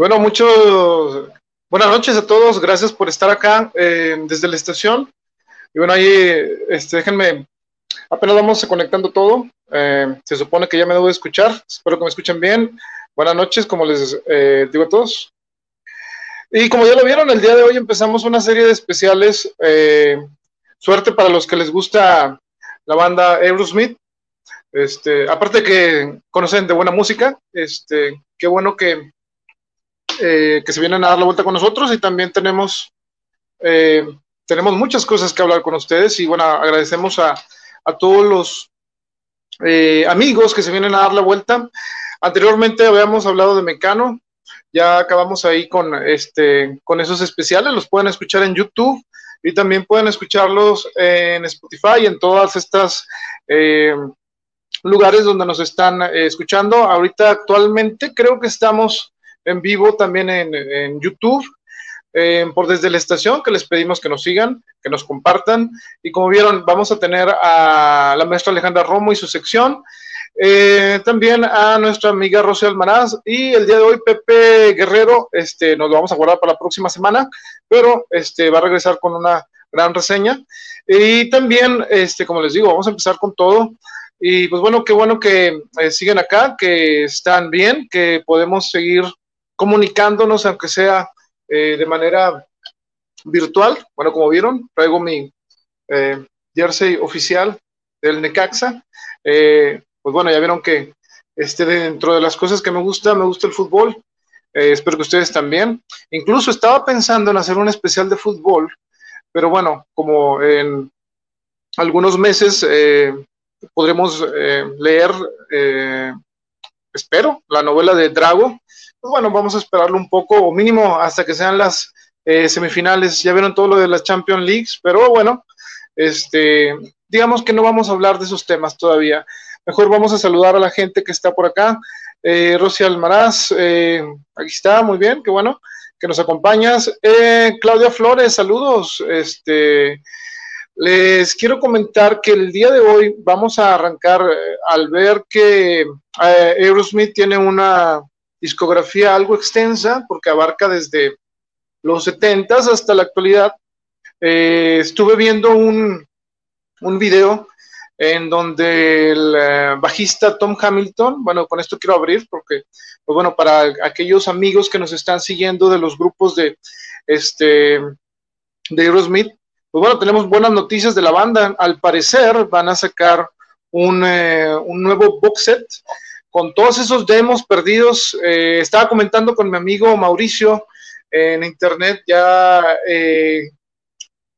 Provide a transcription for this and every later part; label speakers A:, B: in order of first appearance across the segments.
A: Bueno, muchos buenas noches a todos, gracias por estar acá eh, desde la estación. Y bueno, ahí, este, déjenme, apenas vamos conectando todo. Eh, se supone que ya me debo de escuchar, espero que me escuchen bien. Buenas noches, como les eh, digo a todos. Y como ya lo vieron, el día de hoy empezamos una serie de especiales. suerte para los que les gusta la banda Aerosmith. Este, aparte que conocen de buena música, este, qué bueno que, eh, que se vienen a dar la vuelta con nosotros y también tenemos, eh, tenemos muchas cosas que hablar con ustedes y bueno, agradecemos a, a todos los eh, amigos que se vienen a dar la vuelta. Anteriormente habíamos hablado de Mecano, ya acabamos ahí con, este, con esos especiales, los pueden escuchar en YouTube y también pueden escucharlos en Spotify y en todas estas lugares donde nos están eh, escuchando. Ahorita actualmente creo que estamos en vivo también en, YouTube. Por desde la estación, que les pedimos que nos sigan, que nos compartan. Y como vieron, vamos a tener a la maestra Alejandra Romo y su sección. Eh, también a nuestra amiga Rocío Almaraz y el día de hoy Pepe Guerrero, este, nos lo vamos a guardar para la próxima semana, pero este, va a regresar con una gran reseña. Y también, este, como les digo, vamos a empezar con todo. Y pues bueno, qué bueno que eh, siguen acá, que están bien, que podemos seguir comunicándonos, aunque sea eh, de manera virtual. Bueno, como vieron, traigo mi eh, jersey oficial del Necaxa. pues bueno, ya vieron que este, dentro de las cosas que me gusta, me gusta el fútbol. espero que ustedes también. Incluso estaba pensando en hacer un especial de fútbol, pero bueno, como en algunos meses podremos eh, leer, eh, espero, la novela de Drago. Pues bueno, vamos a esperarlo un poco, o mínimo hasta que sean las eh, semifinales. Ya vieron todo lo de las Champions Leagues, pero bueno, este, digamos que no vamos a hablar de esos temas todavía. Mejor vamos a saludar a la gente que está por acá. Eh, Almaraz, aquí está, muy bien, qué bueno que nos acompañas. Claudia Flores, saludos. Este, les quiero comentar que el día de hoy vamos a arrancar eh, al ver que eh, Aerosmith tiene una discografía algo extensa porque abarca desde los 70 hasta la actualidad. Eh, estuve viendo un, un video en donde el bajista Tom Hamilton, bueno, con esto quiero abrir porque, pues bueno, para aquellos amigos que nos están siguiendo de los grupos de, este, de Aerosmith, pues bueno, tenemos buenas noticias de la banda. Al parecer van a sacar un, eh, nuevo box set con todos esos demos perdidos. Eh, estaba comentando con mi amigo Mauricio en internet ya eh,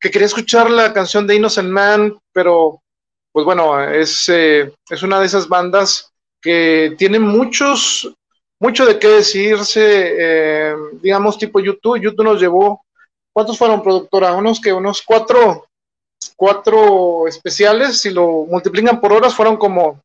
A: que quería escuchar la canción de Innocent Man, pero pues bueno, es, es una de esas bandas que tiene muchos, mucho de qué decirse, digamos tipo YouTube. YouTube nos llevó ¿Cuántos fueron, productora? Unos que unos cuatro, cuatro especiales, si lo multiplican por horas, fueron como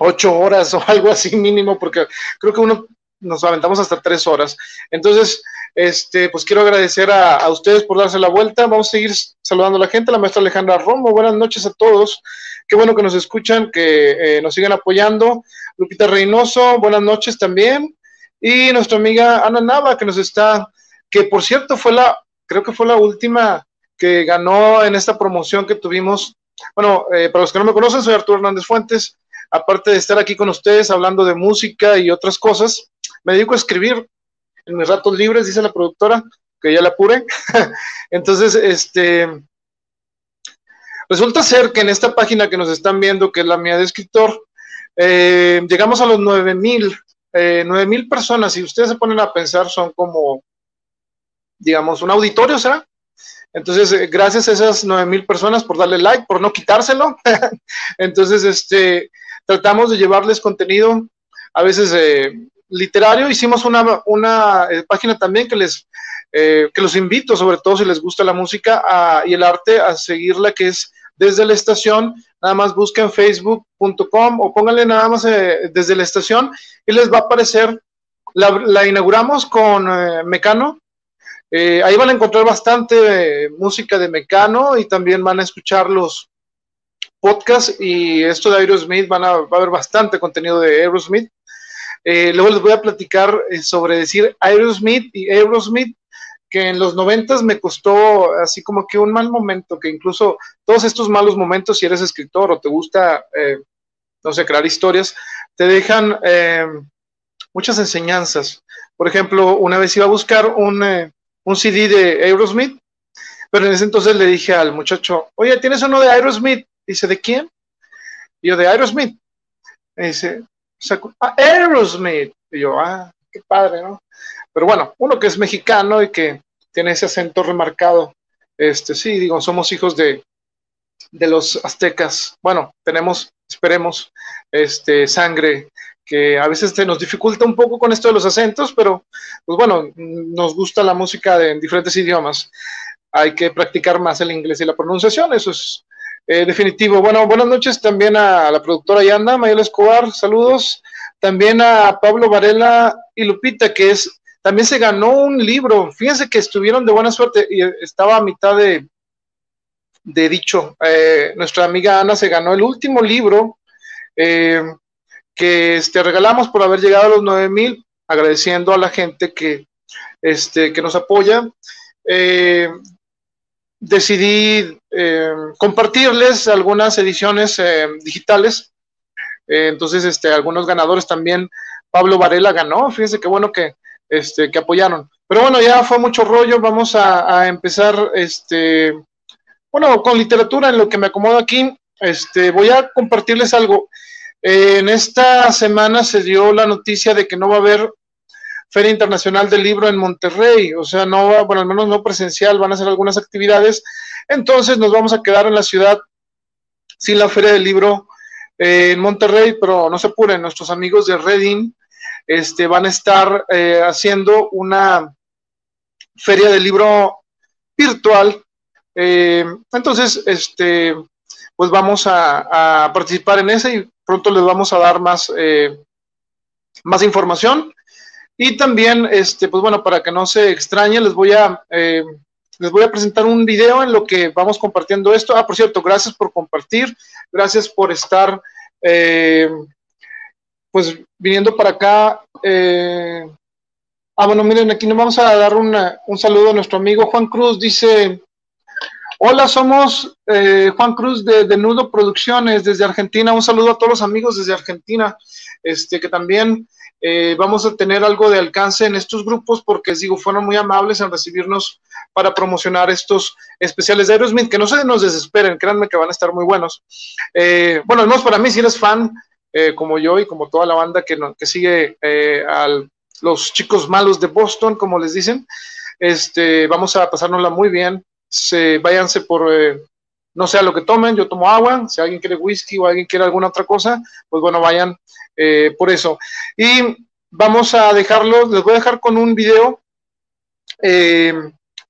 A: ocho horas o algo así mínimo, porque creo que uno nos aventamos hasta tres horas. Entonces, este, pues quiero agradecer a, ustedes por darse la vuelta. Vamos a seguir saludando a la gente, la maestra Alejandra Romo. Buenas noches a todos. Qué bueno que nos escuchan, que eh, nos sigan apoyando. Lupita Reynoso, buenas noches también. Y nuestra amiga Ana Nava, que nos está, que por cierto fue la creo que fue la última que ganó en esta promoción que tuvimos. Bueno, eh, para los que no me conocen, soy Arturo Hernández Fuentes. Aparte de estar aquí con ustedes hablando de música y otras cosas, me dedico a escribir en mis ratos libres, dice la productora, que ya la apure. Entonces, este, resulta ser que en esta página que nos están viendo, que es la mía de escritor, eh, llegamos a los 9000 mil, eh, personas. Si ustedes se ponen a pensar, son como digamos, un auditorio, ¿será? Entonces, eh, gracias a esas nueve mil personas por darle like, por no quitárselo. Entonces, este, tratamos de llevarles contenido, a veces eh, literario. Hicimos una, una eh, página también que les, que los invito, sobre todo si les gusta la música y el arte, a seguirla, que es desde la estación. Nada más busquen facebook.com o pónganle nada más desde la estación y les va a aparecer. La, la inauguramos con Mecano, eh, ahí van a encontrar bastante eh, música de Mecano y también van a escuchar los podcasts y esto de Aerosmith, van a, va a haber bastante contenido de Aerosmith. Eh, luego les voy a platicar eh, sobre decir Aerosmith y Aerosmith, que en los noventas me costó así como que un mal momento, que incluso todos estos malos momentos, si eres escritor o te gusta, eh, no sé, crear historias, te dejan muchas enseñanzas. Por ejemplo, una vez iba a buscar un, un CD de Aerosmith, pero en ese entonces le dije al muchacho, oye, ¿tienes uno de Aerosmith? Dice, ¿de quién? Y yo, de Aerosmith. Me dice, ah, Aerosmith. Y yo, ah, qué padre, ¿no? Pero bueno, uno que es mexicano y que tiene ese acento remarcado, este, sí, digo, somos hijos de, de los aztecas. Bueno, tenemos, esperemos, este, sangre que a veces se nos dificulta un poco con esto de los acentos, pero pues bueno, nos gusta la música de, en diferentes idiomas. Hay que practicar más el inglés y la pronunciación, eso es eh, definitivo. Bueno, buenas noches también a la productora Yanda, Mayel Escobar, saludos. También a Pablo Varela y Lupita, que es, también se ganó un libro. Fíjense que estuvieron de buena suerte y estaba a mitad de, de dicho. Eh, nuestra amiga Ana se ganó el último libro eh, que este, regalamos por haber llegado a los 9000, agradeciendo a la gente que, este, que nos apoya decidí eh, compartirles algunas ediciones eh, digitales. Eh, entonces, este, algunos ganadores también. Pablo Varela ganó, fíjense qué bueno que, este, que apoyaron. Pero bueno, ya fue mucho rollo, vamos a, empezar, este, bueno, con literatura en lo que me acomodo aquí. Este, voy a compartirles algo. en esta semana se dio la noticia de que no va a haber Feria Internacional del Libro en Monterrey, o sea, no va, bueno, al menos no presencial, van a hacer algunas actividades, entonces nos vamos a quedar en la ciudad sin la Feria del Libro eh, en Monterrey, pero no se apuren, nuestros amigos de Reading este, van a estar eh, haciendo una Feria del Libro virtual, eh, entonces, este, pues vamos a, a, participar en ese y pronto les vamos a dar más, más información. Y también, este, pues bueno, para que no se extrañe, les voy a eh, les voy a presentar un video en lo que vamos compartiendo esto. Ah, por cierto, gracias por compartir, gracias por estar, eh, pues viniendo para acá. Eh, ah, bueno, miren, aquí nos vamos a dar un saludo a nuestro amigo Juan Cruz. Dice, hola, somos Juan Cruz de, de Nudo Producciones desde Argentina. Un saludo a todos los amigos desde Argentina, este, que también eh, vamos a tener algo de alcance en estos grupos porque, digo, fueron muy amables en recibirnos para promocionar estos especiales de Aerosmith, que no se nos desesperen, créanme que van a estar muy buenos. Eh, bueno, al menos para mí, si eres fan, eh, como yo y como toda la banda que, que sigue a los chicos malos de Boston, como les dicen, este, vamos a pasárnosla muy bien. Se, váyanse por no sé lo que tomen, yo tomo agua, si alguien quiere whisky o alguien quiere alguna otra cosa, pues bueno, vayan eh, por eso. Y vamos a dejarlo, les voy a dejar con un video, eh,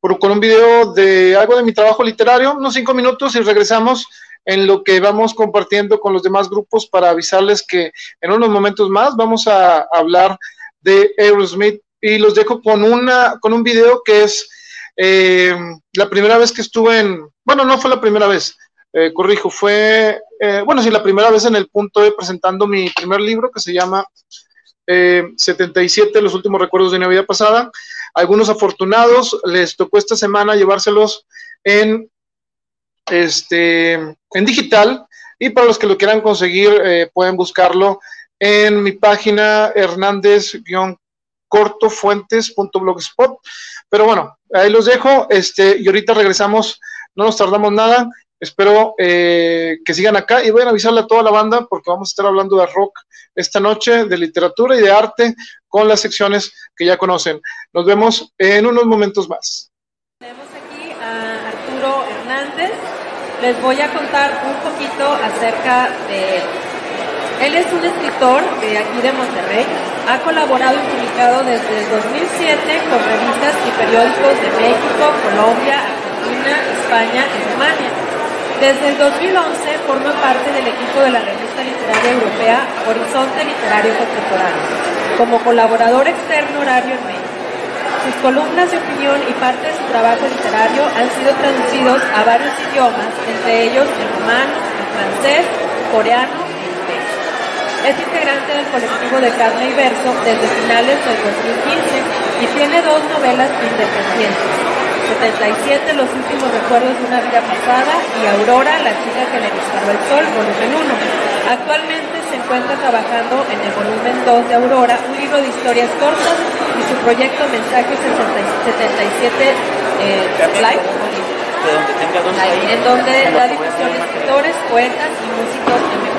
A: con un video de algo de mi trabajo literario, unos cinco minutos y regresamos en lo que vamos compartiendo con los demás grupos para avisarles que en unos momentos más vamos a hablar de Aerosmith y los dejo con una con un video que es eh, la primera vez que estuve en bueno no fue la primera vez eh, corrijo, fue, eh, bueno, sí, la primera vez en el punto de presentando mi primer libro que se llama 77, eh, los últimos recuerdos de una vida pasada. Algunos afortunados les tocó esta semana llevárselos en, este, en digital y para los que lo quieran conseguir pueden buscarlo en mi página hernández-cortofuentes.blogspot. Pero bueno, ahí los dejo este, y ahorita regresamos, no nos tardamos nada Espero eh, que sigan acá y voy a avisarle a toda la banda porque vamos a estar hablando de rock esta noche, de literatura y de arte con las secciones que ya conocen. Nos vemos en unos momentos más.
B: Tenemos aquí a Arturo Hernández. Les voy a contar un poquito acerca de él. Es un escritor de aquí de Monterrey. Ha colaborado y publicado desde el 2007 con revistas y periódicos de México, Colombia, Argentina, España y Alemania. Desde el 2011 forma parte del equipo de la revista literaria europea Horizonte Literario Contemporáneo, como colaborador externo horario en México. Sus columnas de opinión y parte de su trabajo literario han sido traducidos a varios idiomas, entre ellos el rumano, el francés, coreano. Es integrante del colectivo de Carne y Verso desde finales del 2015 y tiene dos novelas independientes. 77, Los últimos recuerdos de una vida pasada y Aurora, la chica que le disparó el sol, volumen 1. Actualmente se encuentra trabajando en el volumen 2 de Aurora, un libro de historias cortas y su proyecto Mensaje 77 eh, Live, en donde da difusión a escritores, poetas y músicos emergentes.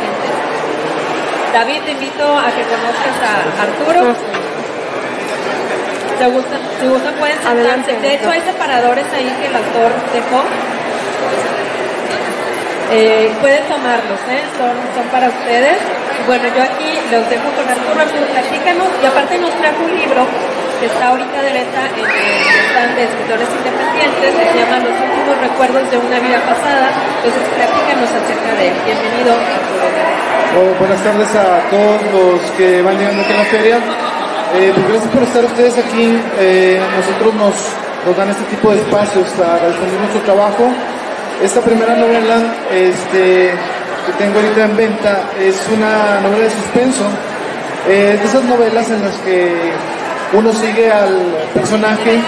B: David, te invito a que conozcas a Arturo. Si gustan, si gustan pueden sentarse. De hecho, hay separadores ahí que el autor dejó. Eh, pueden tomarlos, ¿eh? son, son para ustedes. Bueno, yo aquí los dejo con Arturo. Arturo, platícanos. Y aparte nos trajo un libro que está ahorita de venta en el stand de escritores independientes, que se llama Los últimos recuerdos de una vida pasada. Entonces, platícanos acerca de él. Bienvenido.
A: Oh, buenas tardes a todos los que van llegando aquí a la feria. Eh, pues gracias por estar ustedes aquí. Eh, nosotros nos, nos, dan este tipo de espacios para difundir nuestro trabajo. Esta primera novela este, que tengo ahorita en venta es una novela de suspenso. Eh, de esas novelas en las que uno sigue al personaje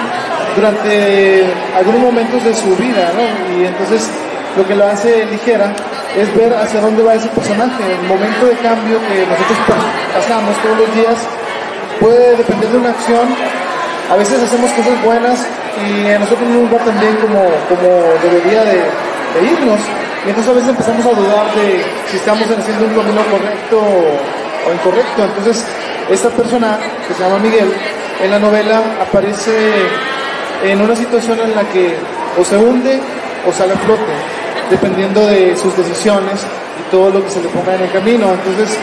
A: durante algunos momentos de su vida, ¿no? Y entonces lo que lo hace ligera es ver hacia dónde va ese personaje. El momento de cambio que nosotros pasamos todos los días puede depender de una acción. A veces hacemos cosas buenas y a nosotros no nos va también como, como debería de, irnos. Y entonces a veces empezamos a dudar de si estamos haciendo un camino correcto o incorrecto. Entonces, esta persona que se llama Miguel, en la novela aparece en una situación en la que o se hunde o sale a flote, dependiendo de sus decisiones y todo lo que se le ponga en el camino. Entonces,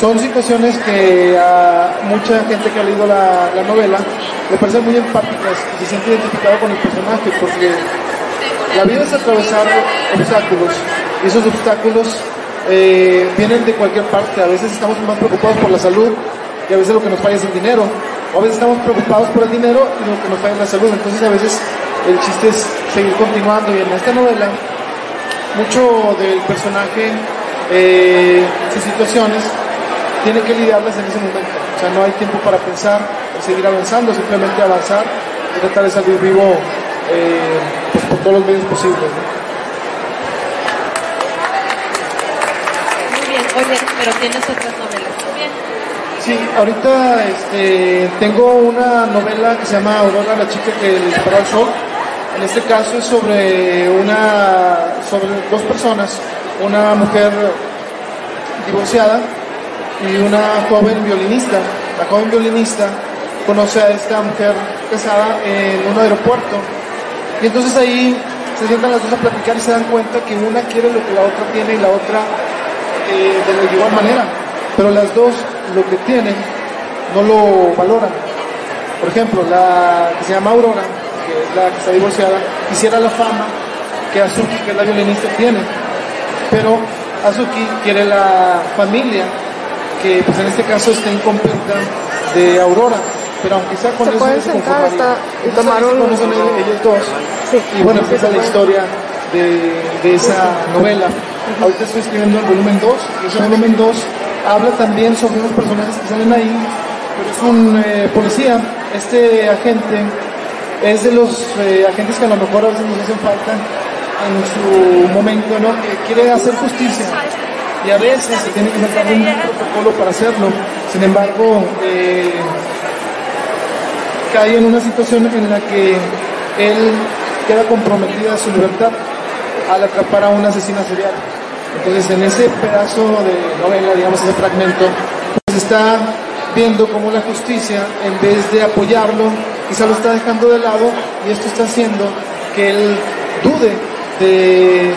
A: son situaciones que a mucha gente que ha leído la, novela le parecen muy empáticas y se siente identificado con el personaje porque la vida es atravesar obstáculos y esos obstáculos eh, vienen de cualquier parte. A veces estamos más preocupados por la salud y a veces lo que nos falla es el dinero. O a veces estamos preocupados por el dinero y lo que nos falla es la salud. Entonces a veces el chiste es seguir continuando y en esta novela mucho del personaje, eh, sus situaciones, tiene que lidiarlas en ese momento. O sea, no hay tiempo para pensar seguir avanzando, simplemente avanzar y tratar de salir vivo eh, pues, por todos los medios posibles.
B: Muy bien, oye, pero tienes otras novelas también.
A: Sí, ahorita este, tengo una novela que se llama Aurora, la chica que disparó al sol. En este caso es sobre una, sobre dos personas, una mujer divorciada y una joven violinista. La joven violinista conoce a esta mujer casada en un aeropuerto y entonces ahí se sientan las dos a platicar y se dan cuenta que una quiere lo que la otra tiene y la otra eh, de la igual manera, pero las dos lo que tienen no lo valoran. Por ejemplo, la que se llama Aurora, que es la que está divorciada, quisiera la fama que Azuki, que es la violinista, tiene, pero Azuki quiere la familia que pues en este caso está incompleta de Aurora, pero aunque sea con
C: ¿Se
A: eso
C: pueden sentar hasta y tomar un...
A: ellos dos. Y bueno empieza la historia de, de esa novela. Ahorita estoy escribiendo el volumen 2 y ese volumen 2 habla también sobre unos personajes que salen ahí, pero es un eh, policía, este agente es de los eh, agentes que a lo mejor a veces nos hacen falta en su momento, ¿no? Que quiere hacer justicia y a veces se tiene que sacar un protocolo para hacerlo. Sin embargo, eh, cae en una situación en la que él queda comprometida a su libertad al atrapar a un asesino serial. Entonces, en ese pedazo de novela, digamos, ese fragmento, pues está viendo cómo la justicia, en vez de apoyarlo, quizá lo está dejando de lado y esto está haciendo que él dude de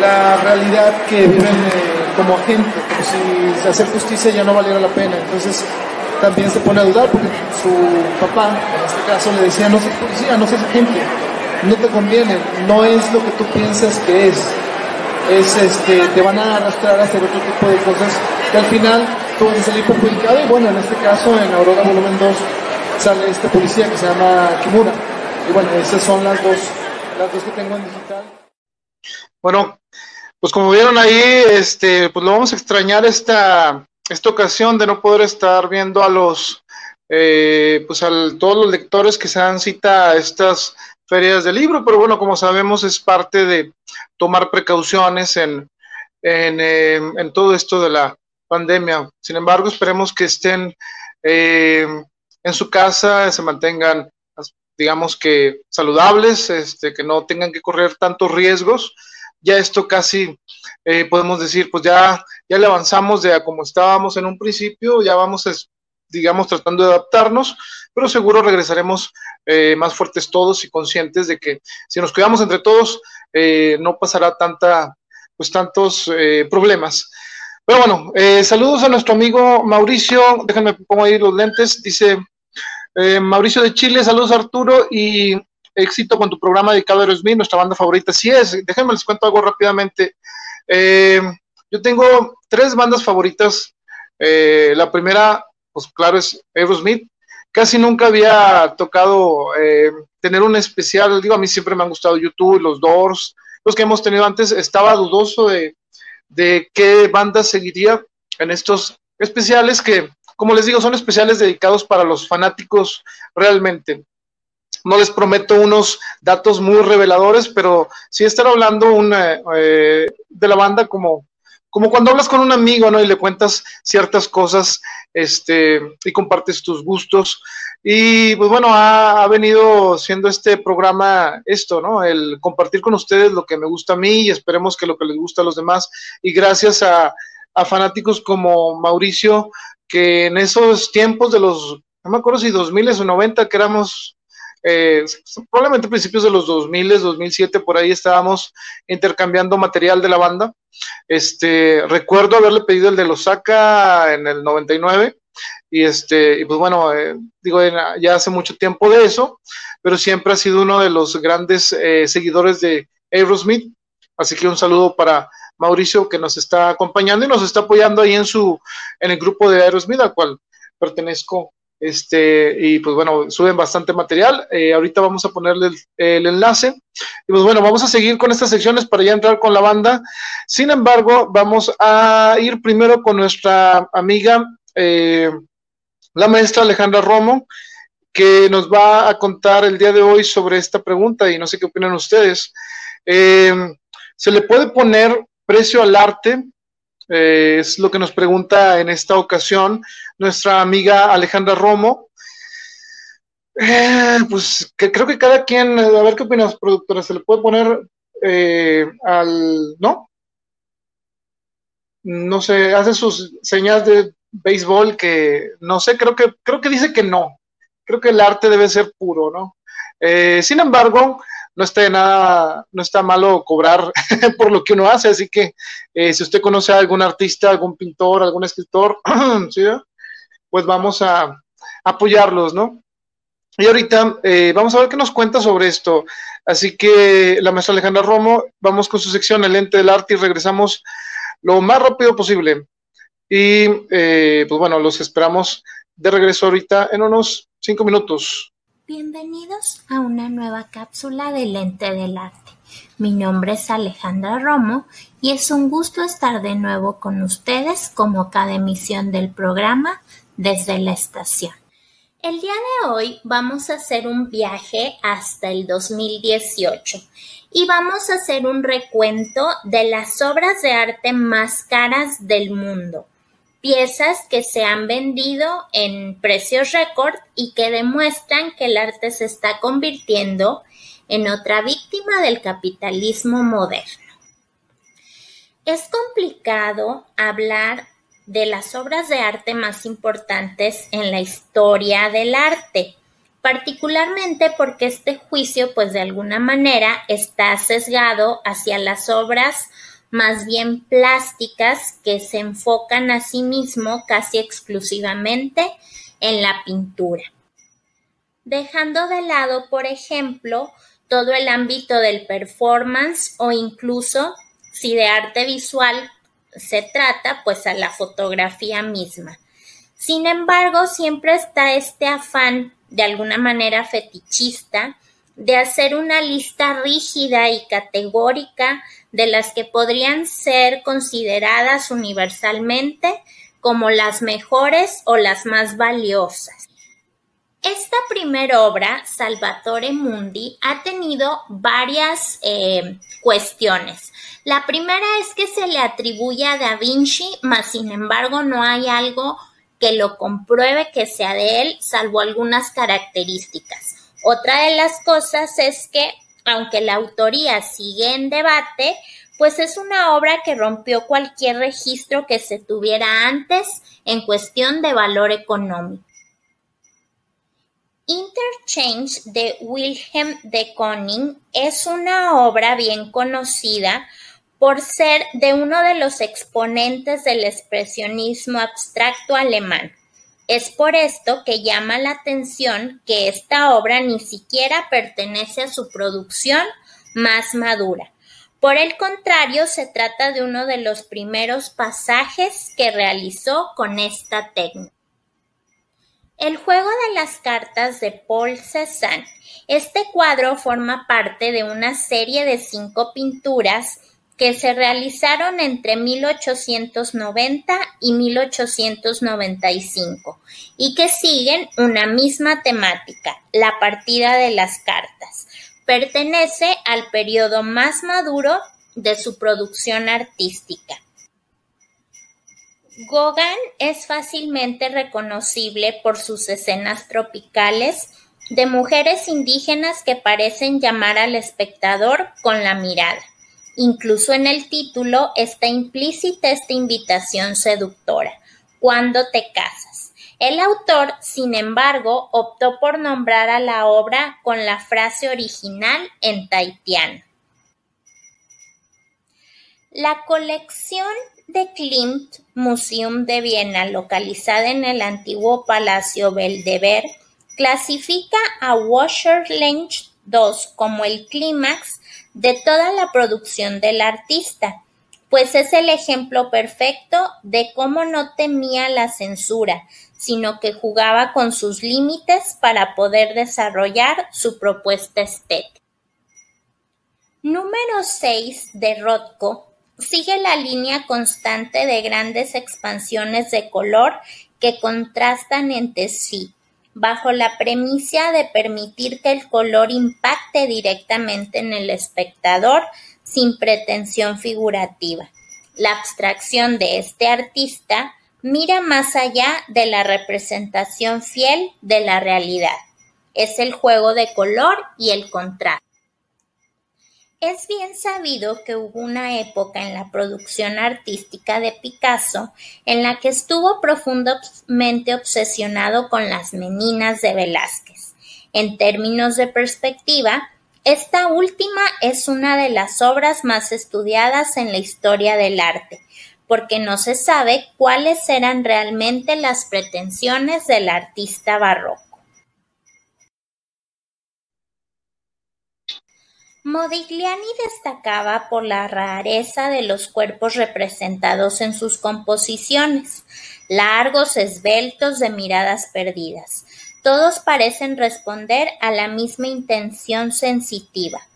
A: la realidad que viven eh, como agente, como si hacer justicia ya no valiera la pena. Entonces también se pone a dudar porque su papá, en este caso, le decía, no seas policía, no seas agente, no te conviene, no es lo que tú piensas que es. Es este, te van a arrastrar a hacer otro tipo de cosas que al final tú vas a salir perjudicado y bueno, en este caso en Aurora Volumen 2 sale este policía que se llama Kimura. Y bueno, esas son las dos, las dos que tengo en digital.
D: Bueno, pues como vieron ahí, este, pues lo vamos a extrañar esta,
A: esta ocasión de no poder estar viendo a los, eh, pues a todos los lectores que se dan cita a estas ferias de libro, pero bueno, como sabemos es parte de tomar precauciones en, en, en todo esto de la pandemia. Sin embargo, esperemos que estén eh, en su casa, se mantengan, digamos que saludables, este, que no tengan que correr tantos riesgos. Ya esto casi eh, podemos decir, pues ya, ya le avanzamos de a como estábamos en un principio, ya vamos, digamos, tratando de adaptarnos, pero seguro regresaremos eh, más fuertes todos y conscientes de que si nos cuidamos entre todos, no pasará tanta, pues tantos problemas. Pero bueno, eh, saludos a nuestro amigo Mauricio, déjenme pongo ahí los lentes, dice eh, Mauricio de Chile, saludos Arturo y éxito con tu programa dedicado a Aerosmith, nuestra banda favorita. Sí es, déjenme les cuento algo rápidamente. Eh, yo tengo tres bandas favoritas. la primera, pues claro, es Aerosmith. Casi nunca había tocado tener un especial, digo, a mí siempre me han gustado YouTube, los Doors, los que hemos tenido antes. Estaba dudoso de de qué banda seguiría en estos especiales que, como les digo, son especiales dedicados para los fanáticos realmente. No les prometo unos datos muy reveladores, pero sí estar hablando una, eh, de la banda como, como cuando hablas con un amigo, ¿no? Y le cuentas ciertas cosas, este, y compartes tus gustos. Y pues bueno, ha, venido siendo este programa esto, ¿no? El compartir con ustedes lo que me gusta a mí y esperemos que lo que les gusta a los demás. Y gracias a, fanáticos como Mauricio, que en esos tiempos de los, no me acuerdo si 2000 o 90, que éramos eh, probablemente principios de los 2000, 2007, por ahí estábamos intercambiando material de la banda. Este, recuerdo haberle pedido el de Losaka en el 99 y este, y pues bueno, eh, digo, ya hace mucho tiempo de eso, pero siempre ha sido uno de los grandes eh, seguidores de Aerosmith. Así que un saludo para Mauricio que nos está acompañando y nos está apoyando ahí en su, en el grupo de Aerosmith al cual pertenezco. Este, y pues bueno, suben bastante material. Eh, ahorita vamos a ponerle el, enlace. Y pues bueno, vamos a seguir con estas secciones para ya entrar con la banda. Sin embargo, vamos a ir primero con nuestra amiga eh, la maestra Alejandra Romo, que nos va a contar el día de hoy sobre esta pregunta y no sé qué opinan ustedes. Eh, ¿Se le puede poner precio al arte? Eh, es lo que nos pregunta en esta ocasión nuestra amiga Alejandra Romo. Eh, pues que creo que cada quien, a ver qué opinas, productora, ¿se le puede poner al, no? No sé, hace sus señas de béisbol que no sé, creo que, creo que dice que no. Creo que el arte debe ser puro, ¿no? Eh, sin embargo, no está nada, no está malo cobrar por lo que uno hace, así que eh, si usted conoce a algún artista, algún pintor, algún escritor, pues vamos a apoyarlos, ¿no? Y ahorita eh, vamos a ver qué nos cuenta sobre esto. Así que la maestra Alejandra Romo, vamos con su sección El ente del arte y regresamos lo más rápido posible. Y eh, pues bueno, los esperamos de regreso ahorita en unos cinco minutos.
E: Bienvenidos a una nueva cápsula de Lente del Arte. Mi nombre es Alejandra Romo y es un gusto estar de nuevo con ustedes como cada emisión del programa desde la estación. El día de hoy vamos a hacer un viaje hasta el 2018 y vamos a hacer un recuento de las obras de arte más caras del mundo piezas que se han vendido en precios récord y que demuestran que el arte se está convirtiendo en otra víctima del capitalismo moderno. Es complicado hablar de las obras de arte más importantes en la historia del arte, particularmente porque este juicio, pues de alguna manera, está sesgado hacia las obras más bien plásticas que se enfocan a sí mismo casi exclusivamente en la pintura. Dejando de lado, por ejemplo, todo el ámbito del performance o incluso, si de arte visual se trata, pues a la fotografía misma. Sin embargo, siempre está este afán, de alguna manera fetichista, de hacer una lista rígida y categórica de las que podrían ser consideradas universalmente como las mejores o las más valiosas. Esta primera obra, Salvatore Mundi, ha tenido varias eh, cuestiones. La primera es que se le atribuye a Da Vinci, mas sin embargo no hay algo que lo compruebe que sea de él, salvo algunas características. Otra de las cosas es que, aunque la autoría sigue en debate, pues es una obra que rompió cualquier registro que se tuviera antes en cuestión de valor económico. Interchange de Wilhelm de Koning es una obra bien conocida por ser de uno de los exponentes del expresionismo abstracto alemán. Es por esto que llama la atención que esta obra ni siquiera pertenece a su producción más madura. Por el contrario, se trata de uno de los primeros pasajes que realizó con esta técnica. El juego de las cartas de Paul Cézanne. Este cuadro forma parte de una serie de cinco pinturas que se realizaron entre 1890 y 1895 y que siguen una misma temática, la partida de las cartas. Pertenece al periodo más maduro de su producción artística. Gauguin es fácilmente reconocible por sus escenas tropicales de mujeres indígenas que parecen llamar al espectador con la mirada. Incluso en el título está implícita esta invitación seductora, ¿cuándo te casas? El autor, sin embargo, optó por nombrar a la obra con la frase original en taitiano. La colección de Klimt Museum de Viena, localizada en el antiguo Palacio Belvedere, clasifica a Wasserlenge II como el clímax de toda la producción del artista, pues es el ejemplo perfecto de cómo no temía la censura, sino que jugaba con sus límites para poder desarrollar su propuesta estética. Número 6 de Rothko. Sigue la línea constante de grandes expansiones de color que contrastan entre sí, bajo la premisa de permitir que el color impacte directamente en el espectador sin pretensión figurativa. La abstracción de este artista mira más allá de la representación fiel de la realidad. Es el juego de color y el contraste. Es bien sabido que hubo una época en la producción artística de Picasso en la que estuvo profundamente obsesionado con las meninas de Velázquez. En términos de perspectiva, esta última es una de las obras más estudiadas en la historia del arte, porque no se sabe cuáles eran realmente las pretensiones del artista barroco. Modigliani destacaba por la rareza de los cuerpos representados en sus composiciones, largos, esbeltos, de miradas perdidas. Todos parecen responder a la misma intención sensitiva,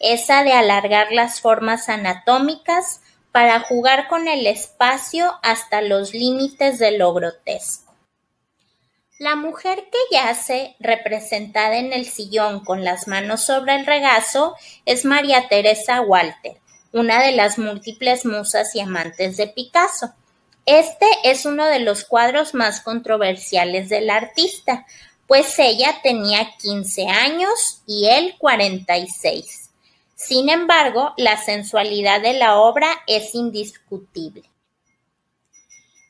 E: esa de alargar las formas anatómicas para jugar con el espacio hasta los límites de lo grotesco. La mujer que yace, representada en el sillón con las manos sobre el regazo, es María Teresa Walter, una de las múltiples musas y amantes de Picasso. Este es uno de los cuadros más controversiales del artista, pues ella tenía 15 años y él 46. Sin embargo, la sensualidad de la obra es indiscutible.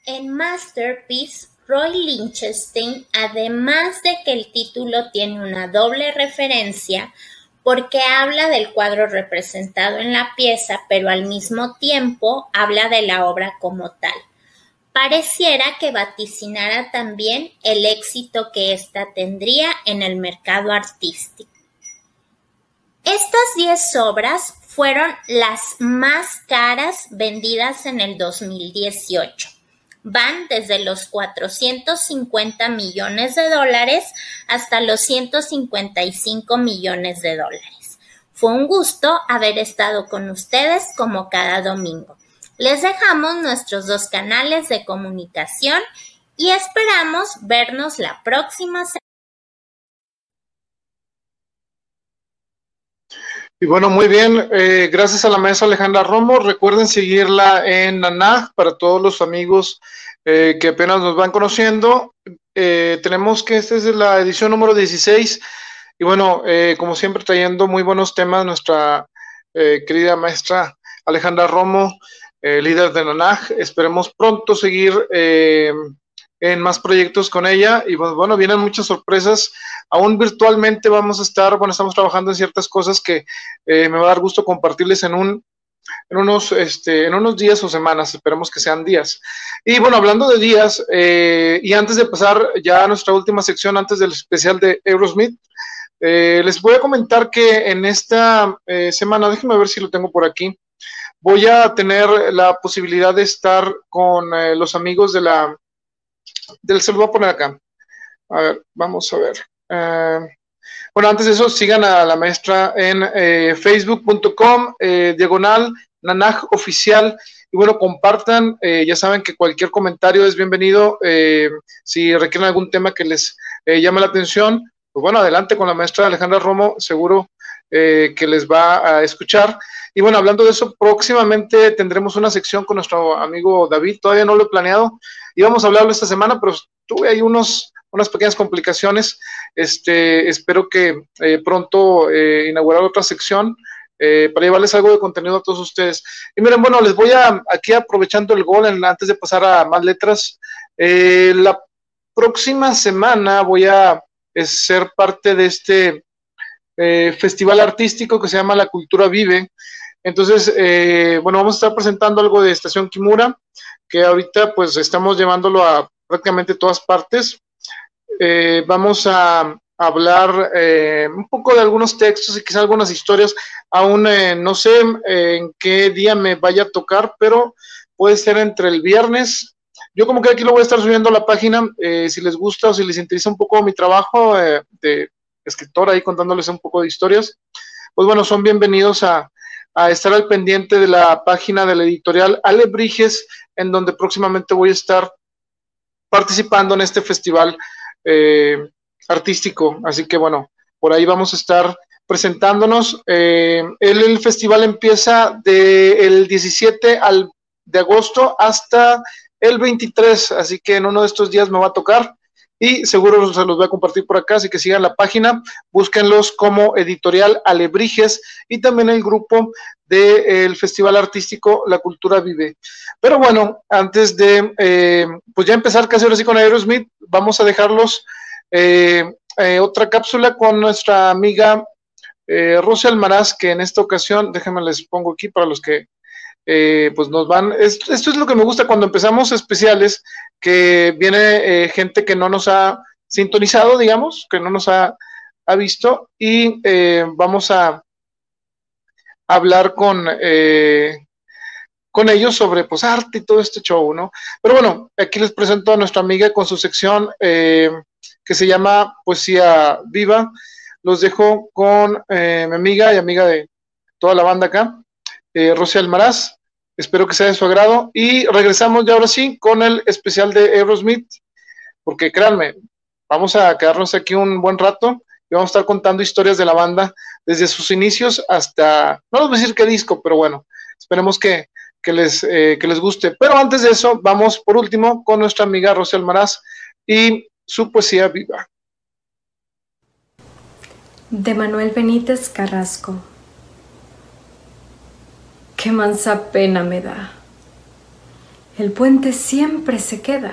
E: En Masterpiece Roy Lichtenstein, además de que el título tiene una doble referencia, porque habla del cuadro representado en la pieza, pero al mismo tiempo habla de la obra como tal. Pareciera que vaticinara también el éxito que ésta tendría en el mercado artístico. Estas 10 obras fueron las más caras vendidas en el 2018 van desde los 450 millones de dólares hasta los 155 millones de dólares. Fue un gusto haber estado con ustedes como cada domingo. Les dejamos nuestros dos canales de comunicación y esperamos vernos la próxima semana.
A: Y bueno, muy bien. Eh, gracias a la maestra Alejandra Romo. Recuerden seguirla en Nanaj para todos los amigos eh, que apenas nos van conociendo. Eh, tenemos que esta es la edición número 16. Y bueno, como siempre, trayendo muy buenos temas nuestra querida maestra Alejandra Romo, líder de Nanaj. Esperemos pronto seguir en más proyectos con ella y pues, bueno, vienen muchas sorpresas. Aún virtualmente vamos a estar, bueno, estamos trabajando en ciertas cosas que eh, me va a dar gusto compartirles en un en unos, este, en unos días o semanas, esperemos que sean días. Y bueno, hablando de días, eh, y antes de pasar ya a nuestra última sección, antes del especial de Eurosmith, eh, les voy a comentar que en esta semana, déjenme ver si lo tengo por aquí, voy a tener la posibilidad de estar con los amigos de la se lo voy a poner acá. A ver, vamos a ver. Eh, bueno, antes de eso, sigan a la maestra en eh, facebook.com, eh, diagonal, nanaj oficial. Y bueno, compartan, ya saben que cualquier comentario es bienvenido. si requieren algún tema que les llame la atención, pues bueno, adelante con la maestra Alejandra Romo, seguro que les va a escuchar. Y bueno, hablando de eso, próximamente tendremos una sección con nuestro amigo David, todavía no lo he planeado, íbamos a hablarlo esta semana, pero tuve ahí unos, unas pequeñas complicaciones. Este, espero que eh, pronto eh, inaugurar otra sección eh, para llevarles algo de contenido a todos ustedes. Y miren, bueno, les voy a, aquí aprovechando el gol, antes de pasar a más letras, la próxima semana voy a ser parte de este festival artístico que se llama La Cultura Vive. Entonces, bueno, vamos a estar presentando algo de Estación Kimura que ahorita pues estamos llevándolo a prácticamente todas partes. Eh, vamos a hablar eh, un poco de algunos textos y quizás algunas historias. Aún eh, no sé en qué día me vaya a tocar, pero puede ser entre el viernes. Yo como que aquí lo voy a estar subiendo a la página, si les gusta o si les interesa un poco mi trabajo de escritor ahí contándoles un poco de historias, pues bueno, son bienvenidos a, estar al pendiente de la página de la editorial Alebrijes en donde próximamente voy a estar participando en este festival eh, artístico. Así que bueno, por ahí vamos a estar presentándonos. Eh, el, festival empieza del 17 al, de agosto hasta el 23, así que en uno de estos días me va a tocar y seguro se los voy a compartir por acá, así que sigan la página, búsquenlos como editorial Alebrijes y también el grupo del Festival Artístico La Cultura Vive. Pero bueno, antes de eh, pues ya empezar casi ahora sí con Aerosmith, vamos a dejarlos eh, eh, otra cápsula con nuestra amiga eh, Rosa Almaraz, que en esta ocasión, déjenme les pongo aquí para los que pues nos van, esto, es lo que me gusta cuando empezamos especiales, que viene gente que no nos ha sintonizado, digamos, que no nos ha, ha visto y vamos a hablar con, eh, con ellos sobre pues, arte y todo este show, ¿no? Pero bueno, aquí les presento a nuestra amiga con su sección eh, que se llama Poesía Viva. Los dejo con eh, mi amiga y amiga de toda la banda acá, eh, Rosy Almaraz. Espero que sea de su agrado. Y regresamos ya ahora sí con el especial de Aerosmith, porque créanme, vamos a quedarnos aquí un buen rato y vamos a estar contando historias de la banda desde sus inicios hasta, no les voy a decir qué disco, pero bueno, esperemos que, les, eh, les guste. Pero antes de eso, vamos por último con nuestra amiga Rosy Almaraz y su poesía viva.
F: De Manuel Benítez Carrasco. Qué mansa pena me da. El puente siempre se queda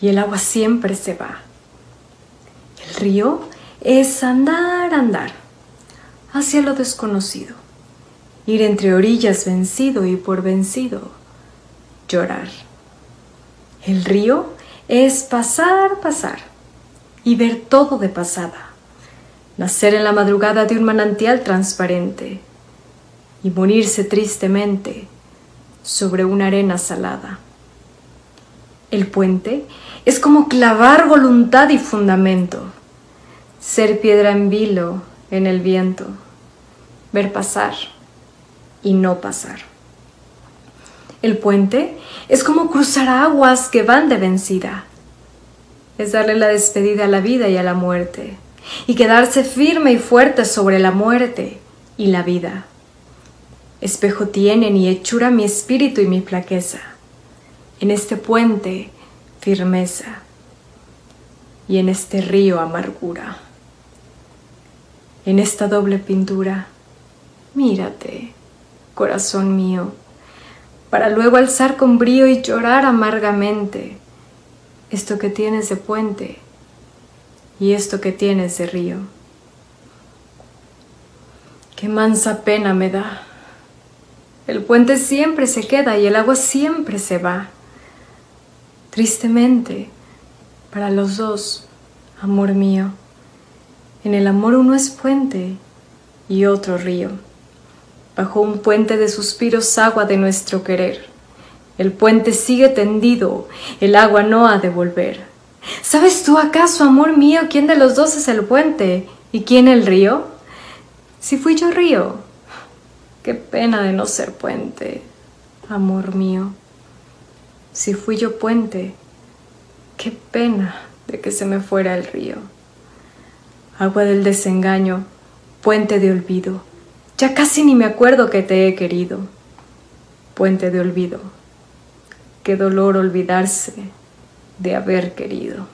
F: y el agua siempre se va. El río es andar, andar, hacia lo desconocido, ir entre orillas vencido y por vencido, llorar. El río es pasar, pasar y ver todo de pasada, nacer en la madrugada de un manantial transparente y morirse tristemente sobre una arena salada. El puente es como clavar voluntad y fundamento ser piedra en vilo en el viento, ver pasar y no pasar. El puente es como cruzar aguas que van de vencida. Es darle la despedida a la vida y a la muerte, y quedarse firme y fuerte sobre la muerte y la vida. Espejo tienen y hechura mi espíritu y mi flaqueza. En este puente, firmeza, y en este río, amargura. En esta doble pintura, mírate, corazón mío, para luego alzar con brío y llorar amargamente esto que tienes de puente y esto que tienes de río. Qué mansa pena me da. El puente siempre se queda y el agua siempre se va. Tristemente, para los dos, amor mío. En el amor uno es puente y otro río. Bajo un puente de suspiros agua de nuestro querer. El puente sigue tendido, el agua no ha de volver. ¿Sabes tú acaso, amor mío, quién de los dos es el puente y quién el río? Si fui yo río, qué pena de no ser puente, amor mío. Si fui yo puente, qué pena de que se me fuera el río. Agua del desengaño, puente de olvido, ya casi ni me acuerdo que te he querido. Puente de olvido Qué dolor olvidarse de haber querido.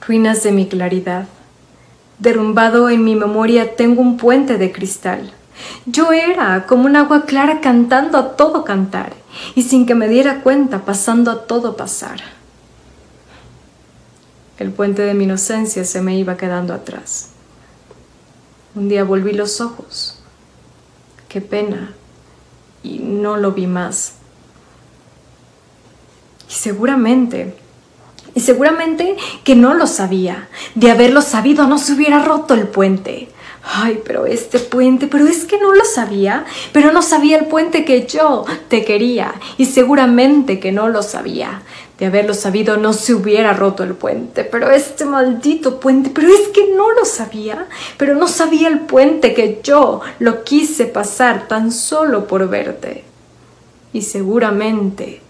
F: Ruinas de mi claridad. Derrumbado en mi memoria tengo un puente de cristal. Yo era como un agua clara cantando a todo cantar y sin que me diera cuenta pasando a todo pasar. El puente de mi inocencia se me iba quedando atrás. Un día volví los ojos. Qué pena. Y no lo vi más. Y seguramente, y seguramente que no lo sabía. De haberlo sabido no se hubiera roto el puente. Ay, pero este puente, pero es que no lo sabía, pero no sabía el puente que yo te quería y seguramente que no lo sabía. De haberlo sabido no se hubiera roto el puente, pero este maldito puente, pero es que no lo sabía, pero no sabía el puente que yo lo quise pasar tan solo por verte. Y seguramente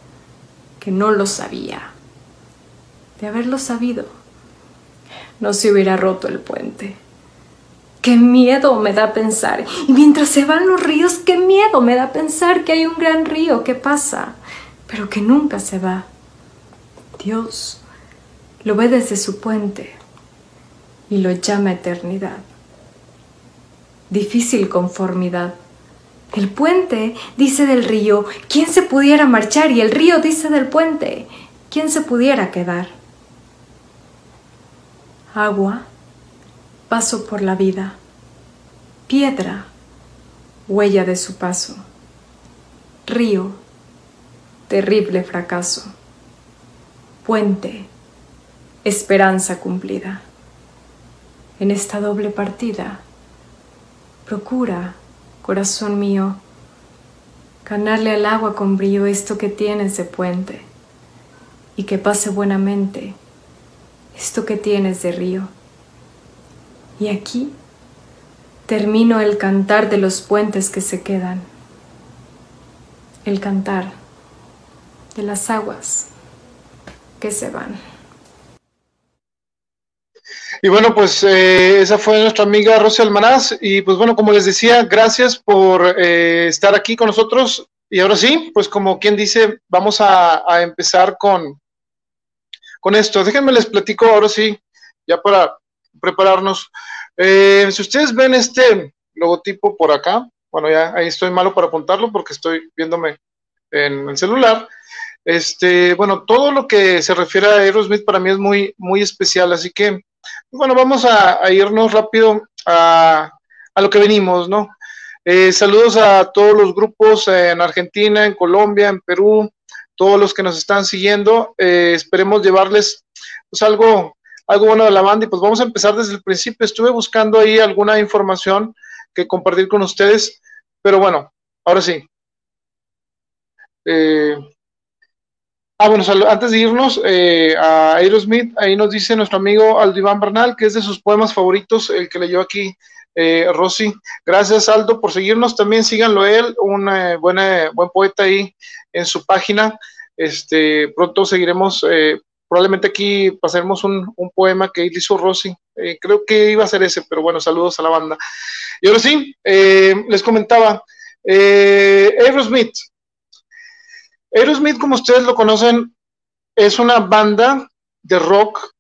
F: que no lo sabía. De haberlo sabido, no se hubiera roto el puente. Qué miedo me da pensar. Y mientras se van los ríos, qué miedo me da pensar que hay un gran río que pasa, pero que nunca se va. Dios lo ve desde su puente y lo llama eternidad. Difícil conformidad el puente dice del río, ¿quién se pudiera marchar? Y el río dice del puente, ¿quién se pudiera quedar? Agua, paso por la vida. Piedra, huella de su paso. Río, terrible fracaso. Puente, esperanza cumplida. En esta doble partida, procura corazón mío, ganarle al agua con brillo esto que tienes de puente, y que pase buenamente esto que tienes de río. Y aquí termino el cantar de los puentes que se quedan, el cantar de las aguas que se van.
A: Y bueno, pues eh, esa fue nuestra amiga Rosy Almanaz. Y pues bueno, como les decía, gracias por eh, estar aquí con nosotros. Y ahora sí, pues como quien dice, vamos a, empezar con, con esto. Déjenme les platico ahora sí, ya para prepararnos. Eh, si ustedes ven este logotipo por acá, bueno, ya ahí estoy malo para apuntarlo porque estoy viéndome en el celular. Este, bueno, todo lo que se refiere a Aerosmith para mí es muy, muy especial, así que bueno, vamos a, irnos rápido a, lo que venimos, ¿no? Eh, saludos a todos los grupos en Argentina, en Colombia, en Perú, todos los que nos están siguiendo. Eh, esperemos llevarles pues algo, algo bueno de la banda y pues vamos a empezar desde el principio. Estuve buscando ahí alguna información que compartir con ustedes, pero bueno, ahora sí. Eh, Ah, bueno, antes de irnos eh, a Aerosmith, ahí nos dice nuestro amigo Aldo Iván Bernal, que es de sus poemas favoritos, el que leyó aquí eh, Rosy. Gracias, Aldo, por seguirnos. También síganlo él, un eh, buen, eh, poeta ahí en su página. Este, pronto seguiremos, probablemente aquí pasaremos un, un, poema que hizo Rosy. creo que iba a ser ese, pero bueno, saludos a la banda. Y ahora sí, les comentaba, Aerosmith Aerosmith, como ustedes lo conocen, es una banda de rock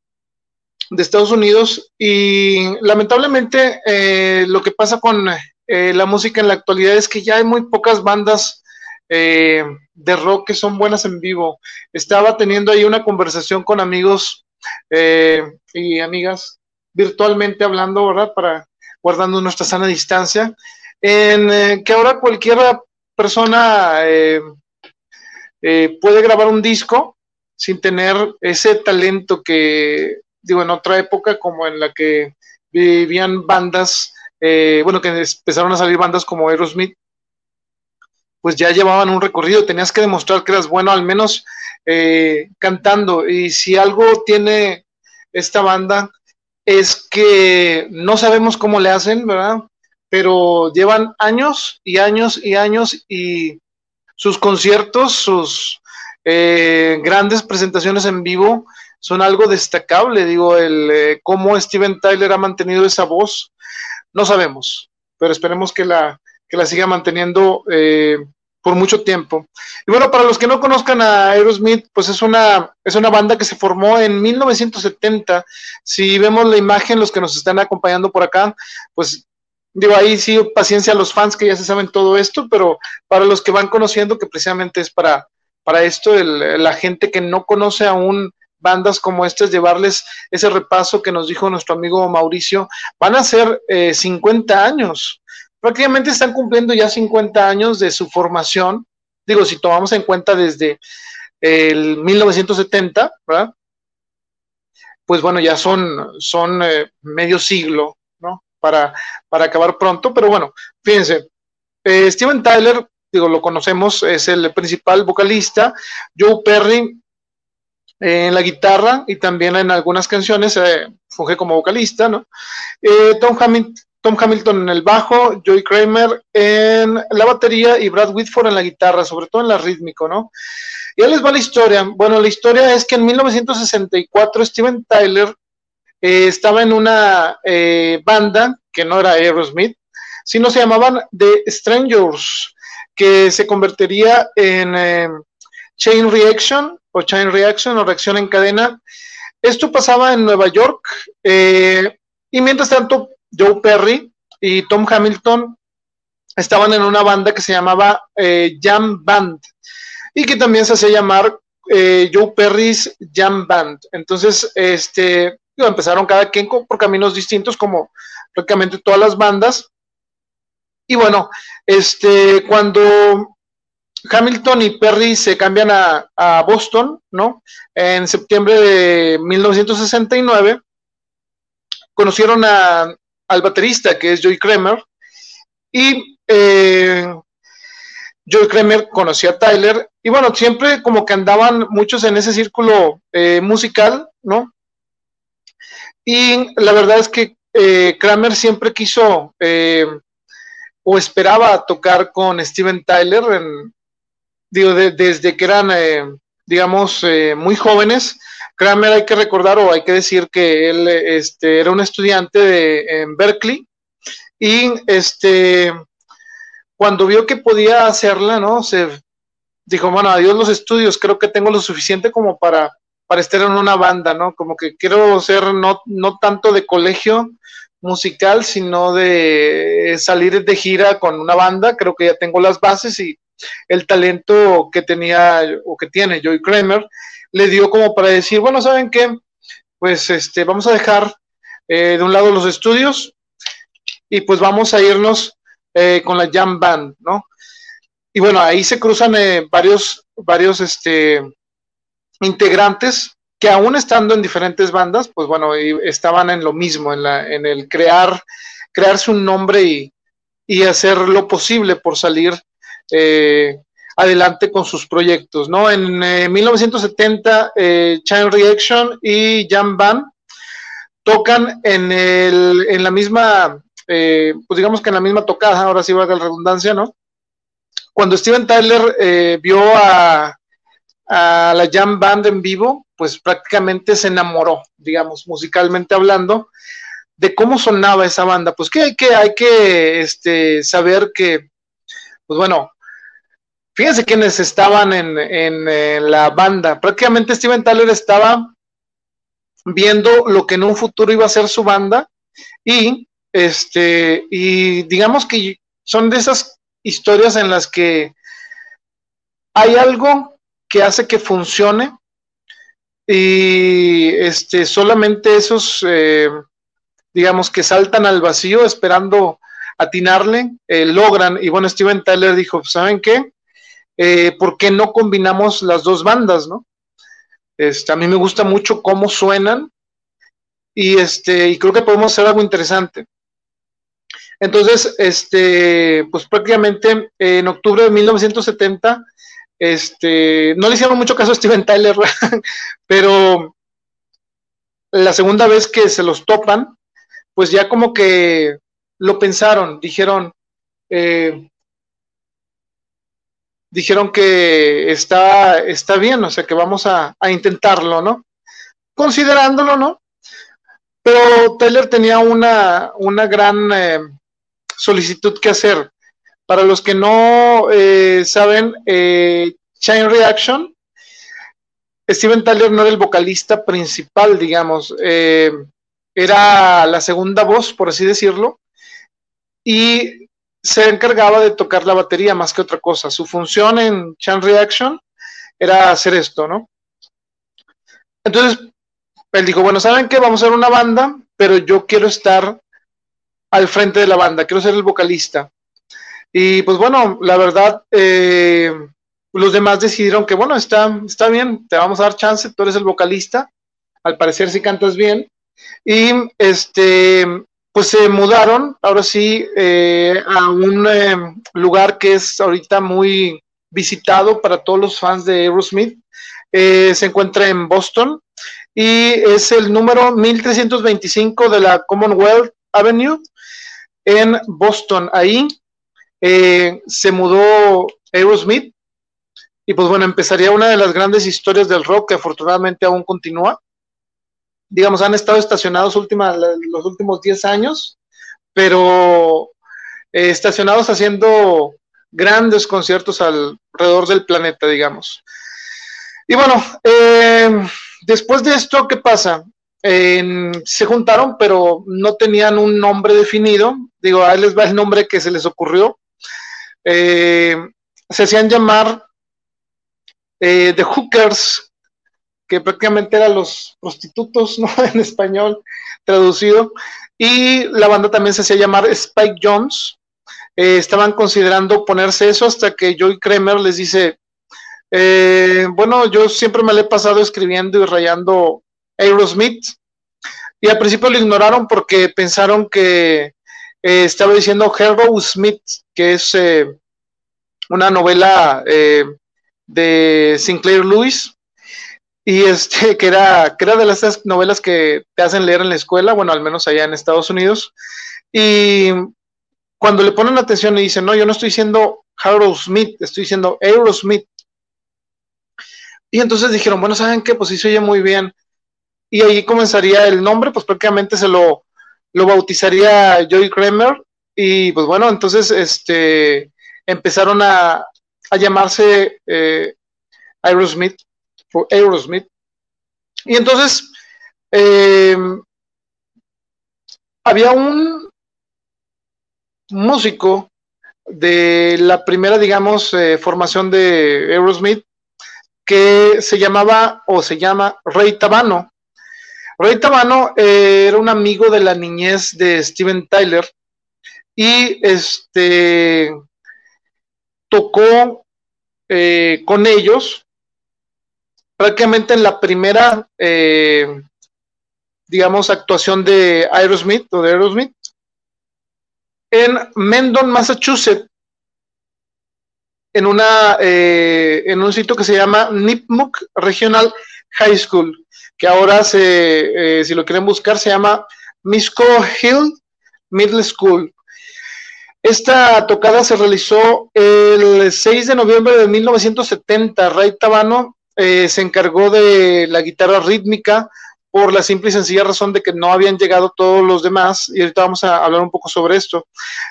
A: de Estados Unidos y lamentablemente eh, lo que pasa con eh, la música en la actualidad es que ya hay muy pocas bandas eh, de rock que son buenas en vivo. Estaba teniendo ahí una conversación con amigos y amigas virtualmente hablando, ¿verdad? Para guardando nuestra sana distancia, en que ahora cualquier persona eh, puede grabar un disco sin tener ese talento que, digo, en otra época como en la que vivían bandas, eh, bueno, que empezaron a salir bandas como Aerosmith, pues ya llevaban un recorrido, tenías que demostrar que eras bueno al menos eh, cantando. Y si algo tiene esta banda es que no sabemos cómo le hacen, ¿verdad? Pero llevan años y años y años y sus conciertos, sus eh, grandes presentaciones en vivo son algo destacable. Digo, el eh, cómo Steven Tyler ha mantenido esa voz, no sabemos, pero esperemos que la, que la siga manteniendo eh, por mucho tiempo. Y bueno, para los que no conozcan a Aerosmith, pues es una, es una banda que se formó en 1970. Si vemos la imagen, los que nos están acompañando por acá, pues Digo, ahí sí, paciencia a los fans que ya se saben todo esto, pero para los que van conociendo, que precisamente es para, para esto, la gente que no conoce aún bandas como estas, llevarles ese repaso que nos dijo nuestro amigo Mauricio, van a ser 50 eh, años. Prácticamente están cumpliendo ya 50 años de su formación. Digo, si tomamos en cuenta desde el 1970, ¿verdad? Pues bueno, ya son, son eh, medio siglo para, para acabar pronto, pero bueno, fíjense, eh, Steven Tyler, digo, lo conocemos, es el principal vocalista, Joe Perry en la guitarra y también en algunas canciones eh, como vocalista, ¿no? Tom, Tom Hamilton en el bajo, Joey Kramer en la batería y Brad Whitford en la guitarra, sobre todo en la rítmico, ¿no? Y ahí les va la historia. Bueno, la historia es que en 1964 Steven Tyler eh, estaba en una eh, banda que no era Aerosmith, sino se llamaban The Strangers, que se convertiría en eh, Chain Reaction o Chain Reaction o reacción en cadena. Esto pasaba en Nueva York y mientras tanto Joe Perry y Tom Hamilton estaban en una banda que se llamaba Jam Band y que también se hacía llamar Joe Perry's Jam Band. Entonces, este, empezaron cada quien por caminos distintos, como prácticamente todas las bandas. Y bueno, este, cuando Hamilton y Perry se cambian a, Boston, ¿no? En septiembre de 1969, conocieron a, al baterista, que es Joey Kramer, y eh, Joey Kramer conocía a Tyler, y bueno, siempre como que andaban muchos en ese círculo eh, musical, ¿no? Y la verdad es que eh, Kramer siempre quiso eh, o esperaba tocar con Steven Tyler, digo, desde que eran, eh, digamos, muy jóvenes. Kramer hay que recordar o hay que decir que él este, era un estudiante de, en Berkeley y este, cuando vio que podía hacerla, ¿no? Se dijo, bueno, adiós los estudios, creo que tengo lo suficiente como para para estar en una banda, ¿no? Como que quiero ser no, no tanto de colegio musical, sino de salir de gira con una banda. Creo que ya tengo las bases y el talento que tenía o que tiene Joey Kramer le dio como para decir, bueno, ¿saben qué? Pues este, vamos a dejar eh, de un lado los estudios y pues vamos a irnos eh, con la Jam Band, ¿no? Y bueno, ahí se cruzan eh, varios, varios, este, integrantes que aún estando en diferentes bandas, pues bueno, estaban en lo mismo, en, la, en el crear, crearse un nombre y, y hacer lo posible por salir eh, adelante con sus proyectos, ¿no? En 1970, eh, Chain Reaction y Jam Band tocan en, el, en la misma, eh, pues digamos que en la misma tocada, ahora sí va a la redundancia, ¿no? Cuando Steven Tyler eh, vio a, a la Jam Band en vivo, pues prácticamente se enamoró, digamos, musicalmente hablando, de cómo sonaba esa banda. Pues que hay que, hay que este, saber que, pues bueno, fíjense quiénes estaban en, en, la banda. Prácticamente Steven Tyler estaba viendo lo que en un futuro iba a ser su banda y este y digamos que son de esas historias en las que hay algo que hace que funcione y este solamente esos eh, digamos que saltan al vacío esperando atinarle eh, logran y bueno Steven Tyler dijo saben qué eh, ¿por qué no combinamos las dos bandas no este, a mí me gusta mucho cómo suenan y este y creo que podemos hacer algo interesante. Entonces este pues prácticamente en octubre de 1970 este, no le hicieron mucho caso a Steven Tyler, pero la segunda vez que se los topan, pues ya como que lo pensaron, dijeron, eh, dijeron que está, está bien, o sea que vamos a, intentarlo, ¿no? Considerándolo, ¿no? Pero Tyler tenía una, una gran eh, solicitud que hacer. Para los que no eh, saben, eh, Chain Reaction, Steven Tyler no era el vocalista principal, digamos, era la segunda voz, por así decirlo, y se encargaba de tocar la batería más que otra cosa. Su función en Chain Reaction era hacer esto, ¿no? Entonces, él dijo, bueno, ¿saben qué? Vamos a hacer una banda, pero yo quiero estar al frente de la banda, quiero ser el vocalista. Y pues bueno, la verdad, eh, los demás decidieron que bueno, está, está bien, te vamos a dar chance, tú eres el vocalista, al parecer sí cantas bien. Y este, pues se mudaron, ahora sí, eh, a un eh, lugar que es ahorita muy visitado para todos los fans de Aerosmith. se encuentra en Boston y es el número 1325 de la Commonwealth Avenue en Boston. Ahí eh, se mudó Aerosmith y pues bueno, empezaría una de las grandes historias del rock que afortunadamente aún continúa. Digamos, han estado estacionados los últimos 10 años, pero eh, estacionados haciendo grandes conciertos alrededor del planeta, digamos. Y bueno, eh, después de esto, ¿qué pasa? se juntaron, pero no tenían un nombre definido. Digo, ahí les va el nombre que se les ocurrió. Eh, se hacían llamar The Hookers, que prácticamente eran los prostitutos, ¿no? En español traducido. Y la banda también se hacía llamar Spike Jones. Eh, estaban considerando ponerse eso hasta que Joey Kramer les dice, bueno, yo siempre me le he pasado escribiendo y rayando Aerosmith. Y al principio lo ignoraron porque pensaron que eh, estaba diciendo Hero Smith, que es eh, una novela eh, de Sinclair Lewis, y este, que era, que era de las novelas que te hacen leer en la escuela, bueno, al menos allá en Estados Unidos. Y cuando le ponen atención y dicen, no, yo no estoy diciendo Harold Smith, estoy diciendo Aerosmith. Y entonces dijeron, bueno, ¿saben qué? Pues sí se oye muy bien. Y ahí comenzaría el nombre, pues prácticamente se lo, lo bautizaría Joey Kramer y pues bueno, entonces este, empezaron a, a llamarse eh, Aerosmith, Aerosmith. Y entonces em, había un músico de la primera, digamos, eh, formación de Aerosmith que se llamaba o se llama Rey Tabano. Roy Tabano eh, era un amigo de la niñez de Steven Tyler y este tocó eh, con ellos prácticamente en la primera, eh, digamos, actuación de Aerosmith o de Aerosmith en Mendon, Massachusetts. en, una, eh, en un sitio que se llama Nipmuc Regional High School, que ahora, se, eh, si lo quieren buscar, se llama Misco Hill Middle School. Esta tocada se realizó el 6 de noviembre de 1970. Ray Tabano eh, se encargó de la guitarra rítmica por la simple y sencilla razón de que no habían llegado todos los demás, y ahorita vamos a hablar un poco sobre esto.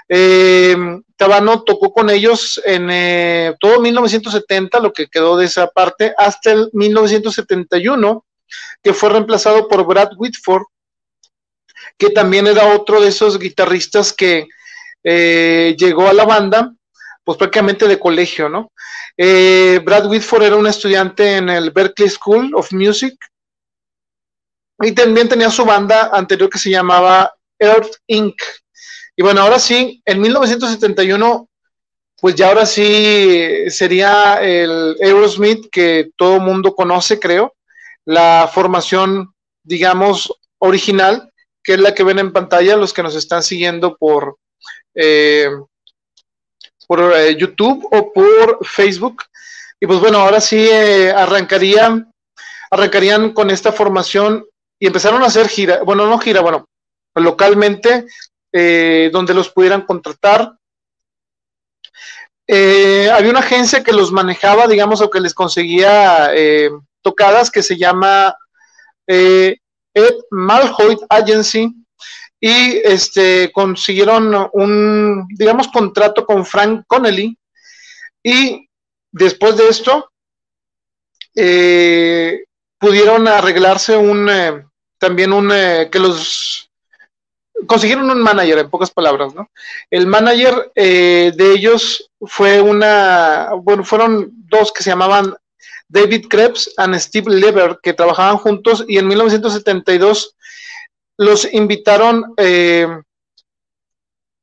A: Eh, Tabano tocó con ellos en eh, todo 1970, lo que quedó de esa parte, hasta el 1971, que fue reemplazado por Brad Whitford, que también era otro de esos guitarristas que eh, llegó a la banda, pues prácticamente de colegio, ¿no? Brad Whitford era un estudiante en el Berkeley School of Music y también tenía su banda anterior que se llamaba Earth Inc. Y bueno, ahora sí, en 1971, pues ya ahora sí sería el Aerosmith que todo mundo conoce, creo. La formación, digamos, original, que es la que ven en pantalla los que nos están siguiendo por, eh, por eh, YouTube o por Facebook. Y pues bueno, ahora sí eh, arrancaría, arrancarían con esta formación y empezaron a hacer gira, bueno, no gira, bueno, localmente, eh, donde los pudieran contratar. Eh, había una agencia que los manejaba, digamos, o que les conseguía tocadas, que se llama Ed Malhoit Agency, y este, consiguieron un, digamos, contrato con Frank Connelly, y después de esto, pudieron arreglarse un, también un, eh, que los consiguieron un manager, en pocas palabras, ¿no? El manager eh, de ellos fue una, bueno, fueron dos que se llamaban David Krebs y Steve Lever, que trabajaban juntos y en 1972 los invitaron eh,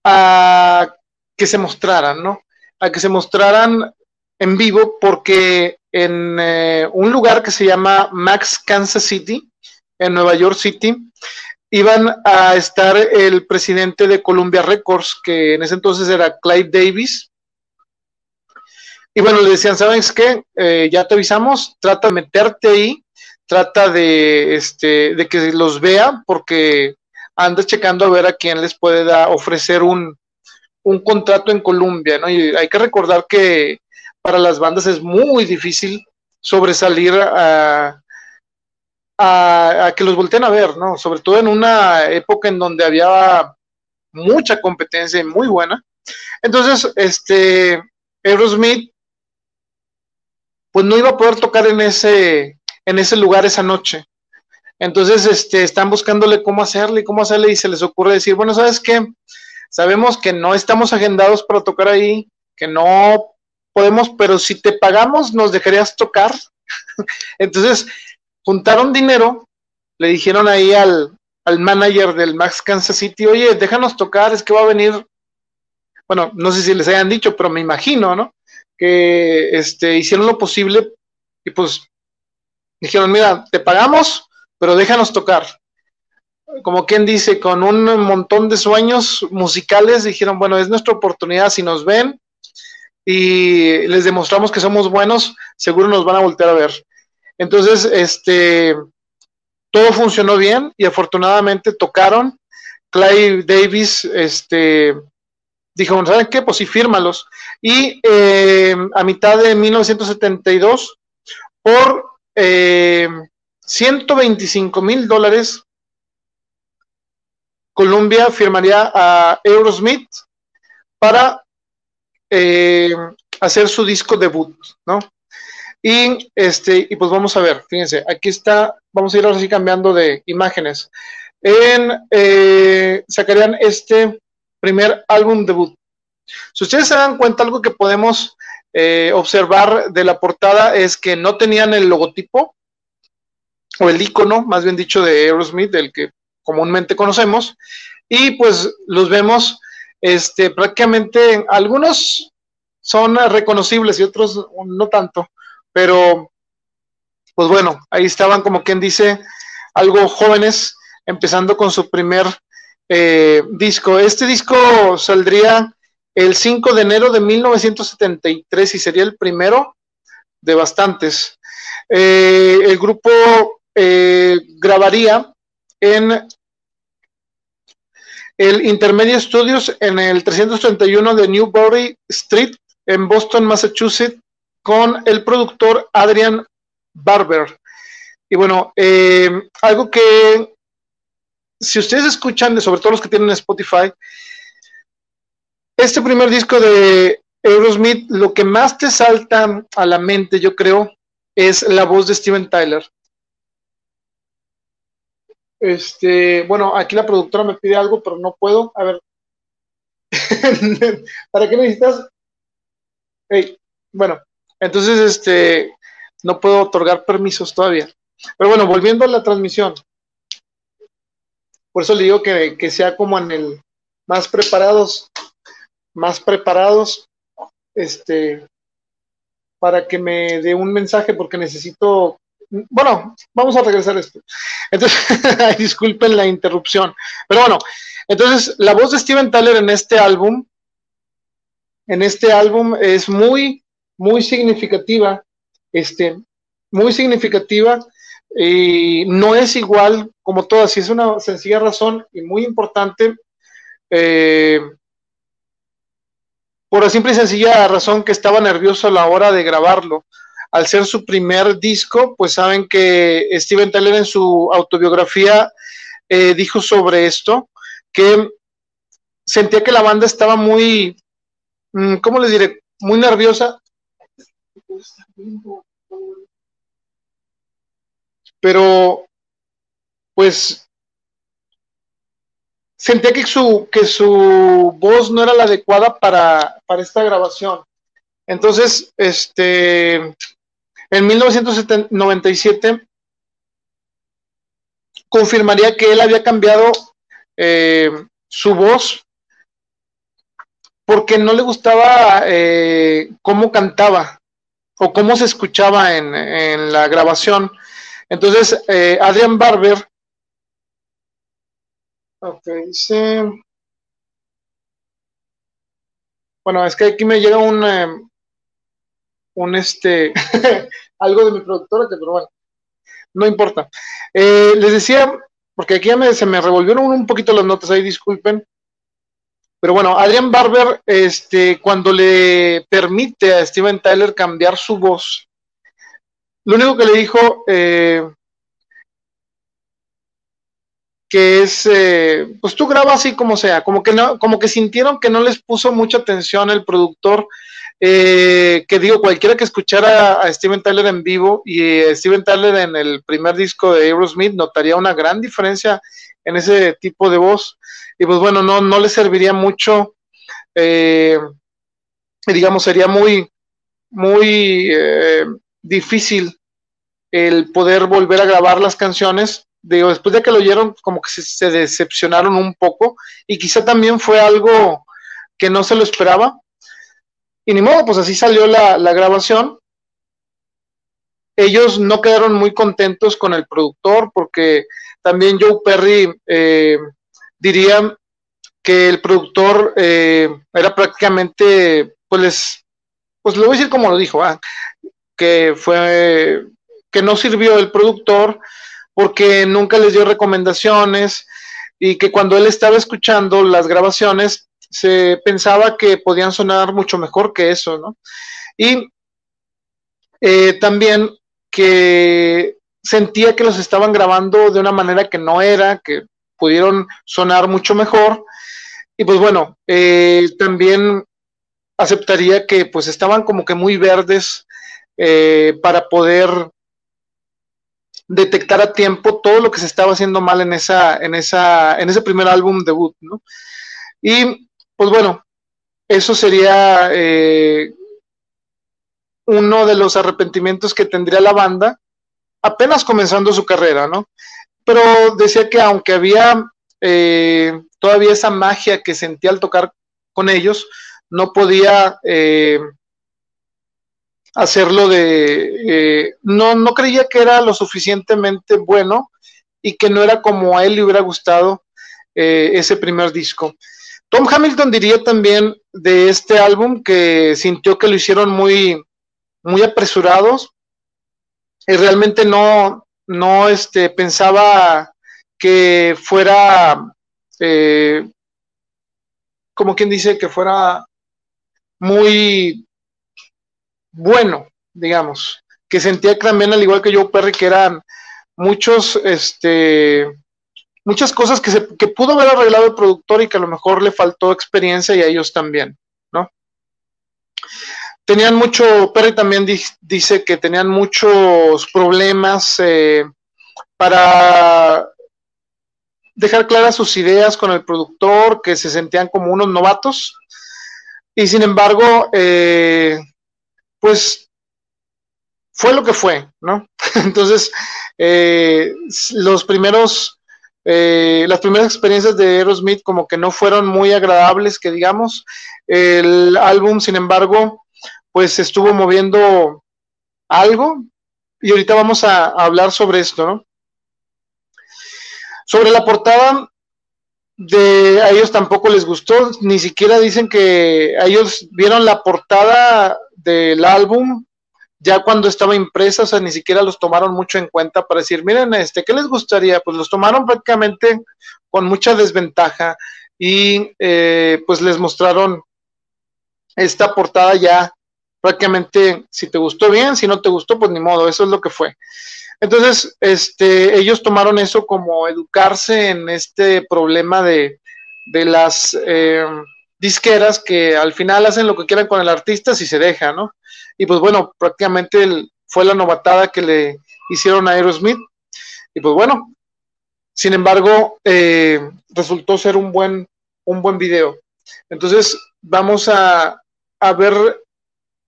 A: a que se mostraran, ¿no? A que se mostraran en vivo porque en un lugar que se llama Max Kansas City, en Nueva York City, iban a estar el presidente de Columbia Records, que en ese entonces era Clyde Davis. Y bueno, le decían, ¿sabes qué? Eh, ya te avisamos, trata de meterte ahí, trata de, este, de que los vea, porque anda checando a ver a quién les puede ofrecer un, un contrato en Columbia, ¿no? Y hay que recordar que para las bandas es muy difícil sobresalir a, a, que los volteen a ver, ¿no? Sobre todo en una época en donde había mucha competencia y muy buena. Entonces, este, Aerosmith, pues no iba a poder tocar en ese, en ese lugar esa noche. Entonces, este, están buscándole cómo hacerle y cómo hacerle y se les ocurre decir, bueno, ¿sabes qué? Sabemos que no estamos agendados para tocar ahí, que no podemos, pero si te pagamos, ¿nos dejarías tocar? Entonces, juntaron dinero, le dijeron ahí al, manager del Max Kansas City, oye, déjanos tocar, es que va a venir, bueno, no sé si les hayan dicho, pero me imagino, ¿no? Que este, hicieron lo posible y pues dijeron, mira, te pagamos, pero déjanos tocar. Como quien dice, con un montón de sueños musicales, dijeron, bueno, es nuestra oportunidad, si nos ven y les demostramos que somos buenos, seguro nos van a voltear a ver. Entonces, este, todo funcionó bien y afortunadamente tocaron. Clay Davis, este, dijo, ¿saben qué? Pues sí, fírmalos. Y eh, a mitad de 1972, por 125 eh, mil dólares, Columbia firmaría a Aerosmith para eh, hacer su disco debut, ¿no? Y, este, y pues vamos a ver, fíjense, aquí está, vamos a ir ahora sí cambiando de imágenes. En, eh, sacarían este primer álbum debut. Si ustedes se dan cuenta, algo que podemos eh, observar de la portada es que no tenían el logotipo o el icono, más bien dicho, de Aerosmith, del que comúnmente conocemos, y pues los vemos este, prácticamente, algunos son reconocibles y otros no tanto. Pero, pues bueno, ahí estaban como quien dice, algo jóvenes, empezando con su primer eh, disco. Este disco saldría el 5 de enero de 1973 y sería el primero de bastantes. Eh, el grupo eh, grabaría en el Intermedia Studios en el 331 de Newbury Street en Boston, Massachusetts, con el productor Adrian Barber. Y bueno, eh, algo que si ustedes escuchan, sobre todo los que tienen Spotify, este primer disco de Aerosmith, lo que más te salta a la mente, yo creo, es la voz de Steven Tyler. Este, bueno, aquí la productora me pide algo, pero no puedo. A ver. ¿Para qué necesitas? Hey, bueno, entonces, este, no puedo otorgar permisos todavía. Pero bueno, volviendo a la transmisión. Por eso le digo que, que sea como en el más preparados, más preparados, este, para que me dé un mensaje, porque necesito bueno, vamos a regresar a esto. Entonces, disculpen la interrupción. Pero bueno, entonces la voz de Steven Tyler en este álbum, en este álbum es muy, muy significativa, este, muy significativa y no es igual como todas, y es una sencilla razón y muy importante. Eh, por la simple y sencilla razón que estaba nervioso a la hora de grabarlo al ser su primer disco, pues saben que Steven Tyler en su autobiografía eh, dijo sobre esto, que sentía que la banda estaba muy, mm, ¿cómo les diré? Muy nerviosa. Pero, pues, sentía que su, que su voz no era la adecuada para, para esta grabación. Entonces, este, en 1997 confirmaría que él había cambiado eh, su voz porque no le gustaba eh, cómo cantaba o cómo se escuchaba en, la grabación. Entonces, eh, Adrian Barber, ok, dice, bueno, es que aquí me llega un, un este, algo de mi productora, que pero bueno, no importa. Eh, les decía, porque aquí ya se me revolvieron un poquito las notas ahí, disculpen. Pero bueno, Adrian Barber, este, cuando le permite a Steven Tyler cambiar su voz, lo único que le dijo eh, que es, eh, pues tú graba así como sea, como que no, como que sintieron que no les puso mucha atención el productor eh, que digo, cualquiera que escuchara a Steven Tyler en vivo y Steven Tyler en el primer disco de Aerosmith notaría una gran diferencia en ese tipo de voz. Y pues bueno, no, no le serviría mucho, eh, digamos, sería muy, muy eh, difícil el poder volver a grabar las canciones. Digo, después de que lo oyeron, como que se decepcionaron un poco y quizá también fue algo que no se lo esperaba y ni modo, pues así salió la, grabación. Ellos no quedaron muy contentos con el productor porque también Joe Perry eh, diría que el productor eh, era prácticamente, pues pues lo voy a decir como lo dijo, ah, que fue, que no sirvió el productor porque nunca les dio recomendaciones y que cuando él estaba escuchando las grabaciones se pensaba que podían sonar mucho mejor que eso, ¿no? Y eh, también que sentía que los estaban grabando de una manera que no era, que pudieron sonar mucho mejor. Y pues bueno, eh, también aceptaría que pues estaban como que muy verdes eh, para poder detectar a tiempo todo lo que se estaba haciendo mal en esa, en esa, en ese primer álbum debut, ¿no? Y pues bueno, eso sería eh, uno de los arrepentimientos que tendría la banda apenas comenzando su carrera, ¿no? Pero decía que aunque había eh, todavía esa magia que sentía al tocar con ellos, no podía eh, hacerlo de... no, no creía que era lo suficientemente bueno y que no era como a él le hubiera gustado ese primer disco. Tom Hamilton diría también de este álbum que sintió que lo hicieron muy, muy apresurados y realmente no, no este, pensaba que fuera, eh, como quien dice, que fuera muy bueno, digamos, que sentía también, al igual que Joe Perry, que eran muchos, este, muchas cosas que, se, que pudo haber arreglado el productor y que a lo mejor le faltó experiencia y a ellos también, ¿no? Tenían mucho, Perry también dice que tenían muchos problemas eh, para dejar claras sus ideas con el productor, que se sentían como unos novatos. Y sin embargo, eh, pues fue lo que fue, ¿no? Entonces, eh, los primeros, eh, las primeras experiencias de Aerosmith como que no fueron muy agradables, que digamos. El álbum, sin embargo, pues estuvo moviendo algo y ahorita vamos a, hablar sobre esto, ¿no? Sobre la portada, a ellos tampoco les gustó, ni siquiera dicen que a ellos vieron la portada del álbum ya cuando estaba impresa, o sea, ni siquiera los tomaron mucho en cuenta para decir, miren, este, ¿qué les gustaría? Pues los tomaron prácticamente con mucha desventaja y eh, pues les mostraron esta portada ya prácticamente, si te gustó bien, si no te gustó, pues ni modo, eso es lo que fue. Entonces, este, ellos tomaron eso como educarse en este problema de, de las eh, disqueras que al final hacen lo que quieran con el artista si se deja, ¿no? Y pues bueno, prácticamente fue la novatada que le hicieron a Aerosmith. Y pues bueno, sin embargo, eh, resultó ser un buen, un buen video. Entonces, vamos a, a, ver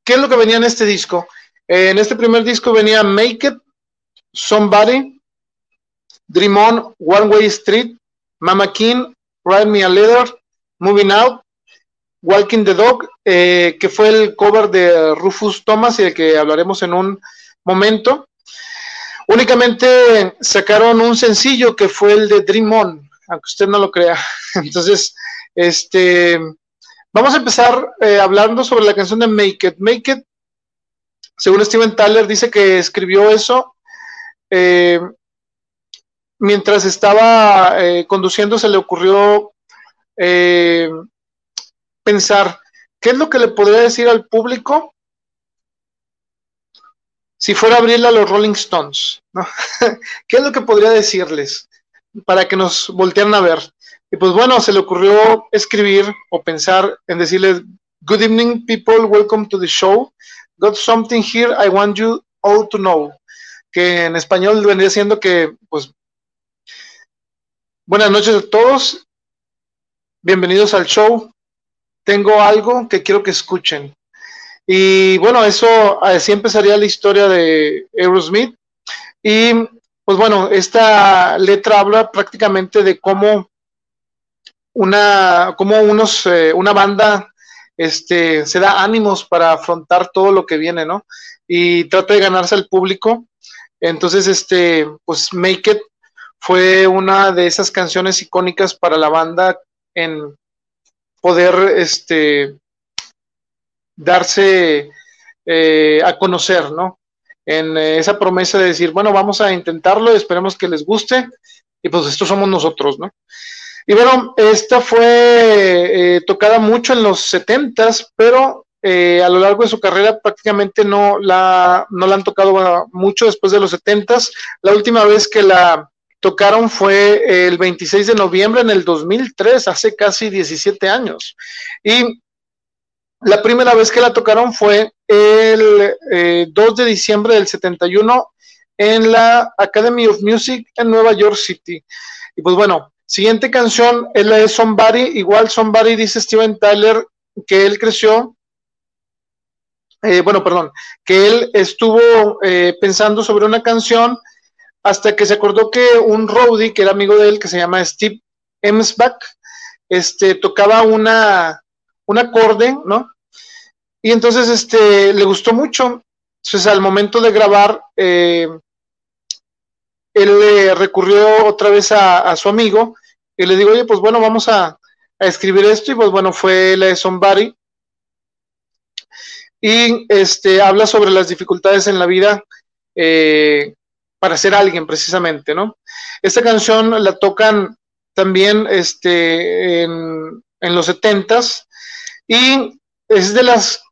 A: qué es lo que venía en este disco. en este primer disco venía Make It, Somebody, Dream On, One Way Street, Mama King, Ride Me a Letter, Moving Out, Walking the Dog, eh, que fue el cover de Rufus Thomas y del que hablaremos en un momento. Únicamente sacaron un sencillo que fue el de Dream On, aunque usted no lo crea. Entonces, este, vamos a empezar eh, hablando sobre la canción de Make It. Make It, según Steven Tyler, dice que escribió eso eh, mientras estaba conduciendo, se le ocurrió pensar, ¿qué es lo que le podría decir al público si fuera a abrirle a los Rolling Stones? ¿Qué es lo que podría decirles para que nos voltearan a ver? Y pues bueno, se le ocurrió escribir o pensar en decirles, Good evening, people, welcome to the show. Got something here I want you all to know. Que en español vendría siendo que, pues, buenas noches a todos, bienvenidos al show, tengo algo que quiero que escuchen. Y bueno, eso así empezaría la historia de Aerosmith. Y pues bueno, esta letra habla prácticamente de cómo una, cómo unos, eh, una banda este, se da ánimos para afrontar todo lo que viene, ¿no? Y trata de ganarse al público. Entonces, este, pues Make It fue una de esas canciones icónicas para la banda en, poder este, darse eh, a conocer, ¿no? En eh, esa promesa de decir, bueno, vamos a intentarlo, esperemos que les guste, y pues estos somos nosotros, ¿no? Y bueno, esta fue eh, tocada mucho en los setentas, pero a lo largo de su carrera prácticamente no la, no la han tocado mucho después de los setentas. La última vez que la tocaron fue el 26 de noviembre en el 2003, hace casi 17 años. Y la primera vez que la tocaron fue el 2 eh, de diciembre del 71 en la Academy of Music en Nueva York City. Y pues bueno, siguiente canción es la de Somebody. Igual Somebody dice Steven Tyler que él creció eh, bueno, perdón, que él estuvo eh, pensando sobre una canción hasta que se acordó que un roadie, que era amigo de él, que se llama Steve Emsbach, este, tocaba una, un acorde, ¿no? Y entonces este, le gustó mucho. Entonces, al momento de grabar, eh, él recurrió otra vez a, su amigo y le digo, oye, pues bueno, vamos a, escribir esto y pues bueno, fue la de Somebody. Y este, habla sobre las dificultades en la vida eh, para ser alguien precisamente, ¿no? Esta canción la tocan también este, en, los setentas y es de las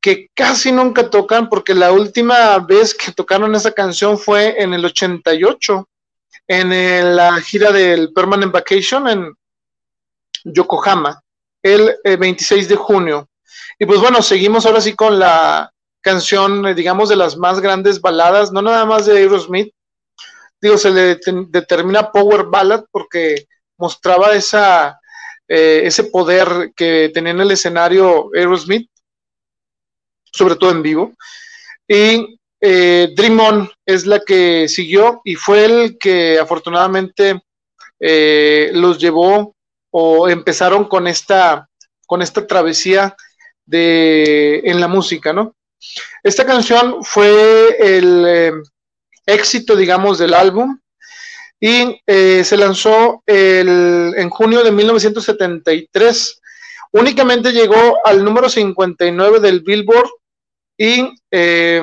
A: que casi nunca tocan porque la última vez que tocaron esa canción fue en el 88 en la gira del Permanent Vacation en Yokohama el 26 eh, de junio. Y pues bueno, seguimos ahora sí con la canción, eh, digamos, de las más grandes baladas, no nada más de Aerosmith, digo, se le determina Power Ballad porque mostraba esa, eh, ese poder que tenía en el escenario Aerosmith sobre todo en vivo. Y eh, Dream On es la que siguió y fue el que afortunadamente los llevó o empezaron con esta, con esta travesía de, en la música, ¿no? Esta canción fue el eh, éxito, digamos, del álbum y se lanzó en junio de 1973. Únicamente llegó al número 59 del Billboard y eh,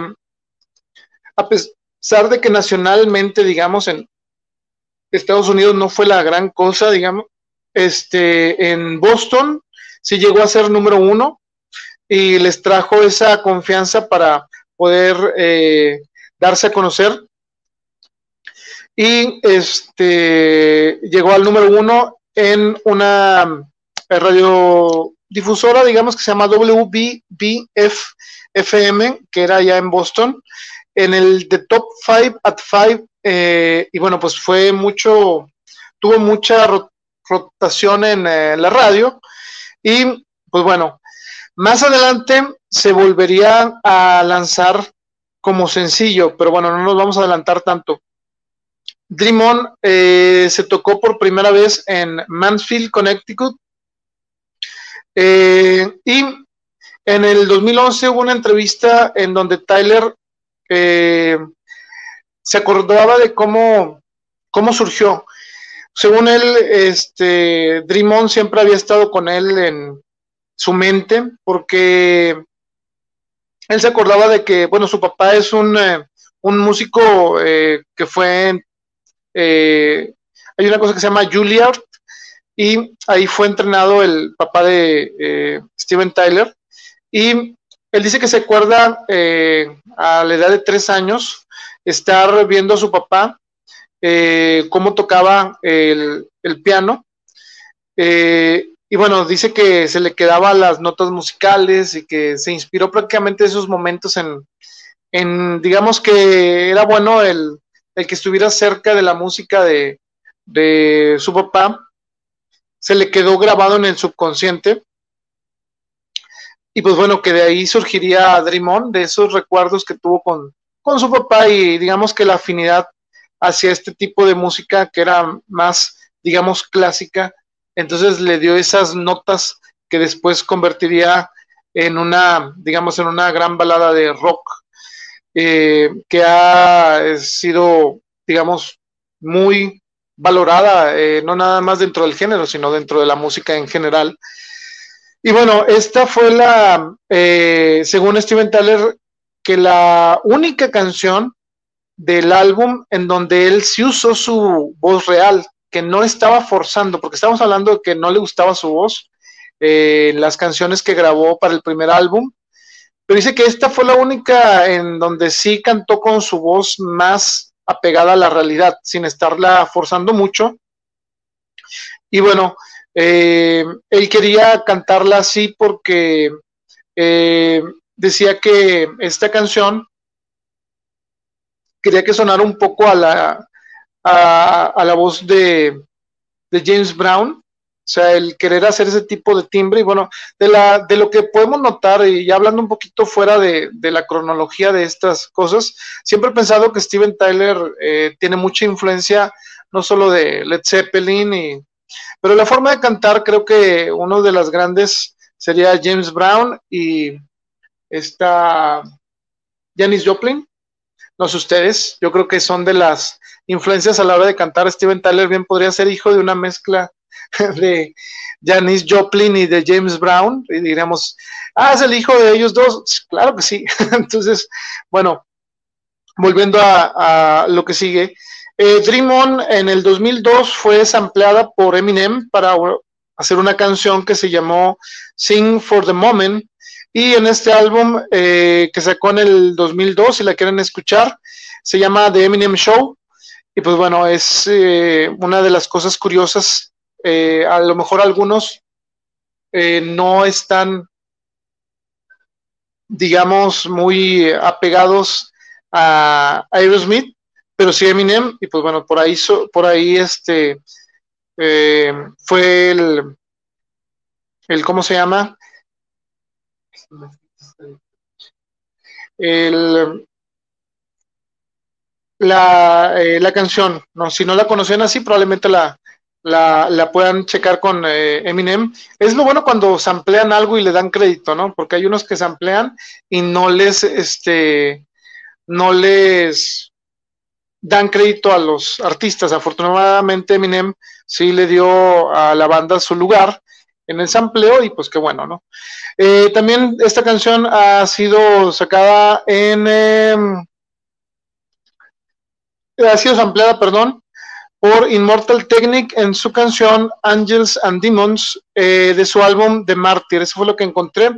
A: a pesar de que nacionalmente, digamos, en Estados Unidos no fue la gran cosa, digamos, este, en Boston sí llegó a ser número uno y les trajo esa confianza para poder eh, darse a conocer. Y este llegó al número uno en una radiodifusora, digamos, que se llama WBBF FM, que era ya en Boston, en el de Top 5 at 5, eh, y bueno, pues fue mucho, tuvo mucha rotación en eh, la radio, y pues bueno, más adelante se volvería a lanzar como sencillo, pero bueno, no nos vamos a adelantar tanto. Dream On eh, se tocó por primera vez en Mansfield, Connecticut. y en el 2011 hubo una entrevista en donde Tyler eh, se acordaba de cómo, cómo surgió. Según él, este, Dream On siempre había estado con él en su mente, porque él se acordaba de que, bueno, su papá es un, eh, músico eh, que fue, hay una cosa que se llama Juilliard, y ahí fue entrenado el papá de Steven Tyler, y él dice que se acuerda eh, a la edad de tres años estar viendo a su papá eh, cómo tocaba el, piano. Eh, y bueno, dice que se le quedaban las notas musicales y que se inspiró prácticamente esos momentos en, en digamos que era bueno el, el, que estuviera cerca de la música de, de su papá. Se le quedó grabado en el subconsciente y pues bueno, que de ahí surgiría Dream de esos recuerdos que tuvo con, con su papá y digamos que la afinidad hacia este tipo de música que era más, digamos, clásica. Entonces le dio esas notas que después convertiría en una, digamos, en una gran balada de rock eh, que ha sido, digamos, muy valorada, eh, no nada más dentro del género, sino dentro de la música en general. Y bueno, esta fue la, eh, según Steven Tyler, que la única canción del álbum en donde él sí usó su voz real, que no estaba forzando, porque estamos hablando de que no le gustaba su voz eh, las canciones que grabó para el primer álbum, pero dice que esta fue la única en donde sí cantó con su voz más apegada a la realidad, sin estarla forzando mucho. Y bueno, eh, él quería cantarla así porque eh, decía que esta canción quería que sonara un poco a la, a, la voz de, James Brown, o sea, el querer hacer ese tipo de timbre y bueno, de, la, de lo que podemos notar y ya hablando un poquito fuera de, la cronología de estas cosas, siempre he pensado que Steven Tyler eh, tiene mucha influencia no solo de Led Zeppelin y pero la forma de cantar, creo que uno de las grandes sería James Brown y esta Janis Joplin. No sé ustedes, yo creo que son de las influencias a la hora de cantar. Steven Tyler bien podría ser hijo de una mezcla de Janis Joplin y de James Brown, y diríamos, ah, es el hijo de ellos dos, claro que sí. Entonces, bueno, volviendo a, lo que sigue, eh, Dream On en el 2002 fue sampleada por Eminem para hacer una canción que se llamó Sing for the Moment, y en este álbum eh, que sacó en el 2002, si la quieren escuchar, se llama The Eminem Show. Y pues bueno, es eh, una de las cosas curiosas. Eh, a lo mejor algunos no están, digamos, muy apegados a Aerosmith, pero sí Eminem. Y pues bueno, por ahí, por ahí este, fue el, el, ¿cómo se llama? El, la, eh, la canción, no, si no la conocían así, probablemente la, la, puedan checar con eh, Eminem. Es lo bueno cuando samplean algo y le dan crédito, ¿no? Porque hay unos que samplean y no les, este, no les dan crédito a los artistas. Afortunadamente Eminem sí le dio a la banda su lugar en el sampleo y pues qué bueno, ¿no? Eh, también esta canción ha sido sacada en... Ha sido sampleada, perdón, por Immortal Technic en su canción Angels and Demons eh, de su álbum The Martyr. Eso fue lo que encontré.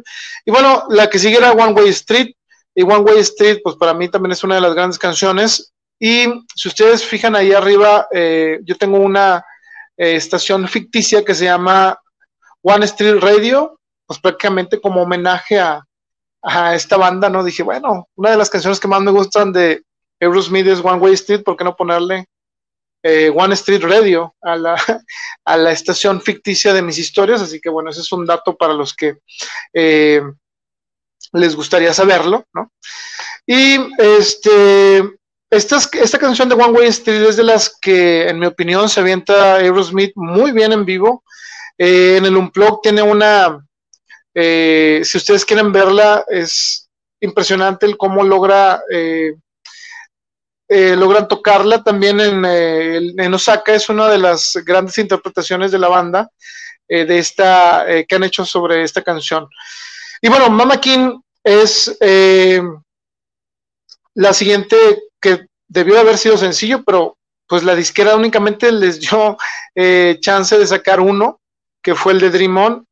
A: Y bueno, la que sigue era One Way Street. Y One Way Street, pues para mí también es una de las grandes canciones. Y si ustedes fijan ahí arriba, eh, yo tengo una estación ficticia que se llama One Street Radio, pues prácticamente como homenaje a, esta banda, ¿no? Dije, bueno, una de las canciones que más me gustan de Aerosmith es One Way Street, ¿por qué no ponerle eh, One Street Radio a la, a la estación ficticia de mis historias? Así que bueno, ese es un dato para los que eh, les gustaría saberlo, ¿no? Y este, esta, esta canción de One Way Street es de las que, en mi opinión, se avienta Aerosmith muy bien en vivo. Eh, en el Unplug tiene una, si ustedes quieren verla, es impresionante el cómo logra, eh, logran tocarla. También en, Osaka es una de las grandes interpretaciones de la banda de esta, que han hecho sobre esta canción. Y bueno, Mama King es la siguiente que debió haber sido sencillo, pero pues la disquera únicamente les dio chance de sacar uno que fue el de Dream On,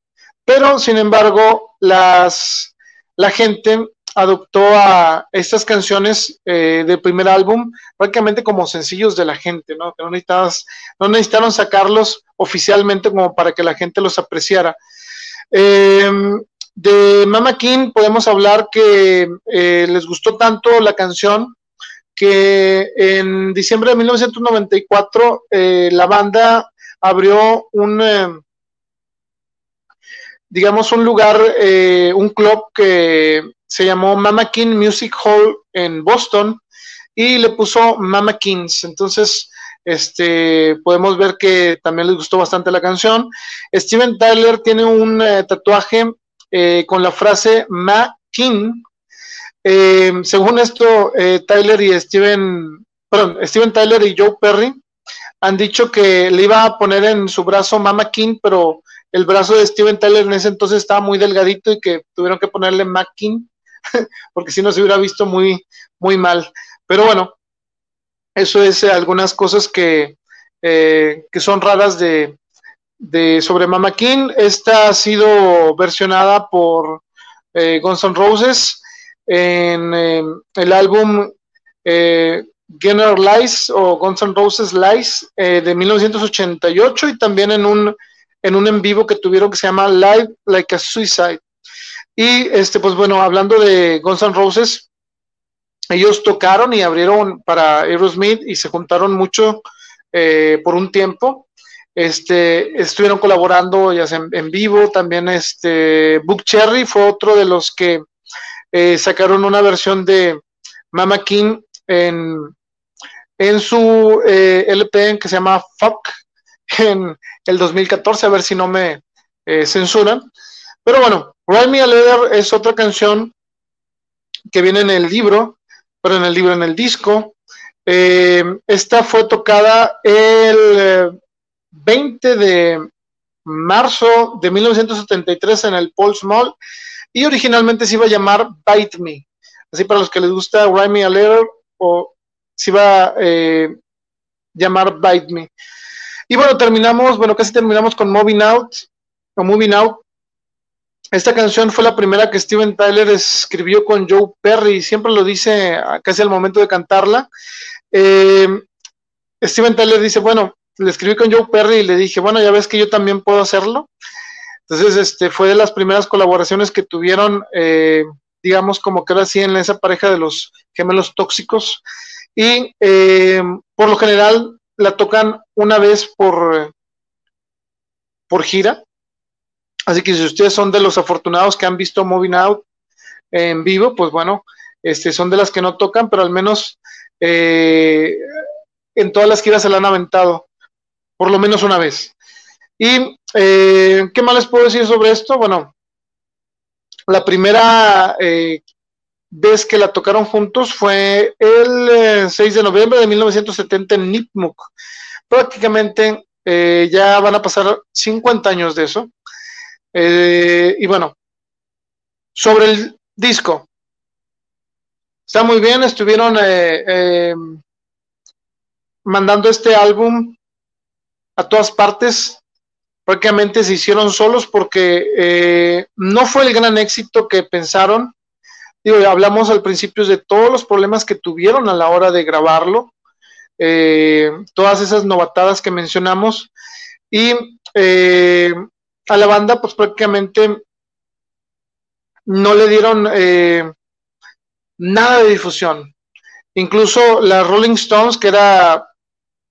A: pero sin embargo las, la gente adoptó a estas canciones eh, del primer álbum prácticamente como sencillos de la gente, ¿no? no, no necesitaron sacarlos oficialmente como para que la gente los apreciara. Em, de Mama King podemos hablar que eh, les gustó tanto la canción que en diciembre de 1994 eh, la banda abrió un, digamos, un lugar, un club que se llamó Mama King Music Hall en Boston y le puso Mama Kings. Entonces, este, podemos ver que también les gustó bastante la canción. Steven Tyler tiene un eh, tatuaje eh, con la frase Ma King. según esto, Tyler y Steven, perdón, Steven Tyler y Joe Perry han dicho que le iba a poner en su brazo Mama King, pero el brazo de Steven Tyler en ese entonces estaba muy delgadito y que tuvieron que ponerle Mackin, porque si no se hubiera visto muy, muy mal. Pero bueno, eso es eh, algunas cosas que, eh, que son raras de, de sobre Mama King. Esta ha sido versionada por eh, Guns N' Roses en el álbum eh, Lies o Guns N' Roses Lies de 1988 y también en un en un en vivo que tuvieron que se llama Live Like a Suicide. Y este, pues bueno, hablando de Guns N' Roses, ellos tocaron y abrieron para Aerosmith y se juntaron mucho eh, por un tiempo. Este, estuvieron colaborando ya sea en, vivo, también este, Book Cherry fue otro de los que eh, sacaron una versión de Mama King en, en su eh, LP que se llama Fuck, en el 2014, a ver si no me eh, censuran. Pero bueno, Ride Me a Leather es otra canción que viene en el libro, pero en el libro, en el disco. Eh, esta fue tocada el 20 eh, de marzo de 1973 en el Paul Small y originalmente se iba a llamar Bite Me. Así para los que les gusta Write Me a Letter o se iba a eh, llamar Bite Me. Y bueno, terminamos, bueno, casi terminamos con Moving Out o Moving Out. Esta canción fue la primera que Steven Tyler escribió con Joe Perry, siempre lo dice casi al momento de cantarla. Eh, Steven Tyler dice, bueno, le escribí con Joe Perry y le dije, bueno, ya ves que yo también puedo hacerlo. Entonces, este, fue de las primeras colaboraciones que tuvieron, eh, digamos, como que era así en esa pareja de los gemelos tóxicos. Y eh, por lo general la tocan una vez por, por gira. Así que si ustedes son de los afortunados que han visto Moving Out en vivo, pues bueno, este, son de las que no tocan, pero al menos eh, en todas las giras se la han aventado por lo menos una vez. ¿Y eh, qué más les puedo decir sobre esto? Bueno, la primera eh, vez que la tocaron juntos fue el 6 eh, de noviembre de 1970 en Nipmuc. Prácticamente ya van a pasar 50 años de eso. Y bueno, sobre el disco. Está muy bien, estuvieron mandando este álbum a todas partes, prácticamente se hicieron solos porque eh, no fue el gran éxito que pensaron. Digo, hablamos al principio de todos los problemas que tuvieron a la hora de grabarlo, eh, todas esas novatadas que mencionamos, y eh, a la banda pues prácticamente no le dieron nada de difusión. Incluso las Rolling Stones, que era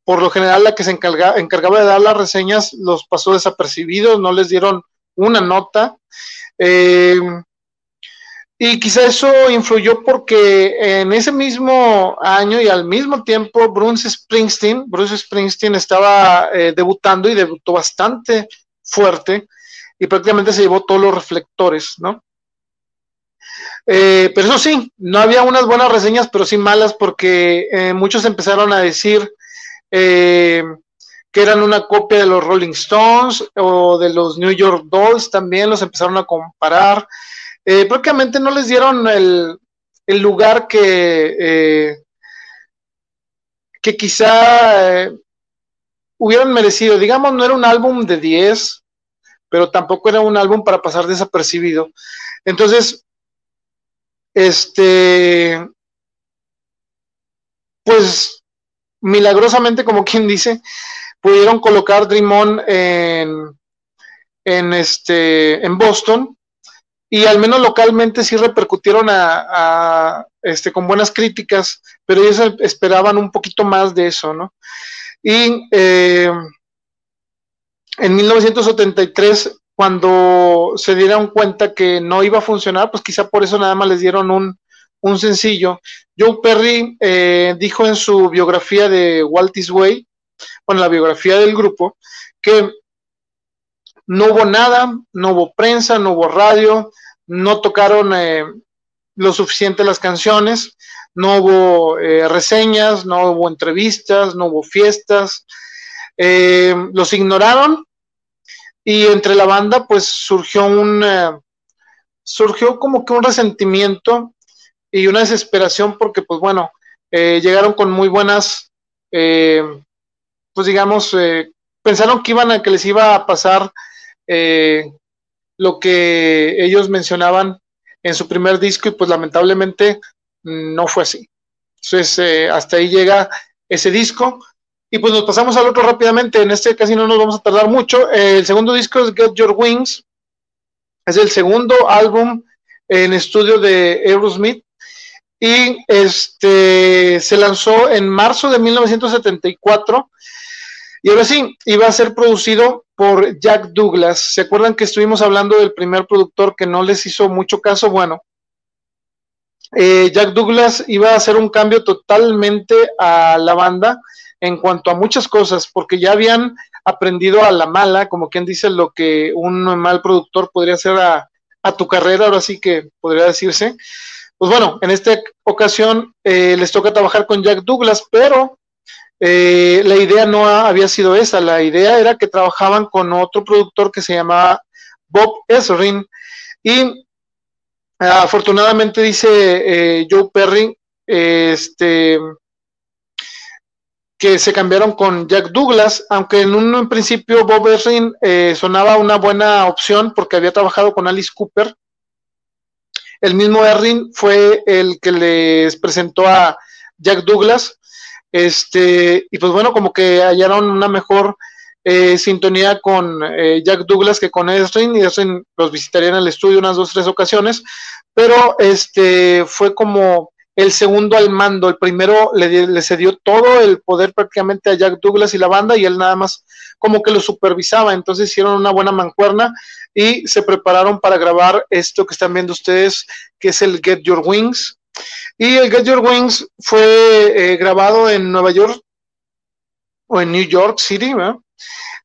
A: por lo general la que se encargaba de dar las reseñas los pasó desapercibidos, no les dieron una nota. Eh, y quizá eso influyó porque en ese mismo año y al mismo tiempo Bruce Springsteen, Bruce Springsteen estaba eh, debutando y debutó bastante fuerte y prácticamente se llevó todos los reflectores, ¿no? Eh, pero eso sí, no había unas buenas reseñas, pero sí malas porque muchos empezaron a decir eh, que eran una copia de los Rolling Stones o de los New York Dolls, también los empezaron a comparar. Eh, prácticamente no les dieron el, lugar que, eh, que quizá hubieran merecido. Digamos, no era un álbum de 10, pero tampoco era un álbum para pasar desapercibido. Entonces, este, pues milagrosamente, como quien dice, pudieron colocar Dream On en, en, este, en Boston y al menos localmente sí repercutieron a, este, con buenas críticas, pero ellos esperaban un poquito más de eso, ¿no? Y eh, en 1973, cuando se dieron cuenta que no iba a funcionar, pues quizá por eso nada más les dieron un, un sencillo. Joe Perry eh, dijo en su biografía de Walt Way, bueno, la biografía del grupo, que no hubo nada, no hubo prensa, no hubo radio, no tocaron eh, lo suficiente las canciones, no hubo eh, reseñas, no hubo entrevistas, no hubo fiestas, los ignoraron y entre la banda pues surgió un surgió como que un resentimiento y una desesperación porque, pues bueno, eh, llegaron con muy buenas, eh, pues digamos, eh, pensaron que iban a que les iba a pasar lo que ellos mencionaban en su primer disco y pues lamentablemente no fue así. Entonces, hasta ahí llega ese disco. Y pues nos pasamos al otro rápidamente. En este casi no nos vamos a tardar mucho. el segundo disco es Get Your Wings. Es el segundo álbum en estudio de Aerosmith y este se lanzó en marzo de 1974 y ahora sí, iba a ser producido por Jack Douglas. ¿Se acuerdan que estuvimos hablando del primer productor que no les hizo mucho caso? Bueno, eh, Jack Douglas iba a hacer un cambio totalmente a la banda en cuanto a muchas cosas, porque ya habían aprendido a la mala, como quien dice, lo que un mal productor podría hacer a, tu carrera, ahora sí que podría decirse. Pues bueno, en esta ocasión eh, les toca trabajar con Jack Douglas, pero eh, la idea no había sido esa, la idea era que trabajaban con otro productor que se llamaba Bob Esrin y afortunadamente dice eh, Joe Perry este, que se cambiaron con Jack Douglas, aunque en un principio Bob Esrin eh, sonaba una buena opción porque había trabajado con Alice Cooper. El mismo Erring fue el que les presentó a Jack Douglas este, y pues bueno, como que hallaron una mejor eh, sintonía con eh, Jack Douglas que con Esrin, y Esrin los visitaría en el estudio unas dos, tres ocasiones, pero este fue como el segundo al mando, el primero le, cedió todo el poder prácticamente a Jack Douglas y la banda y él nada más como que lo supervisaba, entonces hicieron una buena mancuerna y se prepararon para grabar esto que están viendo ustedes, que es el Get Your Wings, y el Get Your Wings fue eh, grabado en Nueva York o en New York City,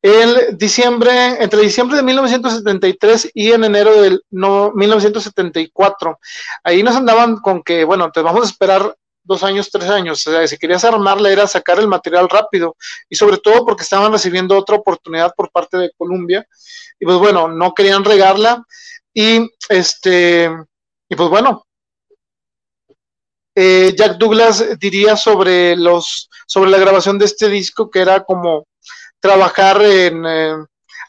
A: El diciembre, entre diciembre de 1973 y en enero del no, 1974. Ahí nos andaban con que, bueno, te vamos a esperar dos años, tres años. O sea, si querías armarla era sacar el material rápido y sobre todo porque estaban recibiendo otra oportunidad por parte de Columbia y pues bueno, no querían regarla y este, y pues bueno, eh, Jack Douglas diría sobre los sobre la grabación de este disco que era como trabajar en eh,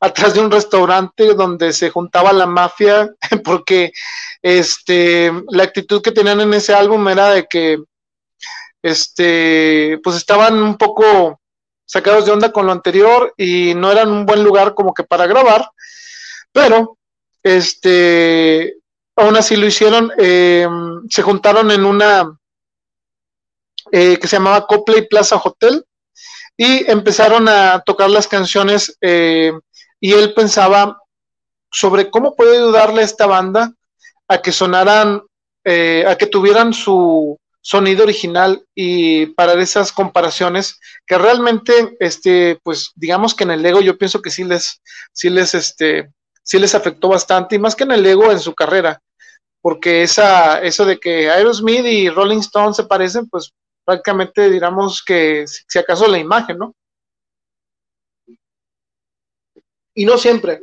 A: atrás de un restaurante donde se juntaba la mafia porque este la actitud que tenían en ese álbum era de que este pues estaban un poco sacados de onda con lo anterior y no eran un buen lugar como que para grabar pero este aún así lo hicieron, eh, se juntaron en una eh, que se llamaba Copley Plaza Hotel y empezaron a tocar las canciones eh, y él pensaba sobre cómo puede ayudarle a esta banda a que sonaran, a que tuvieran su sonido original y para esas comparaciones que realmente, este, pues digamos que en el ego yo pienso que sí les, sí les, este, sí les afectó bastante, y más que en el ego en su carrera, porque esa, eso de que Aerosmith y Rolling Stone se parecen, pues prácticamente digamos que si acaso la imagen, ¿no? Y no siempre.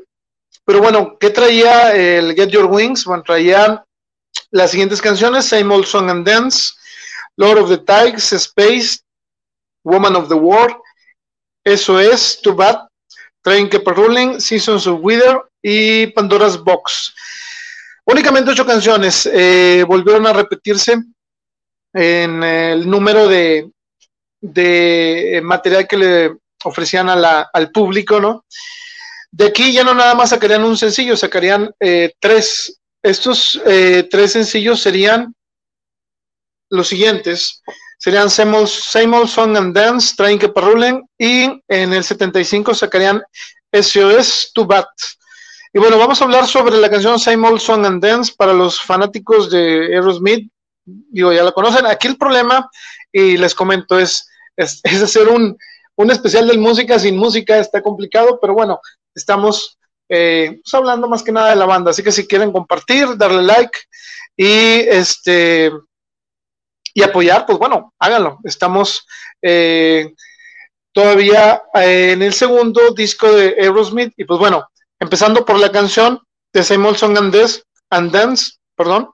A: Pero bueno, ¿qué traía el Get Your Wings? Bueno, traía las siguientes canciones, Same Old Song and Dance, Lord of the Tides, Space, Woman of the World, Eso es, Too Bad, Train Keep Ruling, Seasons of Wither y Pandora's Box. Únicamente ocho canciones eh, volvieron a repetirse en el número de, de material que le ofrecían al público, ¿no? De aquí ya no nada más sacarían un sencillo, sacarían eh, tres. Estos eh, tres sencillos serían los siguientes. Serían Same Old, Song and Dance, Train que Parrulen, y en el 75 sacarían SOS To Bat. Y bueno, vamos a hablar sobre la canción Same Old Song and Dance para los fanáticos de Aerosmith. Digo, ya la conocen. Aquí el problema, y les comento, es, es, hacer un, un, especial de música sin música. Está complicado, pero bueno, estamos eh, pues hablando más que nada de la banda. Así que si quieren compartir, darle like y este y apoyar, pues bueno, háganlo. Estamos eh, todavía eh, en el segundo disco de Aerosmith y pues bueno, empezando por la canción de Simon Song and Dance, and Dance perdón,